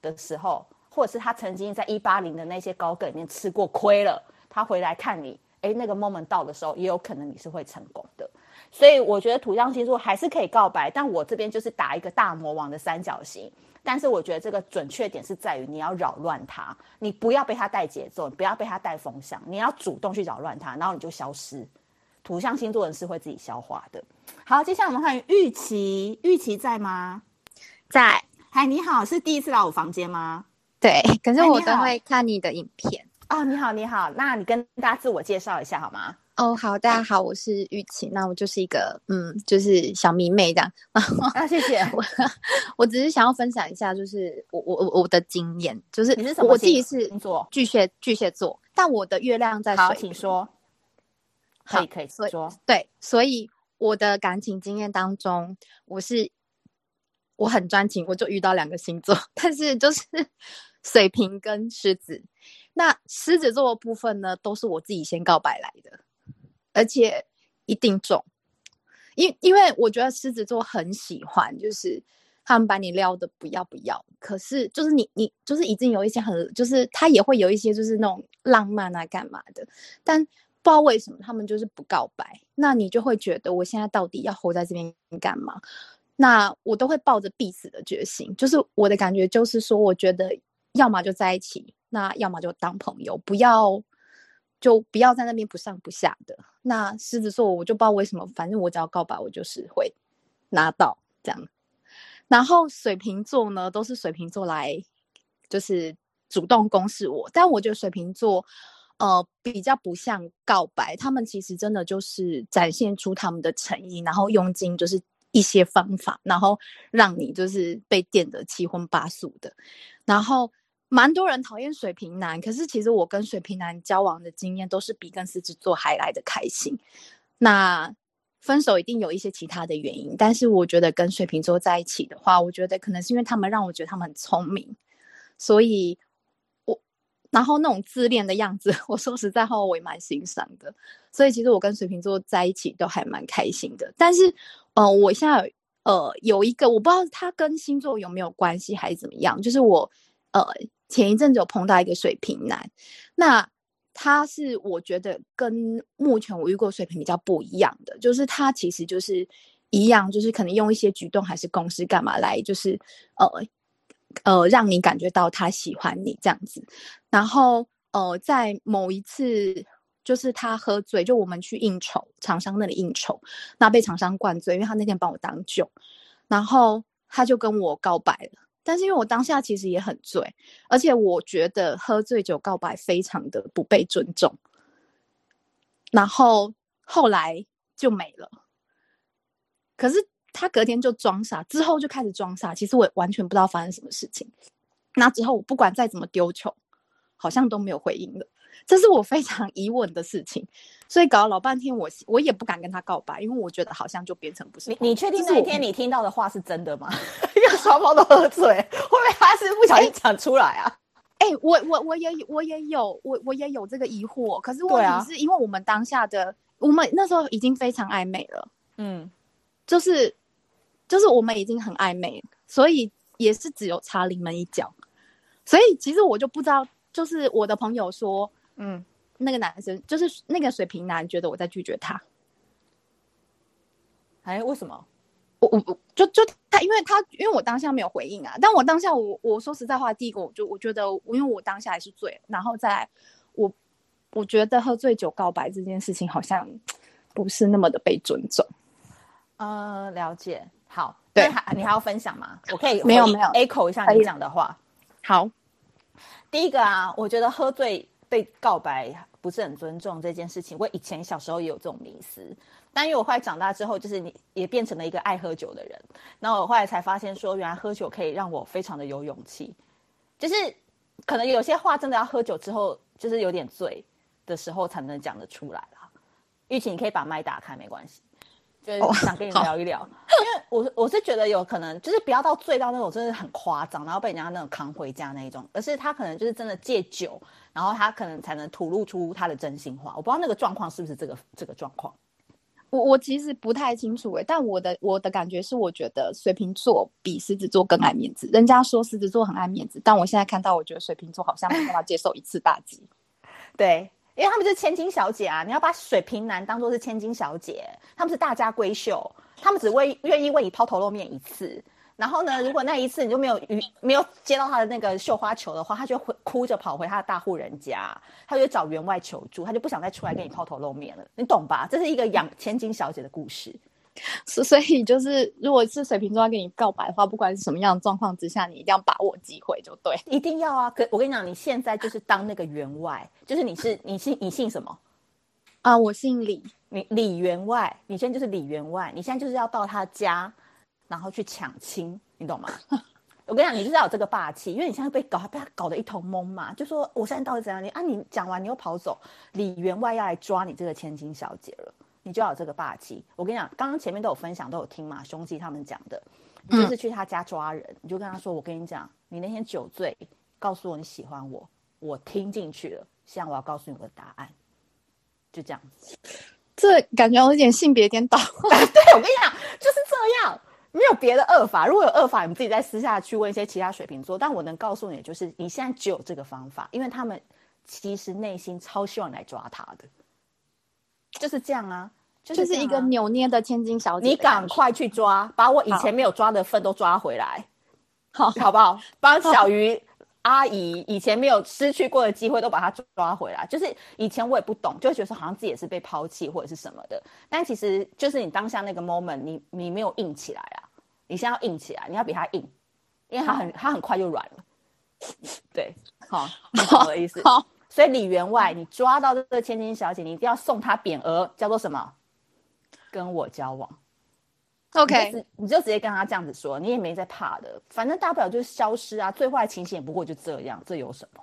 的时候，或者是他曾经在一八零的那些高个里面吃过亏了，他回来看你，诶，那个 moment 到的时候，也有可能你是会成功的。所以我觉得土象星座还是可以告白，但我这边就是打一个大魔王的三角形。但是我觉得这个准确点是在于你要扰乱他，你不要被他带节奏，你不要被他带风向，你要主动去扰乱他，然后你就消失。土象星座人是会自己消化的。好，接下来我们看玉琪，玉琪在吗？在，嗨，你好，是第一次来我房间吗？对，可是我都会看你的影片。哦，你好，你好，那你跟大家自我介绍一下好吗？哦，好，大家好，我是玉琪，那我就是一个，嗯，就是小迷妹这样。啊，谢谢。我我只是想要分享一下，就是我我我我的经验，就是你是什么我自己是星座？巨蟹巨蟹座，但我的月亮在水。好，请说。可以可以说。对，所以我的感情经验当中，我是。我很专情，我就遇到两个星座，但是就是 水瓶跟狮子。那狮子座的部分呢，都是我自己先告白来的，而且一定中。因因为我觉得狮子座很喜欢，就是他们把你撩的不要不要，可是就是你你就是已经有一些很，就是他也会有一些就是那种浪漫啊干嘛的，但不知道为什么他们就是不告白，那你就会觉得我现在到底要活在这边干嘛？那我都会抱着必死的决心，就是我的感觉就是说，我觉得要么就在一起，那要么就当朋友，不要就不要在那边不上不下的。那狮子座我就不知道为什么，反正我只要告白，我就是会拿到这样。然后水瓶座呢，都是水瓶座来就是主动攻势我，但我觉得水瓶座呃比较不像告白，他们其实真的就是展现出他们的诚意，然后用尽就是。一些方法，然后让你就是被电得七荤八素的，然后蛮多人讨厌水瓶男，可是其实我跟水瓶男交往的经验都是比跟狮子座还来得开心。那分手一定有一些其他的原因，但是我觉得跟水瓶座在一起的话，我觉得可能是因为他们让我觉得他们很聪明，所以我然后那种自恋的样子，我说实在话，我也蛮欣赏的。所以其实我跟水瓶座在一起都还蛮开心的，但是。呃，我现在呃有一个，我不知道他跟星座有没有关系还是怎么样。就是我呃前一阵子有碰到一个水瓶男，那他是我觉得跟目前我遇过水瓶比较不一样的，就是他其实就是一样，就是可能用一些举动还是公式干嘛来，就是呃呃让你感觉到他喜欢你这样子。然后呃在某一次。就是他喝醉，就我们去应酬，厂商那里应酬，那被厂商灌醉，因为他那天帮我挡酒，然后他就跟我告白了。但是因为我当下其实也很醉，而且我觉得喝醉酒告白非常的不被尊重，然后后来就没了。可是他隔天就装傻，之后就开始装傻，其实我完全不知道发生什么事情。那之后我不管再怎么丢球，好像都没有回应了。这是我非常疑问的事情，所以搞了老半天我，我我也不敢跟他告白，因为我觉得好像就变成不是。你你确定那一天你听到的话是真的吗？因为双方都喝醉，会不会他是不小心讲出来啊？哎、欸，我我我也我也有我我也有这个疑惑，可是问题是因为我们当下的、啊、我们那时候已经非常暧昧了，嗯，就是就是我们已经很暧昧，所以也是只有差临门一脚，所以其实我就不知道，就是我的朋友说。嗯，那个男生就是那个水瓶男，觉得我在拒绝他。哎，为什么？我我我就就他，因为他因为我当下没有回应啊。但我当下我我说实在话，第一个我就我觉得，因为我当下还是醉，然后再来我我觉得喝醉酒告白这件事情好像不是那么的被尊重。呃，了解。好，对，还你还要分享吗？我可以没有没有 echo 一下你讲的话。好，第一个啊，我觉得喝醉被告白不是很尊重这件事情，我以前小时候也有这种迷思，但因为我后来长大之后，就是你也变成了一个爱喝酒的人，然后我后来才发现说，原来喝酒可以让我非常的有勇气，就是可能有些话真的要喝酒之后，就是有点醉的时候才能讲得出来啦。玉琴，你可以把麦打开，没关系。就是想跟你聊一聊，oh, 因为我我是觉得有可能就是不要到醉到那种真的很夸张，然后被人家那种扛回家那一种，而是他可能就是真的戒酒，然后他可能才能吐露出他的真心话。我不知道那个状况是不是这个这个状况。我我其实不太清楚诶，但我的我的感觉是，我觉得水瓶座比狮子座更爱面子。人家说狮子座很爱面子，但我现在看到，我觉得水瓶座好像没办法接受一次打击。对。因为他们是千金小姐啊，你要把水瓶男当做是千金小姐，他们是大家闺秀，他们只为愿意为你抛头露面一次。然后呢，如果那一次你就没有与没有接到他的那个绣花球的话，他就会哭着跑回他的大户人家，他就找员外求助，他就不想再出来跟你抛头露面了，你懂吧？这是一个养千金小姐的故事。所 所以就是，如果是水瓶座要跟你告白的话，不管是什么样的状况之下，你一定要把握机会，就对，一定要啊！可我跟你讲，你现在就是当那个员外，就是你是你姓你姓什么啊？我姓李，你李员外，你现在就是李员外，你现在就是要到他家，然后去抢亲，你懂吗？我跟你讲，你就是要有这个霸气，因为你现在被搞被他搞得一头懵嘛，就说我现在到底怎样？你啊，你讲完你又跑走，李员外要来抓你这个千金小姐了。你就要有这个霸气。我跟你讲，刚刚前面都有分享，都有听嘛，兄弟他们讲的，你就是去他家抓人，嗯、你就跟他说：“我跟你讲，你那天酒醉，告诉我你喜欢我，我听进去了。现在我要告诉你我的答案，就这样子。”这感觉有点性别颠倒。对，我跟你讲，就是这样，没有别的恶法。如果有恶法，你们自己再私下去问一些其他水瓶座。但我能告诉你，就是你现在只有这个方法，因为他们其实内心超希望你来抓他的。就是这样啊，就是、啊、就是一个扭捏的千金小姐。你赶快去抓，把我以前没有抓的份都抓回来，好，好不好？帮小鱼阿姨以前没有失去过的机会都把她抓回来。就是以前我也不懂，就会觉得说好像自己也是被抛弃或者是什么的。但其实就是你当下那个 moment，你你没有硬起来啊！你现在要硬起来，你要比他硬，因为他很他很快就软了。对，好，你懂我的意思。好。所以李员外，你抓到这个千金小姐，你一定要送她匾额，叫做什么？跟我交往。OK，你就，你就直接跟她这样子说，你也没在怕的，反正大不了就是消失啊。最坏情形也不过就这样，这有什么？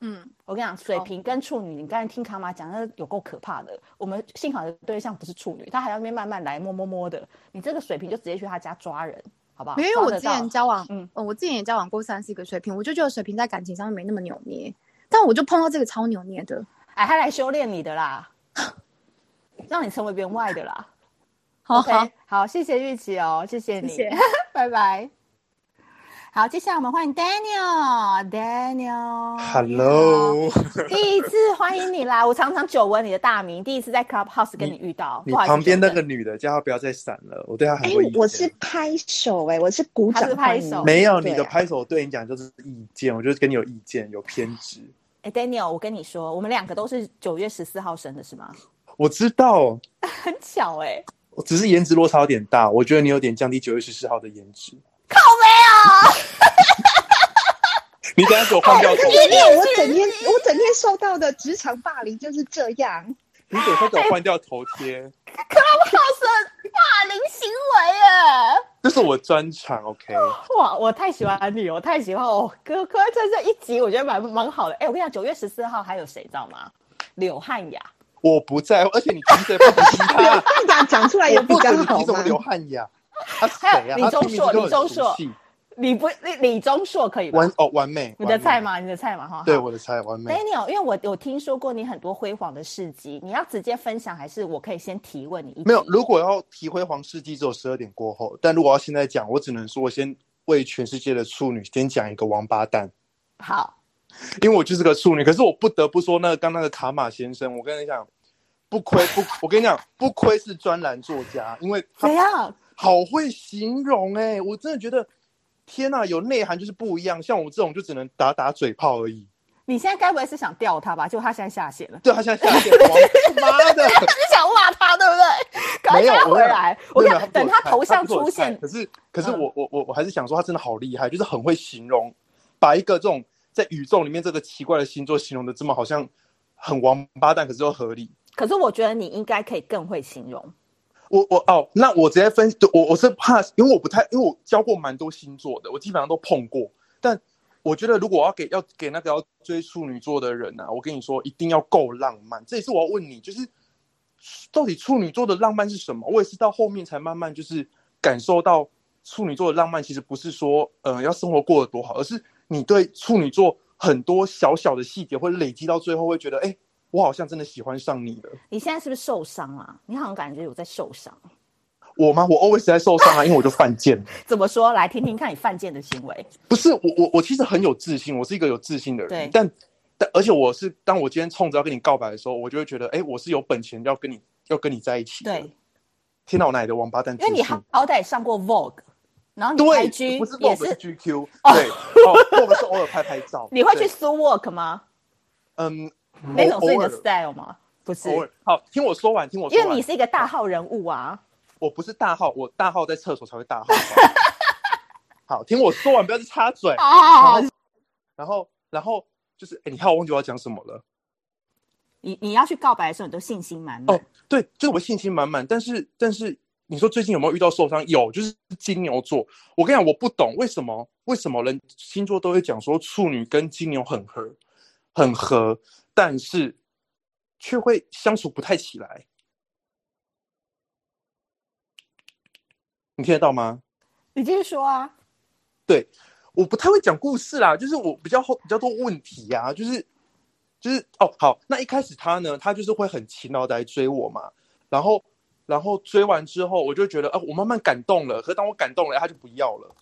嗯，我跟你讲，水瓶跟处女，你刚才听卡玛讲，那有够可怕的。我们幸好的对象不是处女，他还要那边慢慢来，摸摸摸的。你这个水瓶就直接去他家抓人，好不好？因为我之前交往，嗯，我之前也交往过三四个水瓶，我就觉得水瓶在感情上面没那么扭捏。但我就碰到这个超扭捏的，哎，他来修炼你的啦，让你成为员外的啦。好好 okay, 好，谢谢玉琪哦，谢谢你，谢谢 拜拜。好，接下来我们欢迎 Daniel，Daniel，Hello，Daniel 第一次欢迎你啦！我常常久闻你的大名，第一次在 Clubhouse 跟你遇到。你，你旁边那个女的，叫她不要再闪了，我对她很有意见。我是拍手哎、欸，我是鼓掌是拍手，没有你的拍手，我对你讲就是意见，我就是跟你有意见，有偏执。哎、欸、，Daniel，我跟你说，我们两个都是九月十四号生的，是吗？我知道，很巧哎、欸，我只是颜值落差有点大，我觉得你有点降低九月十四号的颜值。靠没有。你等下给我换掉头贴。我整天我整天受到的职场霸凌就是这样。你等下给我换掉头贴。可不好生霸凌行为耶。这是我专长，OK。哇，我太喜欢你，我太喜欢我，哥哥在这一集我觉得蛮蛮好的。哎，我跟你讲，九月十四号还有谁知道吗？柳汉雅。我不在乎，而且你凭什么不提他？柳汉雅讲出来也比较好吗？你怎么柳汉雅？他谁啊？李钟硕，李钟硕。李不李李钟硕可以吗？完哦，完美，你的菜吗？你的菜吗？哈，对，我的菜完美。Daniel，因为我有听说过你很多辉煌的事迹，你要直接分享，还是我可以先提问你？没有，如果要提辉煌事迹，只有十二点过后。但如果要现在讲，我只能说，我先为全世界的处女先讲一个王八蛋。好，因为我就是个处女，可是我不得不说，那个刚那个卡马先生，我跟你讲，不亏不，我跟你讲，不亏是专栏作家，因为怎样好会形容哎、欸，我真的觉得。天呐、啊，有内涵就是不一样。像我这种就只能打打嘴炮而已。你现在该不会是想钓他吧？就他现在下线了。对，他现在下线了。妈的！你想骂他，对不对？没有回来。我想，等他头像出现。可是，可是我我我我还是想说，他真的好厉害，就是很会形容，把一个这种在宇宙里面这个奇怪的星座形容的这么好像很王八蛋，可是又合理。可是我觉得你应该可以更会形容。我我哦，那我直接分，我我是怕，因为我不太，因为我教过蛮多星座的，我基本上都碰过，但。我觉得，如果我要给要给那个要追处女座的人啊，我跟你说，一定要够浪漫。这也是我要问你，就是到底处女座的浪漫是什么？我也是到后面才慢慢就是感受到处女座的浪漫，其实不是说呃要生活过得多好，而是你对处女座很多小小的细节会累积到最后，会觉得，哎，我好像真的喜欢上你了。你现在是不是受伤啊？你好像感觉有在受伤。我吗？我 always 在受伤啊，因为我就犯贱。怎么说？来听听看你犯贱的行为。不是我，我我其实很有自信，我是一个有自信的人。对。但但而且我是，当我今天冲着要跟你告白的时候，我就会觉得，哎，我是有本钱要跟你要跟你在一起。对。天哪，我奶的王八蛋！因为你好好歹上过 Vogue，然后你 IG 不是也是 GQ，对，Vogue 是偶尔拍拍照。你会去 Suit Work 吗？嗯，那种是你的 style 吗？不是。好，听我说完，听我说完。因为你是一个大号人物啊。我不是大号，我大号在厕所才会大号。好，听我说完，不要去插嘴。然后，然后就是，哎，你看我忘记我要讲什么了。你你要去告白的时候，你都信心满满。哦，对，就是我信心满满。但是，但是你说最近有没有遇到受伤？有，就是金牛座。我跟你讲，我不懂为什么，为什么人星座都会讲说处女跟金牛很合，很合，但是却会相处不太起来。你听得到吗？你继续说啊。对，我不太会讲故事啦，就是我比较后比较多问题呀、啊，就是就是哦，好，那一开始他呢，他就是会很勤劳的来追我嘛，然后然后追完之后，我就觉得啊，我慢慢感动了，可是当我感动了，他就不要了。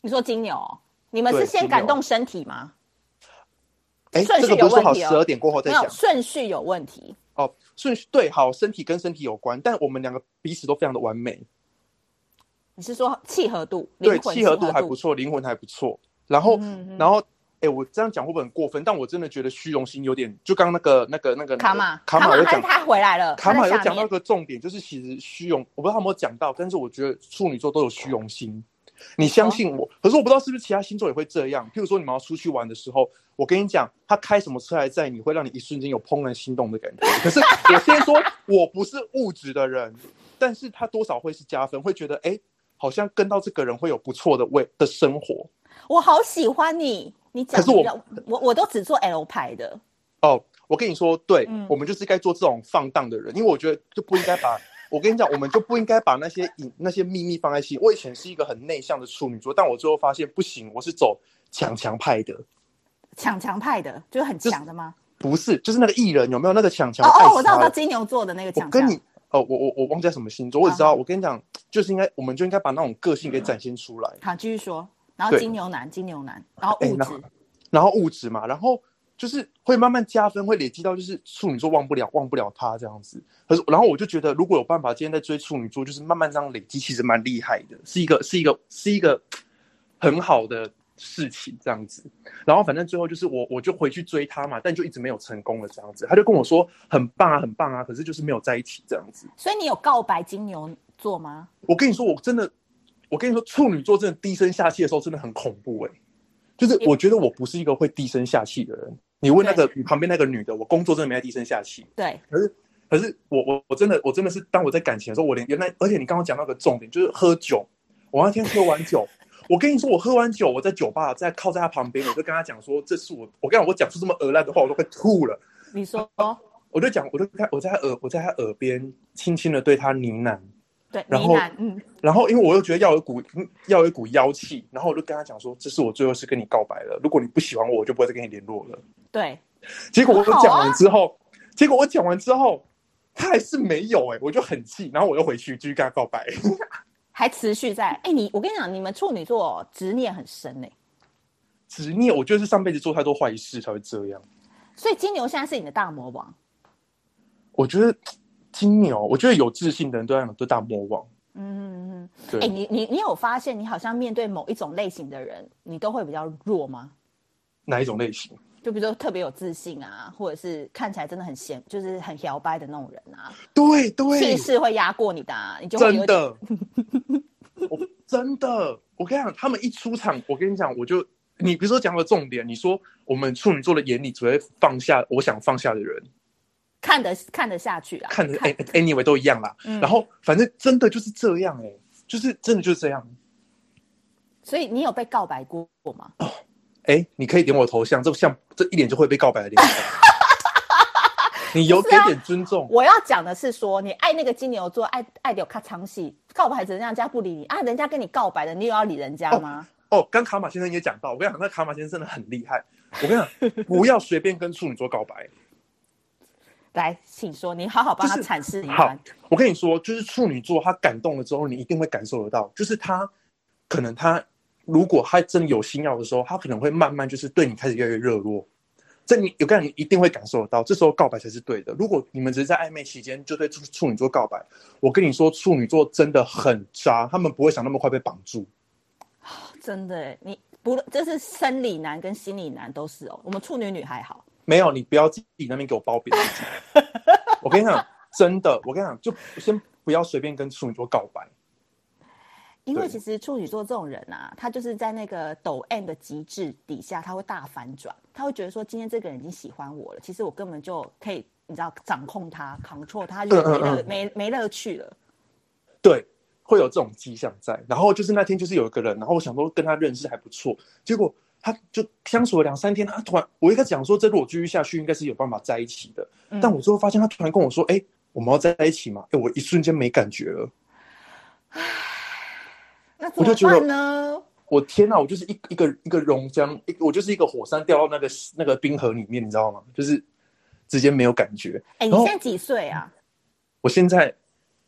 你说金牛，你们是先感动身体吗？哎，这个不是说好十二点过后再讲，顺序有问题哦，顺序对，好，身体跟身体有关，但我们两个彼此都非常的完美。你是说契合度？对，契合度还不错，灵魂还不错。然后，嗯、然后，哎，我这样讲会不会很过分？但我真的觉得虚荣心有点。就刚刚那个、那个、那个卡玛，卡玛有讲，他回来了。卡玛有讲到一个重点，就是其实虚荣，我不知道他有没有讲到，但是我觉得处女座都有虚荣心。你相信我？可是我不知道是不是其他星座也会这样。譬如说，你们要出去玩的时候，我跟你讲，他开什么车来载你，会让你一瞬间有怦然心动的感觉。可是我先说，我不是物质的人，但是他多少会是加分，会觉得哎。好像跟到这个人会有不错的味的生活，我好喜欢你。你讲，可是我我我都只做 L 牌的。哦，我跟你说，对、嗯、我们就是该做这种放荡的人，因为我觉得就不应该把，我跟你讲，我们就不应该把那些隐那些秘密放在心。我以前是一个很内向的处女座，但我最后发现不行，我是走强强派的。强强派的，就是很强的吗？不是，就是那个艺人有没有那个强强？哦哦，我知道，我知道金牛座的那个强强。跟你。哦，我我我忘记什么星座，我只知道，我跟你讲，就是应该，我们就应该把那种个性给展现出来。好，继续说。然后金牛男，金牛男，然后物质，然后物质嘛，然后就是会慢慢加分，会累积到就是处女座忘不了，忘不了他这样子。可是，然后我就觉得，如果有办法，今天在追处女座，就是慢慢这样累积，其实蛮厉害的，是一个，是一个，是一个很好的。事情这样子，然后反正最后就是我，我就回去追他嘛，但就一直没有成功了这样子。他就跟我说很棒啊，很棒啊，可是就是没有在一起这样子。所以你有告白金牛座吗？我跟你说，我真的，我跟你说，处女座真的低声下气的时候真的很恐怖哎、欸。就是我觉得我不是一个会低声下气的人。你问那个你旁边那个女的，我工作真的没在低声下气。对，可是可是我我我真的我真的是当我在感情的时候，我连原来，而且你刚刚讲到个重点，就是喝酒。我那天喝完酒。我跟你说，我喝完酒，我在酒吧，在靠在他旁边，我就跟他讲说：“这是我，我跟你讲，我讲出这么恶烂的话，我都快吐了。”你说，我就讲，我就在我在他耳，我在他耳边轻轻的对他呢喃，对，然后，嗯，然后因为我又觉得要有一股要有一股妖气，然后我就跟他讲说：“这是我最后是跟你告白了，如果你不喜欢我，我就不会再跟你联络了。”对，结果我讲完之后，结果我讲完之后，他还是没有哎、欸，我就很气，然后我又回去继续跟他告白。还持续在哎、欸，你我跟你讲，你们处女座执念很深呢。执念，我觉得是上辈子做太多坏事才会这样。所以金牛现在是你的大魔王。我觉得金牛，我觉得有自信的人都要有大魔王。嗯嗯嗯。哎、欸，你你你有发现，你好像面对某一种类型的人，你都会比较弱吗？哪一种类型？就比如说特别有自信啊，或者是看起来真的很闲，就是很摇摆的那种人啊。对对，气势会压过你的、啊，你就真的。我真的，我跟你讲，他们一出场，我跟你讲，我就你比如说讲个重点，你说我们处女座的眼里只会放下我想放下的人，看得看得下去啊，看得 anyway 都一样啦。嗯、然后反正真的就是这样哎、欸，就是真的就是这样。所以你有被告白过吗？哦，哎，你可以点我头像，这像这一脸就会被告白的脸。你有给点尊重。我要讲的是说，你爱那个金牛座，爱爱的有卡长戏，告白人家不理你啊，人家跟你告白的，你有要理人家吗？哦，刚、哦、卡马先生也讲到，我跟你讲，那卡马先生真的很厉害。我跟你讲，不要随便跟处女座告白。来，请说，你好好帮他阐释一下。好，我跟你说，就是处女座，他感动了之后，你一定会感受得到，就是他可能他如果他真的有心要的时候，他可能会慢慢就是对你开始越来越热络。这你有个人一定会感受得到，这时候告白才是对的。如果你们只是在暧昧期间就对处处女座告白，我跟你说，处女座真的很渣，他们不会想那么快被绑住。真的，你不这是生理男跟心理男都是哦。我们处女女还好，没有，你不要自己那边给我包庇。我跟你讲，真的，我跟你讲，就先不要随便跟处女座告白。因为其实处女座这种人啊，他就是在那个抖 M 的极致底下，他会大反转，他会觉得说，今天这个人已经喜欢我了，其实我根本就可以，你知道，掌控他，control 他，就没乐、嗯嗯嗯、没没乐趣了。对，会有这种迹象在。然后就是那天就是有一个人，然后我想说跟他认识还不错，结果他就相处了两三天，他突然我一开始讲说，这如果继续下去，应该是有办法在一起的。嗯、但我最后发现他突然跟我说，哎，我们要在一起吗？哎，我一瞬间没感觉了。那怎么办呢？我天哪！我就是一一个一个熔浆，一我就是一个火山掉到那个那个冰河里面，你知道吗？就是直接没有感觉。哎、欸，你现在几岁啊？我现在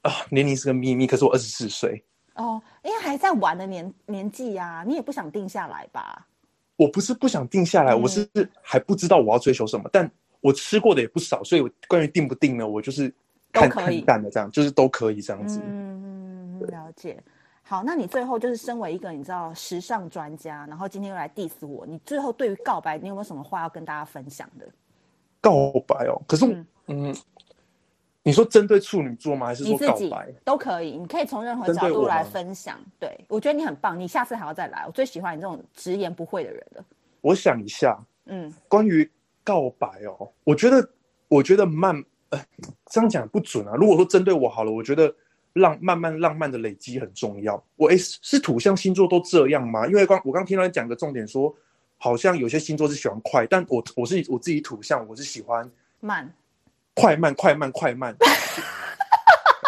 啊，年龄是个秘密。可是我二十四岁。哦，因为还在玩的年年纪呀，你也不想定下来吧？我不是不想定下来，嗯、我是还不知道我要追求什么。但我吃过的也不少，所以我关于定不定呢，我就是看看淡的这样，就是都可以这样子。嗯，了解。好，那你最后就是身为一个你知道时尚专家，然后今天又来 diss 我，你最后对于告白，你有没有什么话要跟大家分享的？告白哦，可是嗯，嗯，你说针对处女座吗？还是说告白都可以？你可以从任何角度来分享。对，我觉得你很棒，你下次还要再来。我最喜欢你这种直言不讳的人了。我想一下，嗯，关于告白哦，我觉得，我觉得慢，呃，这样讲不准啊。如果说针对我好了，我觉得。浪慢慢浪漫的累积很重要。我诶，是土象星座都这样吗？因为刚我刚听到你讲个重点说，好像有些星座是喜欢快，但我我是我自己土象，我是喜欢慢，快慢快慢快慢。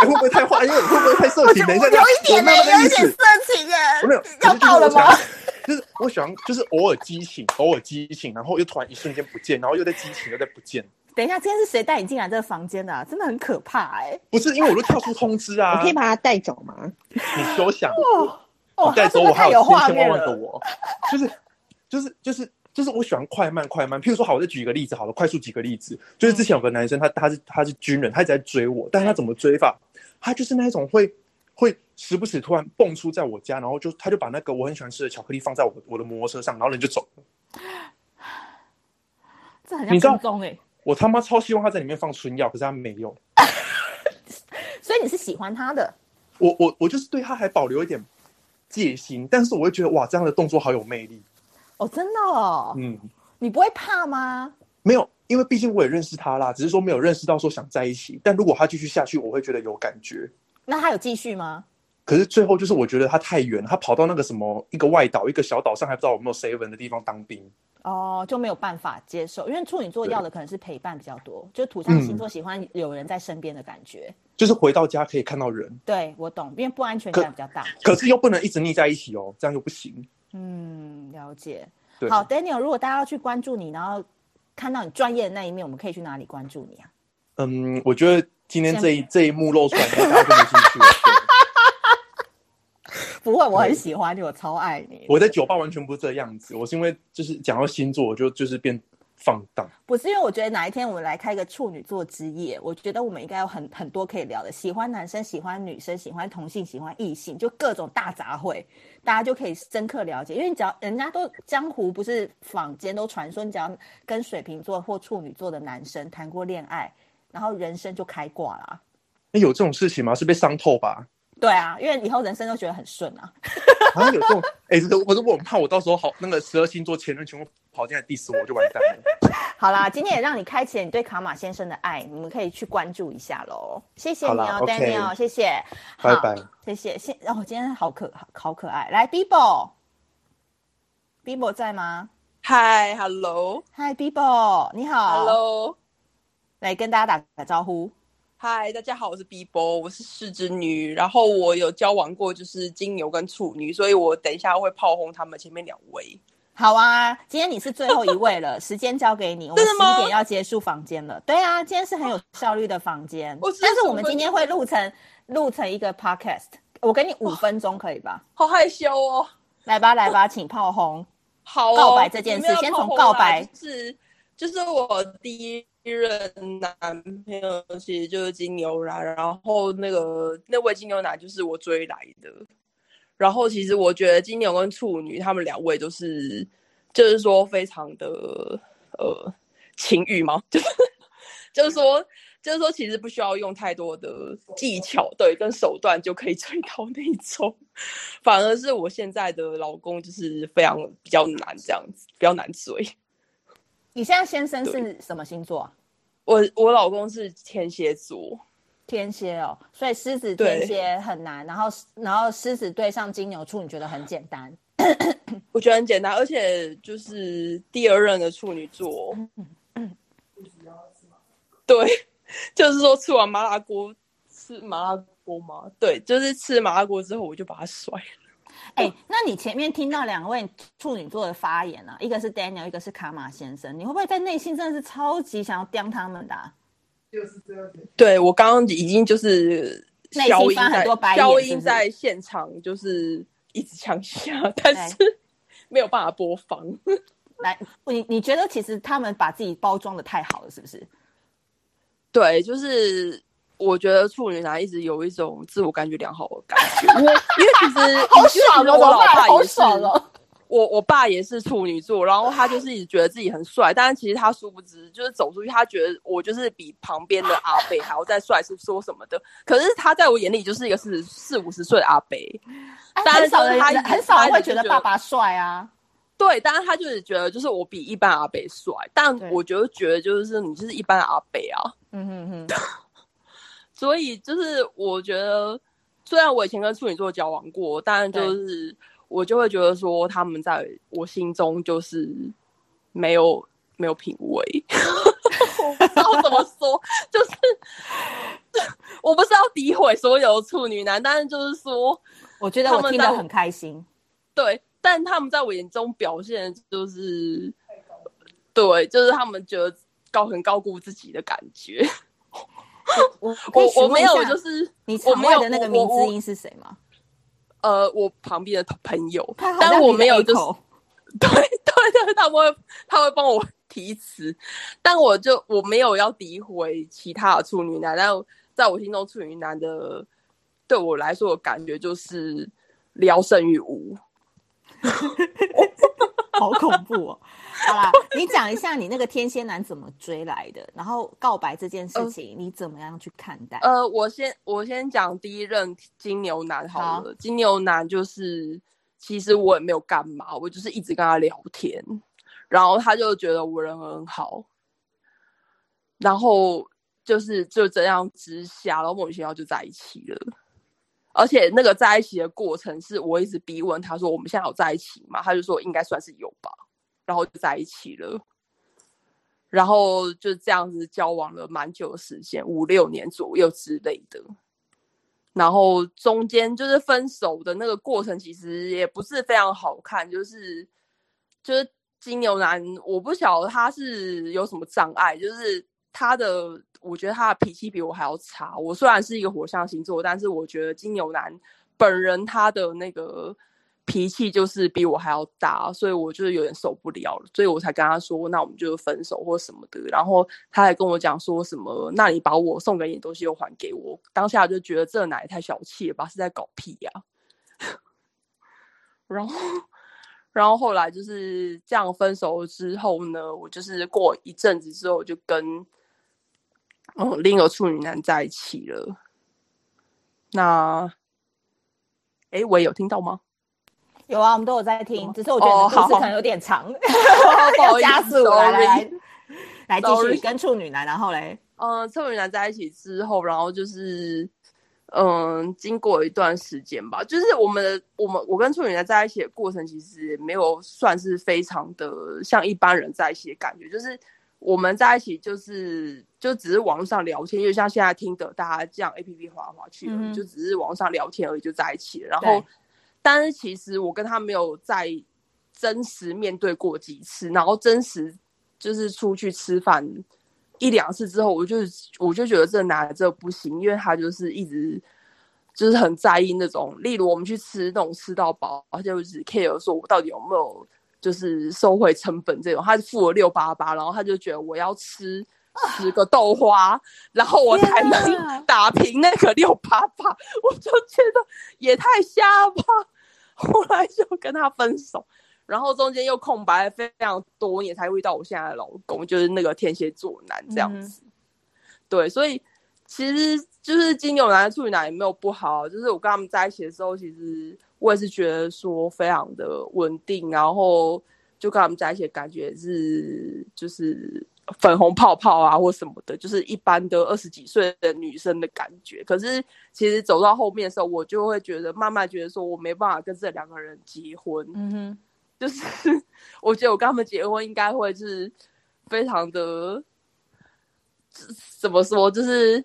会不会太坏？因为会不会太色情？等一下，有一点没有有一点色情哎，我没有要到了吗？就是我喜欢，就是偶尔激情，偶尔激情，然后又突然一瞬间不见，然后又在激情，又在不见。等一下，今天是谁带你进来这个房间的、啊？真的很可怕哎、欸！不是，因为我都跳出通知啊！你可以把他带走吗？你休想！哦，带走我还有千千万万个我，就是就是就是就是我喜欢快慢快慢。譬如说，好，我再举一个例子，好了，快速举个例子，就是之前有个男生，他他是他是军人，他一直在追我，但是他怎么追法？他就是那一种会会时不时突然蹦出在我家，然后就他就把那个我很喜欢吃的巧克力放在我的我的摩托车上，然后人就走了。这很像跟踪哎。我他妈超希望他在里面放春药，可是他没有。所以你是喜欢他的？我我我就是对他还保留一点戒心，但是我会觉得哇，这样的动作好有魅力。哦，真的哦。嗯，你不会怕吗？没有，因为毕竟我也认识他啦，只是说没有认识到说想在一起。但如果他继续下去，我会觉得有感觉。那他有继续吗？可是最后就是我觉得他太远，他跑到那个什么一个外岛一个小岛上，还不知道有没有 seven 的地方当兵。哦，就没有办法接受，因为处女座要的可能是陪伴比较多，就土象星座喜欢有人在身边的感觉，嗯，就是回到家可以看到人。对，我懂，因为不安全感比较大。可，可是又不能一直腻在一起哦，这样又不行。嗯，了解。好，Daniel，如果大家要去关注你，然后看到你专业的那一面，我们可以去哪里关注你啊？嗯，我觉得今天这一这一幕露出来，大家都没兴趣了。不会，我很喜欢你，我超爱你。我在酒吧完全不是这样子，我是因为就是讲到星座，我就就是变放荡。不是因为我觉得哪一天我们来开个处女座之夜，我觉得我们应该有很很多可以聊的。喜欢男生，喜欢女生，喜欢同性，喜欢异性，就各种大杂烩，大家就可以深刻了解。因为你只要人家都江湖不是坊间都传说，你只要跟水瓶座或处女座的男生谈过恋爱，然后人生就开挂啦。哎，有这种事情吗？是被伤透吧？对啊，因为以后人生都觉得很顺啊。好像有这种，哎、欸，我我怕我到时候好那个十二星座前任全部跑进来 diss 我，我就完蛋了。好啦，今天也让你开启了你对卡玛先生的爱，你们可以去关注一下喽。谢谢你哦、喔、，Daniel，、okay、谢谢，拜拜，谢谢。谢哦，今天好可好可爱。来，Bibo，Bibo 在吗？Hi，Hello，Hi，Bibo，你好，Hello，来跟大家打个招呼。嗨，大家好，我是 Bibo，我是四子女，然后我有交往过就是金牛跟处女，所以我等一下会炮轰他们前面两位。好啊，今天你是最后一位了，时间交给你，我们十一点要结束房间了。对啊，今天是很有效率的房间，但是我们今天会录成录成一个 podcast，我给你五分钟可以吧？好害羞哦，来吧来吧，请炮轰。好、哦，告白这件事，先从告白是，就是我第一。一任男朋友其实就是金牛男，然后那个那位金牛男就是我追来的。然后其实我觉得金牛跟处女他们两位都是，就是说非常的呃情欲嘛，就 是就是说就是说其实不需要用太多的技巧，对，跟手段就可以追到那种。反而是我现在的老公就是非常比较难这样子，比较难追。你现在先生是什么星座啊？我我老公是天蝎座，天蝎哦，所以狮子天蝎很难，然后然后狮子对上金牛处，你觉得很简单？我觉得很简单，而且就是第二任的处女座，对，就是说吃完麻辣锅吃麻辣锅吗？对，就是吃麻辣锅之后我就把他甩了。哎、欸，那你前面听到两位处女座的发言啊，一个是 Daniel，一个是卡马先生，你会不会在内心真的是超级想要刁他们的、啊？就是这样子。对，我刚刚已经就是消音在消音在现场，就是一直呛下，但是没有办法播放。来，你你觉得其实他们把自己包装的太好了，是不是？对，就是。我觉得处女男一直有一种自我感觉良好的感觉，因为因为其实好爽哦，我老爸也是，我我爸也是处女座，然后他就是一直觉得自己很帅，但是其实他殊不知，就是走出去，他觉得我就是比旁边的阿伯还要再帅，是说什么的。可是他在我眼里就是一个四四五十岁的阿伯，但是他很少人会觉得爸爸帅啊。对，但是他就是觉得就是我比一般阿伯帅，但我觉得觉得就是你就是一般阿伯啊。嗯哼哼。所以就是我觉得，虽然我以前跟处女座交往过，但就是我就会觉得说，他们在我心中就是没有没有品味。我不知道怎么说，就是 我不是要诋毁所有处女男，但是就是说，我觉得我听得很开心。对，但他们在我眼中表现就是，对，就是他们觉得高很高估自己的感觉。我我我没有，就是你场外的那个名字音是谁吗？呃，我旁边的朋友，但我没有，就是 对对对，他会他会帮我提词，但我就我没有要诋毁其他的处女男，但在我心中处女男的对我来说的感觉就是聊胜于无，好恐怖哦。好啦，你讲一下你那个天蝎男怎么追来的，然后告白这件事情你怎么样去看待？呃，我先我先讲第一任金牛男好了。好，金牛男就是其实我也没有干嘛，我就是一直跟他聊天，然后他就觉得我人很好，然后就是就这样之下，然后莫名其妙就在一起了。而且那个在一起的过程是我一直逼问他说：“我们现在有在一起吗？”他就说：“应该算是有吧。”然后就在一起了，然后就这样子交往了蛮久的时间，五六年左右之类的。然后中间就是分手的那个过程，其实也不是非常好看。就是就是金牛男，我不晓得他是有什么障碍，就是他的，我觉得他的脾气比我还要差。我虽然是一个火象星座，但是我觉得金牛男本人他的那个。脾气就是比我还要大，所以我就是有点受不了了，所以我才跟他说，那我们就分手或什么的。然后他还跟我讲说什么，那你把我送给你的东西又还给我，当下就觉得这男也太小气了吧，是在搞屁呀、然后，然后后来就是这样分手之后呢，我就是过一阵子之后，就跟嗯另一个处女男在一起了。那，哎，我也有听到吗？有啊，我们都有在听，只是我觉得故事可能有点长，加速来来继续跟处女男，然后嘞，嗯，处女男在一起之后，然后就是，嗯，经过一段时间吧，就是我们的我们我跟处女男在一起的过程，其实也没有算是非常的像一般人在一起的感觉，就是我们在一起就是就只是网上聊天，就像现在听的大家这样 A P P 滑来滑去，嗯，就只是网上聊天而已，就在一起了，然后。但是其实我跟他没有在真实面对过几次，然后真实就是出去吃饭一两次之后，我就我就觉得这男的这不行，因为他就是一直就是很在意那种，例如我们去吃那种吃到饱，而且就只 care 说我到底有没有就是收回成本这种，他付了六八八，然后他就觉得我要吃十个豆花，然后我才能打平那个六八八，我就觉得也太瞎吧。后来就跟他分手，然后中间又空白了非常多年，才遇到我现在的老公，就是那个天蝎座男这样子。嗯、对，所以其实就是金牛男、处女男也没有不好，就是我跟他们在一起的时候，其实我也是觉得说非常的稳定，然后就跟他们在一起的感觉是就是。粉红泡泡啊，或什么的，就是一般的二十几岁的女生的感觉。可是其实走到后面的时候，我就会觉得，慢慢觉得说我没办法跟这两个人结婚。嗯哼，就是我觉得我跟他们结婚应该会是非常的，怎么说，就是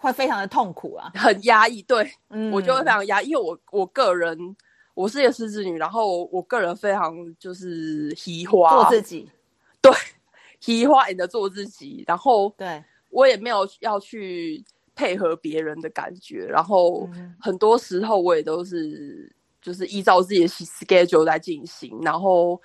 会非常的痛苦啊，很压抑。对，嗯，我就会非常压抑，因为我我个人我是一个狮子女，然后我个人非常就是喜欢做自己，对。提花眼的做自己，然后对我也没有要去配合别人的感觉，然后很多时候我也都是就是依照自己的 schedule 来进行，然后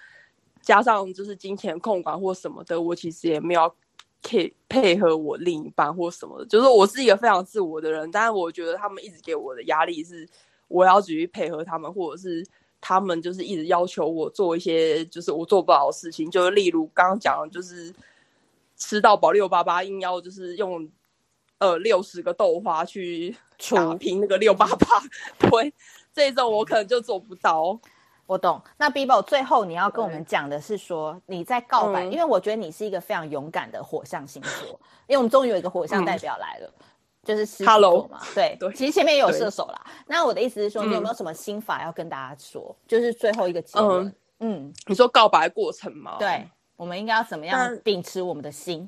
加上就是金钱控管或什么的，我其实也没有配配合我另一半或什么的，就是我是一个非常自我的人，但是我觉得他们一直给我的压力是我要继续配合他们，或者是。他们就是一直要求我做一些，就是我做不好的事情，就是例如刚刚讲的，就是吃到饱六八八，硬要就是用呃六十个豆花去打平那个六八八，对，这种我可能就做不到。我懂。那 Bibo 最后你要跟我们讲的是说你在告白，嗯，因为我觉得你是一个非常勇敢的火象星座，因为我们终于有一个火象代表来了。嗯就是狮子座嘛，对 对，其实前面也有射手啦。那我的意思是说，你有没有什么心法要跟大家说？嗯、就是最后一个结论。嗯，你说告白过程吗？对，我们应该要怎么样秉持我们的心？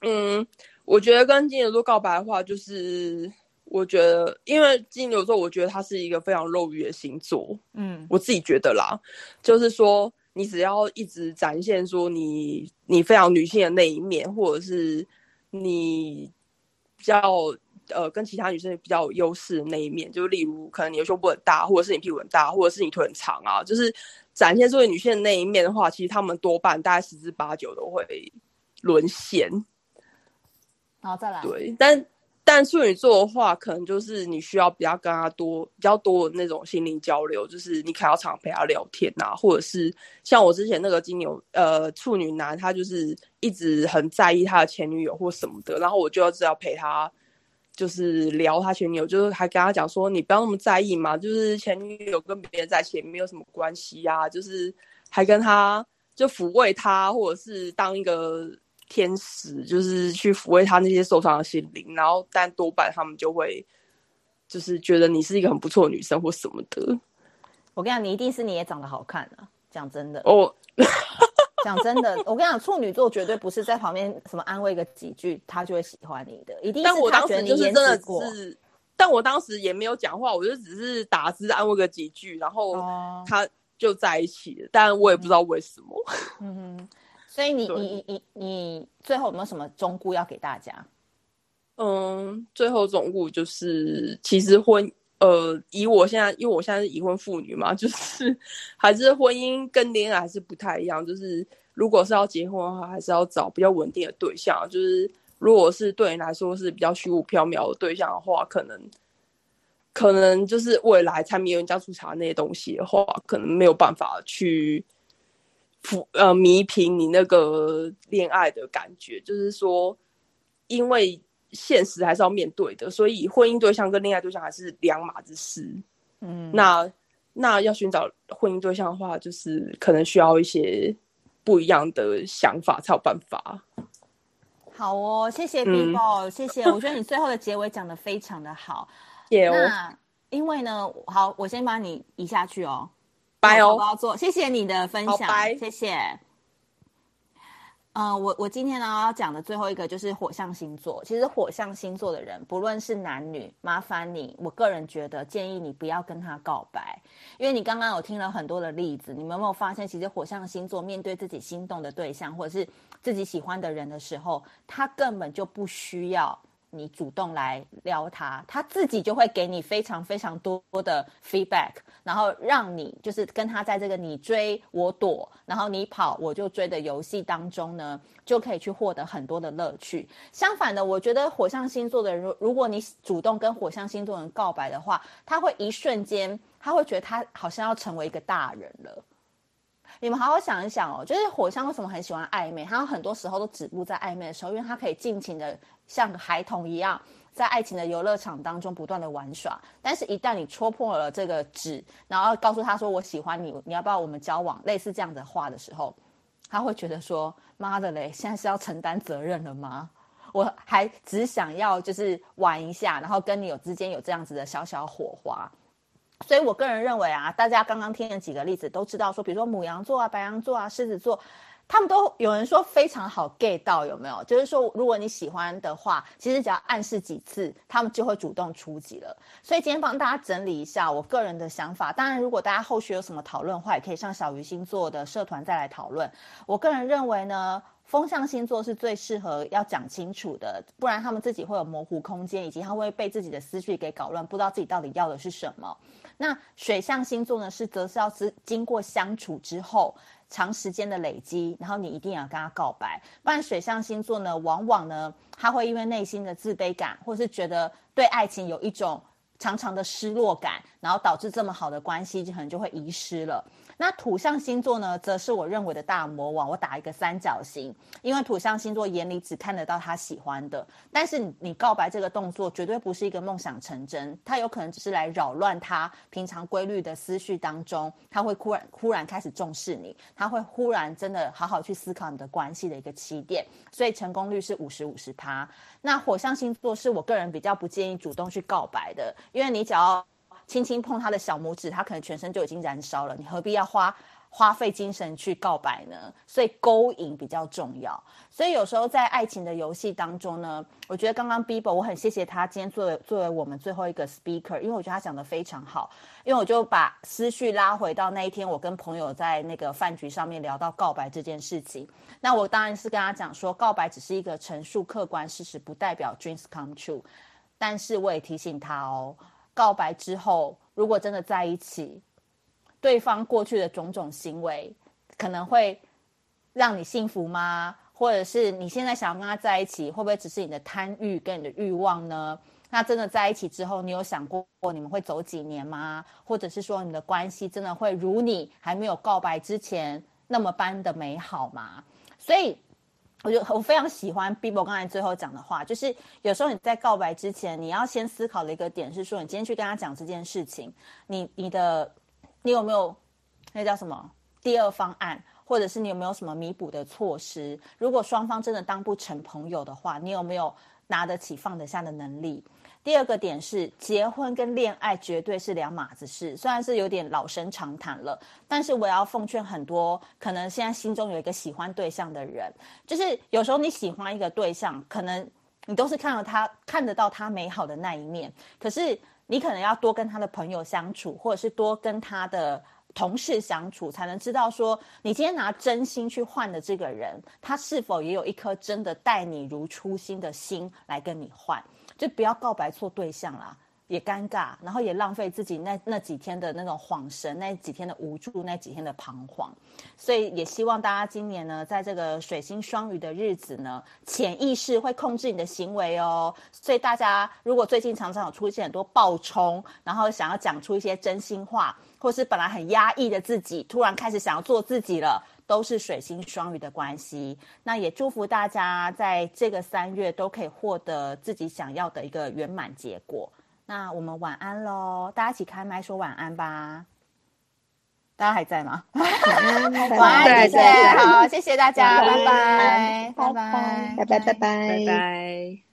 嗯，我觉得跟金牛座告白的话，就是我觉得，因为金牛座，我觉得它是一个非常肉欲的星座。嗯，我自己觉得啦，就是说，你只要一直展现说你你非常女性的那一面，或者是你。比较呃，跟其他女生比较有优势的那一面，就例如可能你的胸部很大，或者是你屁股很大，或者是你腿很长啊，就是展现作为女性的那一面的话，其实他们多半大概十之八九都会沦陷。然后再来，对，但但处女座的话，可能就是你需要比较跟他多比较多的那种心灵交流，就是你可能要常陪他聊天啊，或者是像我之前那个金牛呃处女男，他就是一直很在意他的前女友或什么的，然后我就要知道陪他，就是聊他前女友，就是还跟他讲说，你不要那么在意嘛，就是前女友跟别人在一起没有什么关系呀，就是还跟他就抚慰他，或者是当一个。天使就是去抚慰他那些受伤的心灵，然后但多半他们就会就是觉得你是一个很不错的女生或什么的。我跟你讲，你一定是你也长得好看啊！讲真的哦，讲、oh. 真的，我跟你讲，处女座绝对不是在旁边什么安慰个几句，他就会喜欢你的，一定是他觉得你颜值过。但我当时也没有讲话，我就只是打字安慰个几句，然后他就在一起了，但我也不知道为什么。嗯哼。所以你你你你最后有没有什么忠告要给大家？嗯，最后忠告就是，其实婚呃，以我现在，因为我现在是已婚妇女嘛，就是还是婚姻跟恋爱还是不太一样。就是如果是要结婚的话，还是要找比较稳定的对象。就是如果是对你来说是比较虚无缥缈的对象的话，可能可能就是未来柴米油盐酱醋茶那些东西的话，可能没有办法去抚呃弥平你那个恋爱的感觉。就是说，因为。现实还是要面对的，所以婚姻对象跟恋爱对象还是两码子事。嗯，那那要寻找婚姻对象的话，就是可能需要一些不一样的想法才有办法。好哦，谢谢 Bibo，、嗯、谢谢。我觉得你最后的结尾讲的非常的好。那因为呢，好，我先把你移下去哦。拜哦，我要做。谢谢你的分享，谢谢。嗯、呃，我我今天呢要讲的最后一个就是火象星座。其实火象星座的人，不论是男女，麻烦你，我个人觉得建议你不要跟他告白，因为你刚刚有听了很多的例子，你们有没有发现，其实火象星座面对自己心动的对象或者是自己喜欢的人的时候，他根本就不需要。你主动来撩他，他自己就会给你非常非常多的 feedback，然后让你就是跟他在这个你追我躲，然后你跑我就追的游戏当中呢，就可以去获得很多的乐趣。相反的，我觉得火象星座的人，如如果你主动跟火象星座人告白的话，他会一瞬间，他会觉得他好像要成为一个大人了。你们好好想一想哦，就是火象为什么很喜欢暧昧？他有很多时候都止步在暧昧的时候，因为他可以尽情的。像个孩童一样，在爱情的游乐场当中不断的玩耍，但是，一旦你戳破了这个纸，然后告诉他说“我喜欢你，你要不要我们交往”，类似这样的话的时候，他会觉得说：“妈的嘞，现在是要承担责任了吗？我还只想要就是玩一下，然后跟你有之间有这样子的小小火花。”所以，我个人认为啊，大家刚刚听了几个例子，都知道说，比如说母羊座啊、白羊座啊、狮子座。他们都有人说非常好 get 到，有没有？就是说，如果你喜欢的话，其实只要暗示几次，他们就会主动出击了。所以今天帮大家整理一下我个人的想法。当然，如果大家后续有什么讨论的话，也可以上小鱼星座的社团再来讨论。我个人认为呢，风象星座是最适合要讲清楚的，不然他们自己会有模糊空间，以及他会被自己的思绪给搞乱，不知道自己到底要的是什么。那水象星座呢，是则是要是经过相处之后。长时间的累积，然后你一定要跟他告白，不然水象星座呢，往往呢，他会因为内心的自卑感，或是觉得对爱情有一种长长的失落感，然后导致这么好的关系就可能就会遗失了。那土象星座呢，则是我认为的大魔王。我打一个三角形，因为土象星座眼里只看得到他喜欢的，但是你，你告白这个动作绝对不是一个梦想成真，他有可能只是来扰乱他平常规律的思绪当中，他会忽然忽然开始重视你，他会忽然真的好好去思考你的关系的一个起点，所以成功率是五十五十趴。那火象星座是我个人比较不建议主动去告白的，因为你只要。轻轻碰他的小拇指，他可能全身就已经燃烧了。你何必要花花费精神去告白呢？所以勾引比较重要。所以有时候在爱情的游戏当中呢，我觉得刚刚 Bibo 我很谢谢他今天作为作为我们最后一个 speaker，因为我觉得他讲得非常好。因为我就把思绪拉回到那一天，我跟朋友在那个饭局上面聊到告白这件事情。那我当然是跟他讲说，告白只是一个陈述客观事实，不代表 dreams come true。但是我也提醒他哦。告白之后，如果真的在一起，对方过去的种种行为可能会让你幸福吗？或者是你现在想要跟他在一起，会不会只是你的贪欲跟你的欲望呢？那真的在一起之后，你有想过你们会走几年吗？或者是说你的关系真的会如你还没有告白之前那么般的美好吗？所以。我就我非常喜欢 Bibo 刚才最后讲的话，就是有时候你在告白之前，你要先思考的一个点是说，你今天去跟他讲这件事情，你你的你有没有那叫什么第二方案，或者是你有没有什么弥补的措施？如果双方真的当不成朋友的话，你有没有拿得起放得下的能力？第二个点是，结婚跟恋爱绝对是两码子事。虽然是有点老生常谈了，但是我要奉劝很多可能现在心中有一个喜欢对象的人，就是有时候你喜欢一个对象，可能你都是看到他看得到他美好的那一面，可是你可能要多跟他的朋友相处，或者是多跟他的同事相处，才能知道说，你今天拿真心去换的这个人，他是否也有一颗真的待你如初心的心来跟你换。就不要告白错对象啦，也尴尬，然后也浪费自己那那几天的那种恍神，那几天的无助，那几天的彷徨。所以也希望大家今年呢，在这个水星双鱼的日子呢，潜意识会控制你的行为哦。所以大家如果最近常常有出现很多爆冲，然后想要讲出一些真心话，或是本来很压抑的自己，突然开始想要做自己了。都是水星双鱼的关系，那也祝福大家在这个三月都可以获得自己想要的一个圆满结果。那我们晚安喽，大家一起开麦说晚安吧。大家还在吗？晚安，晚安，谢谢，好，谢谢大家，拜拜，拜拜，拜拜，拜拜，拜拜。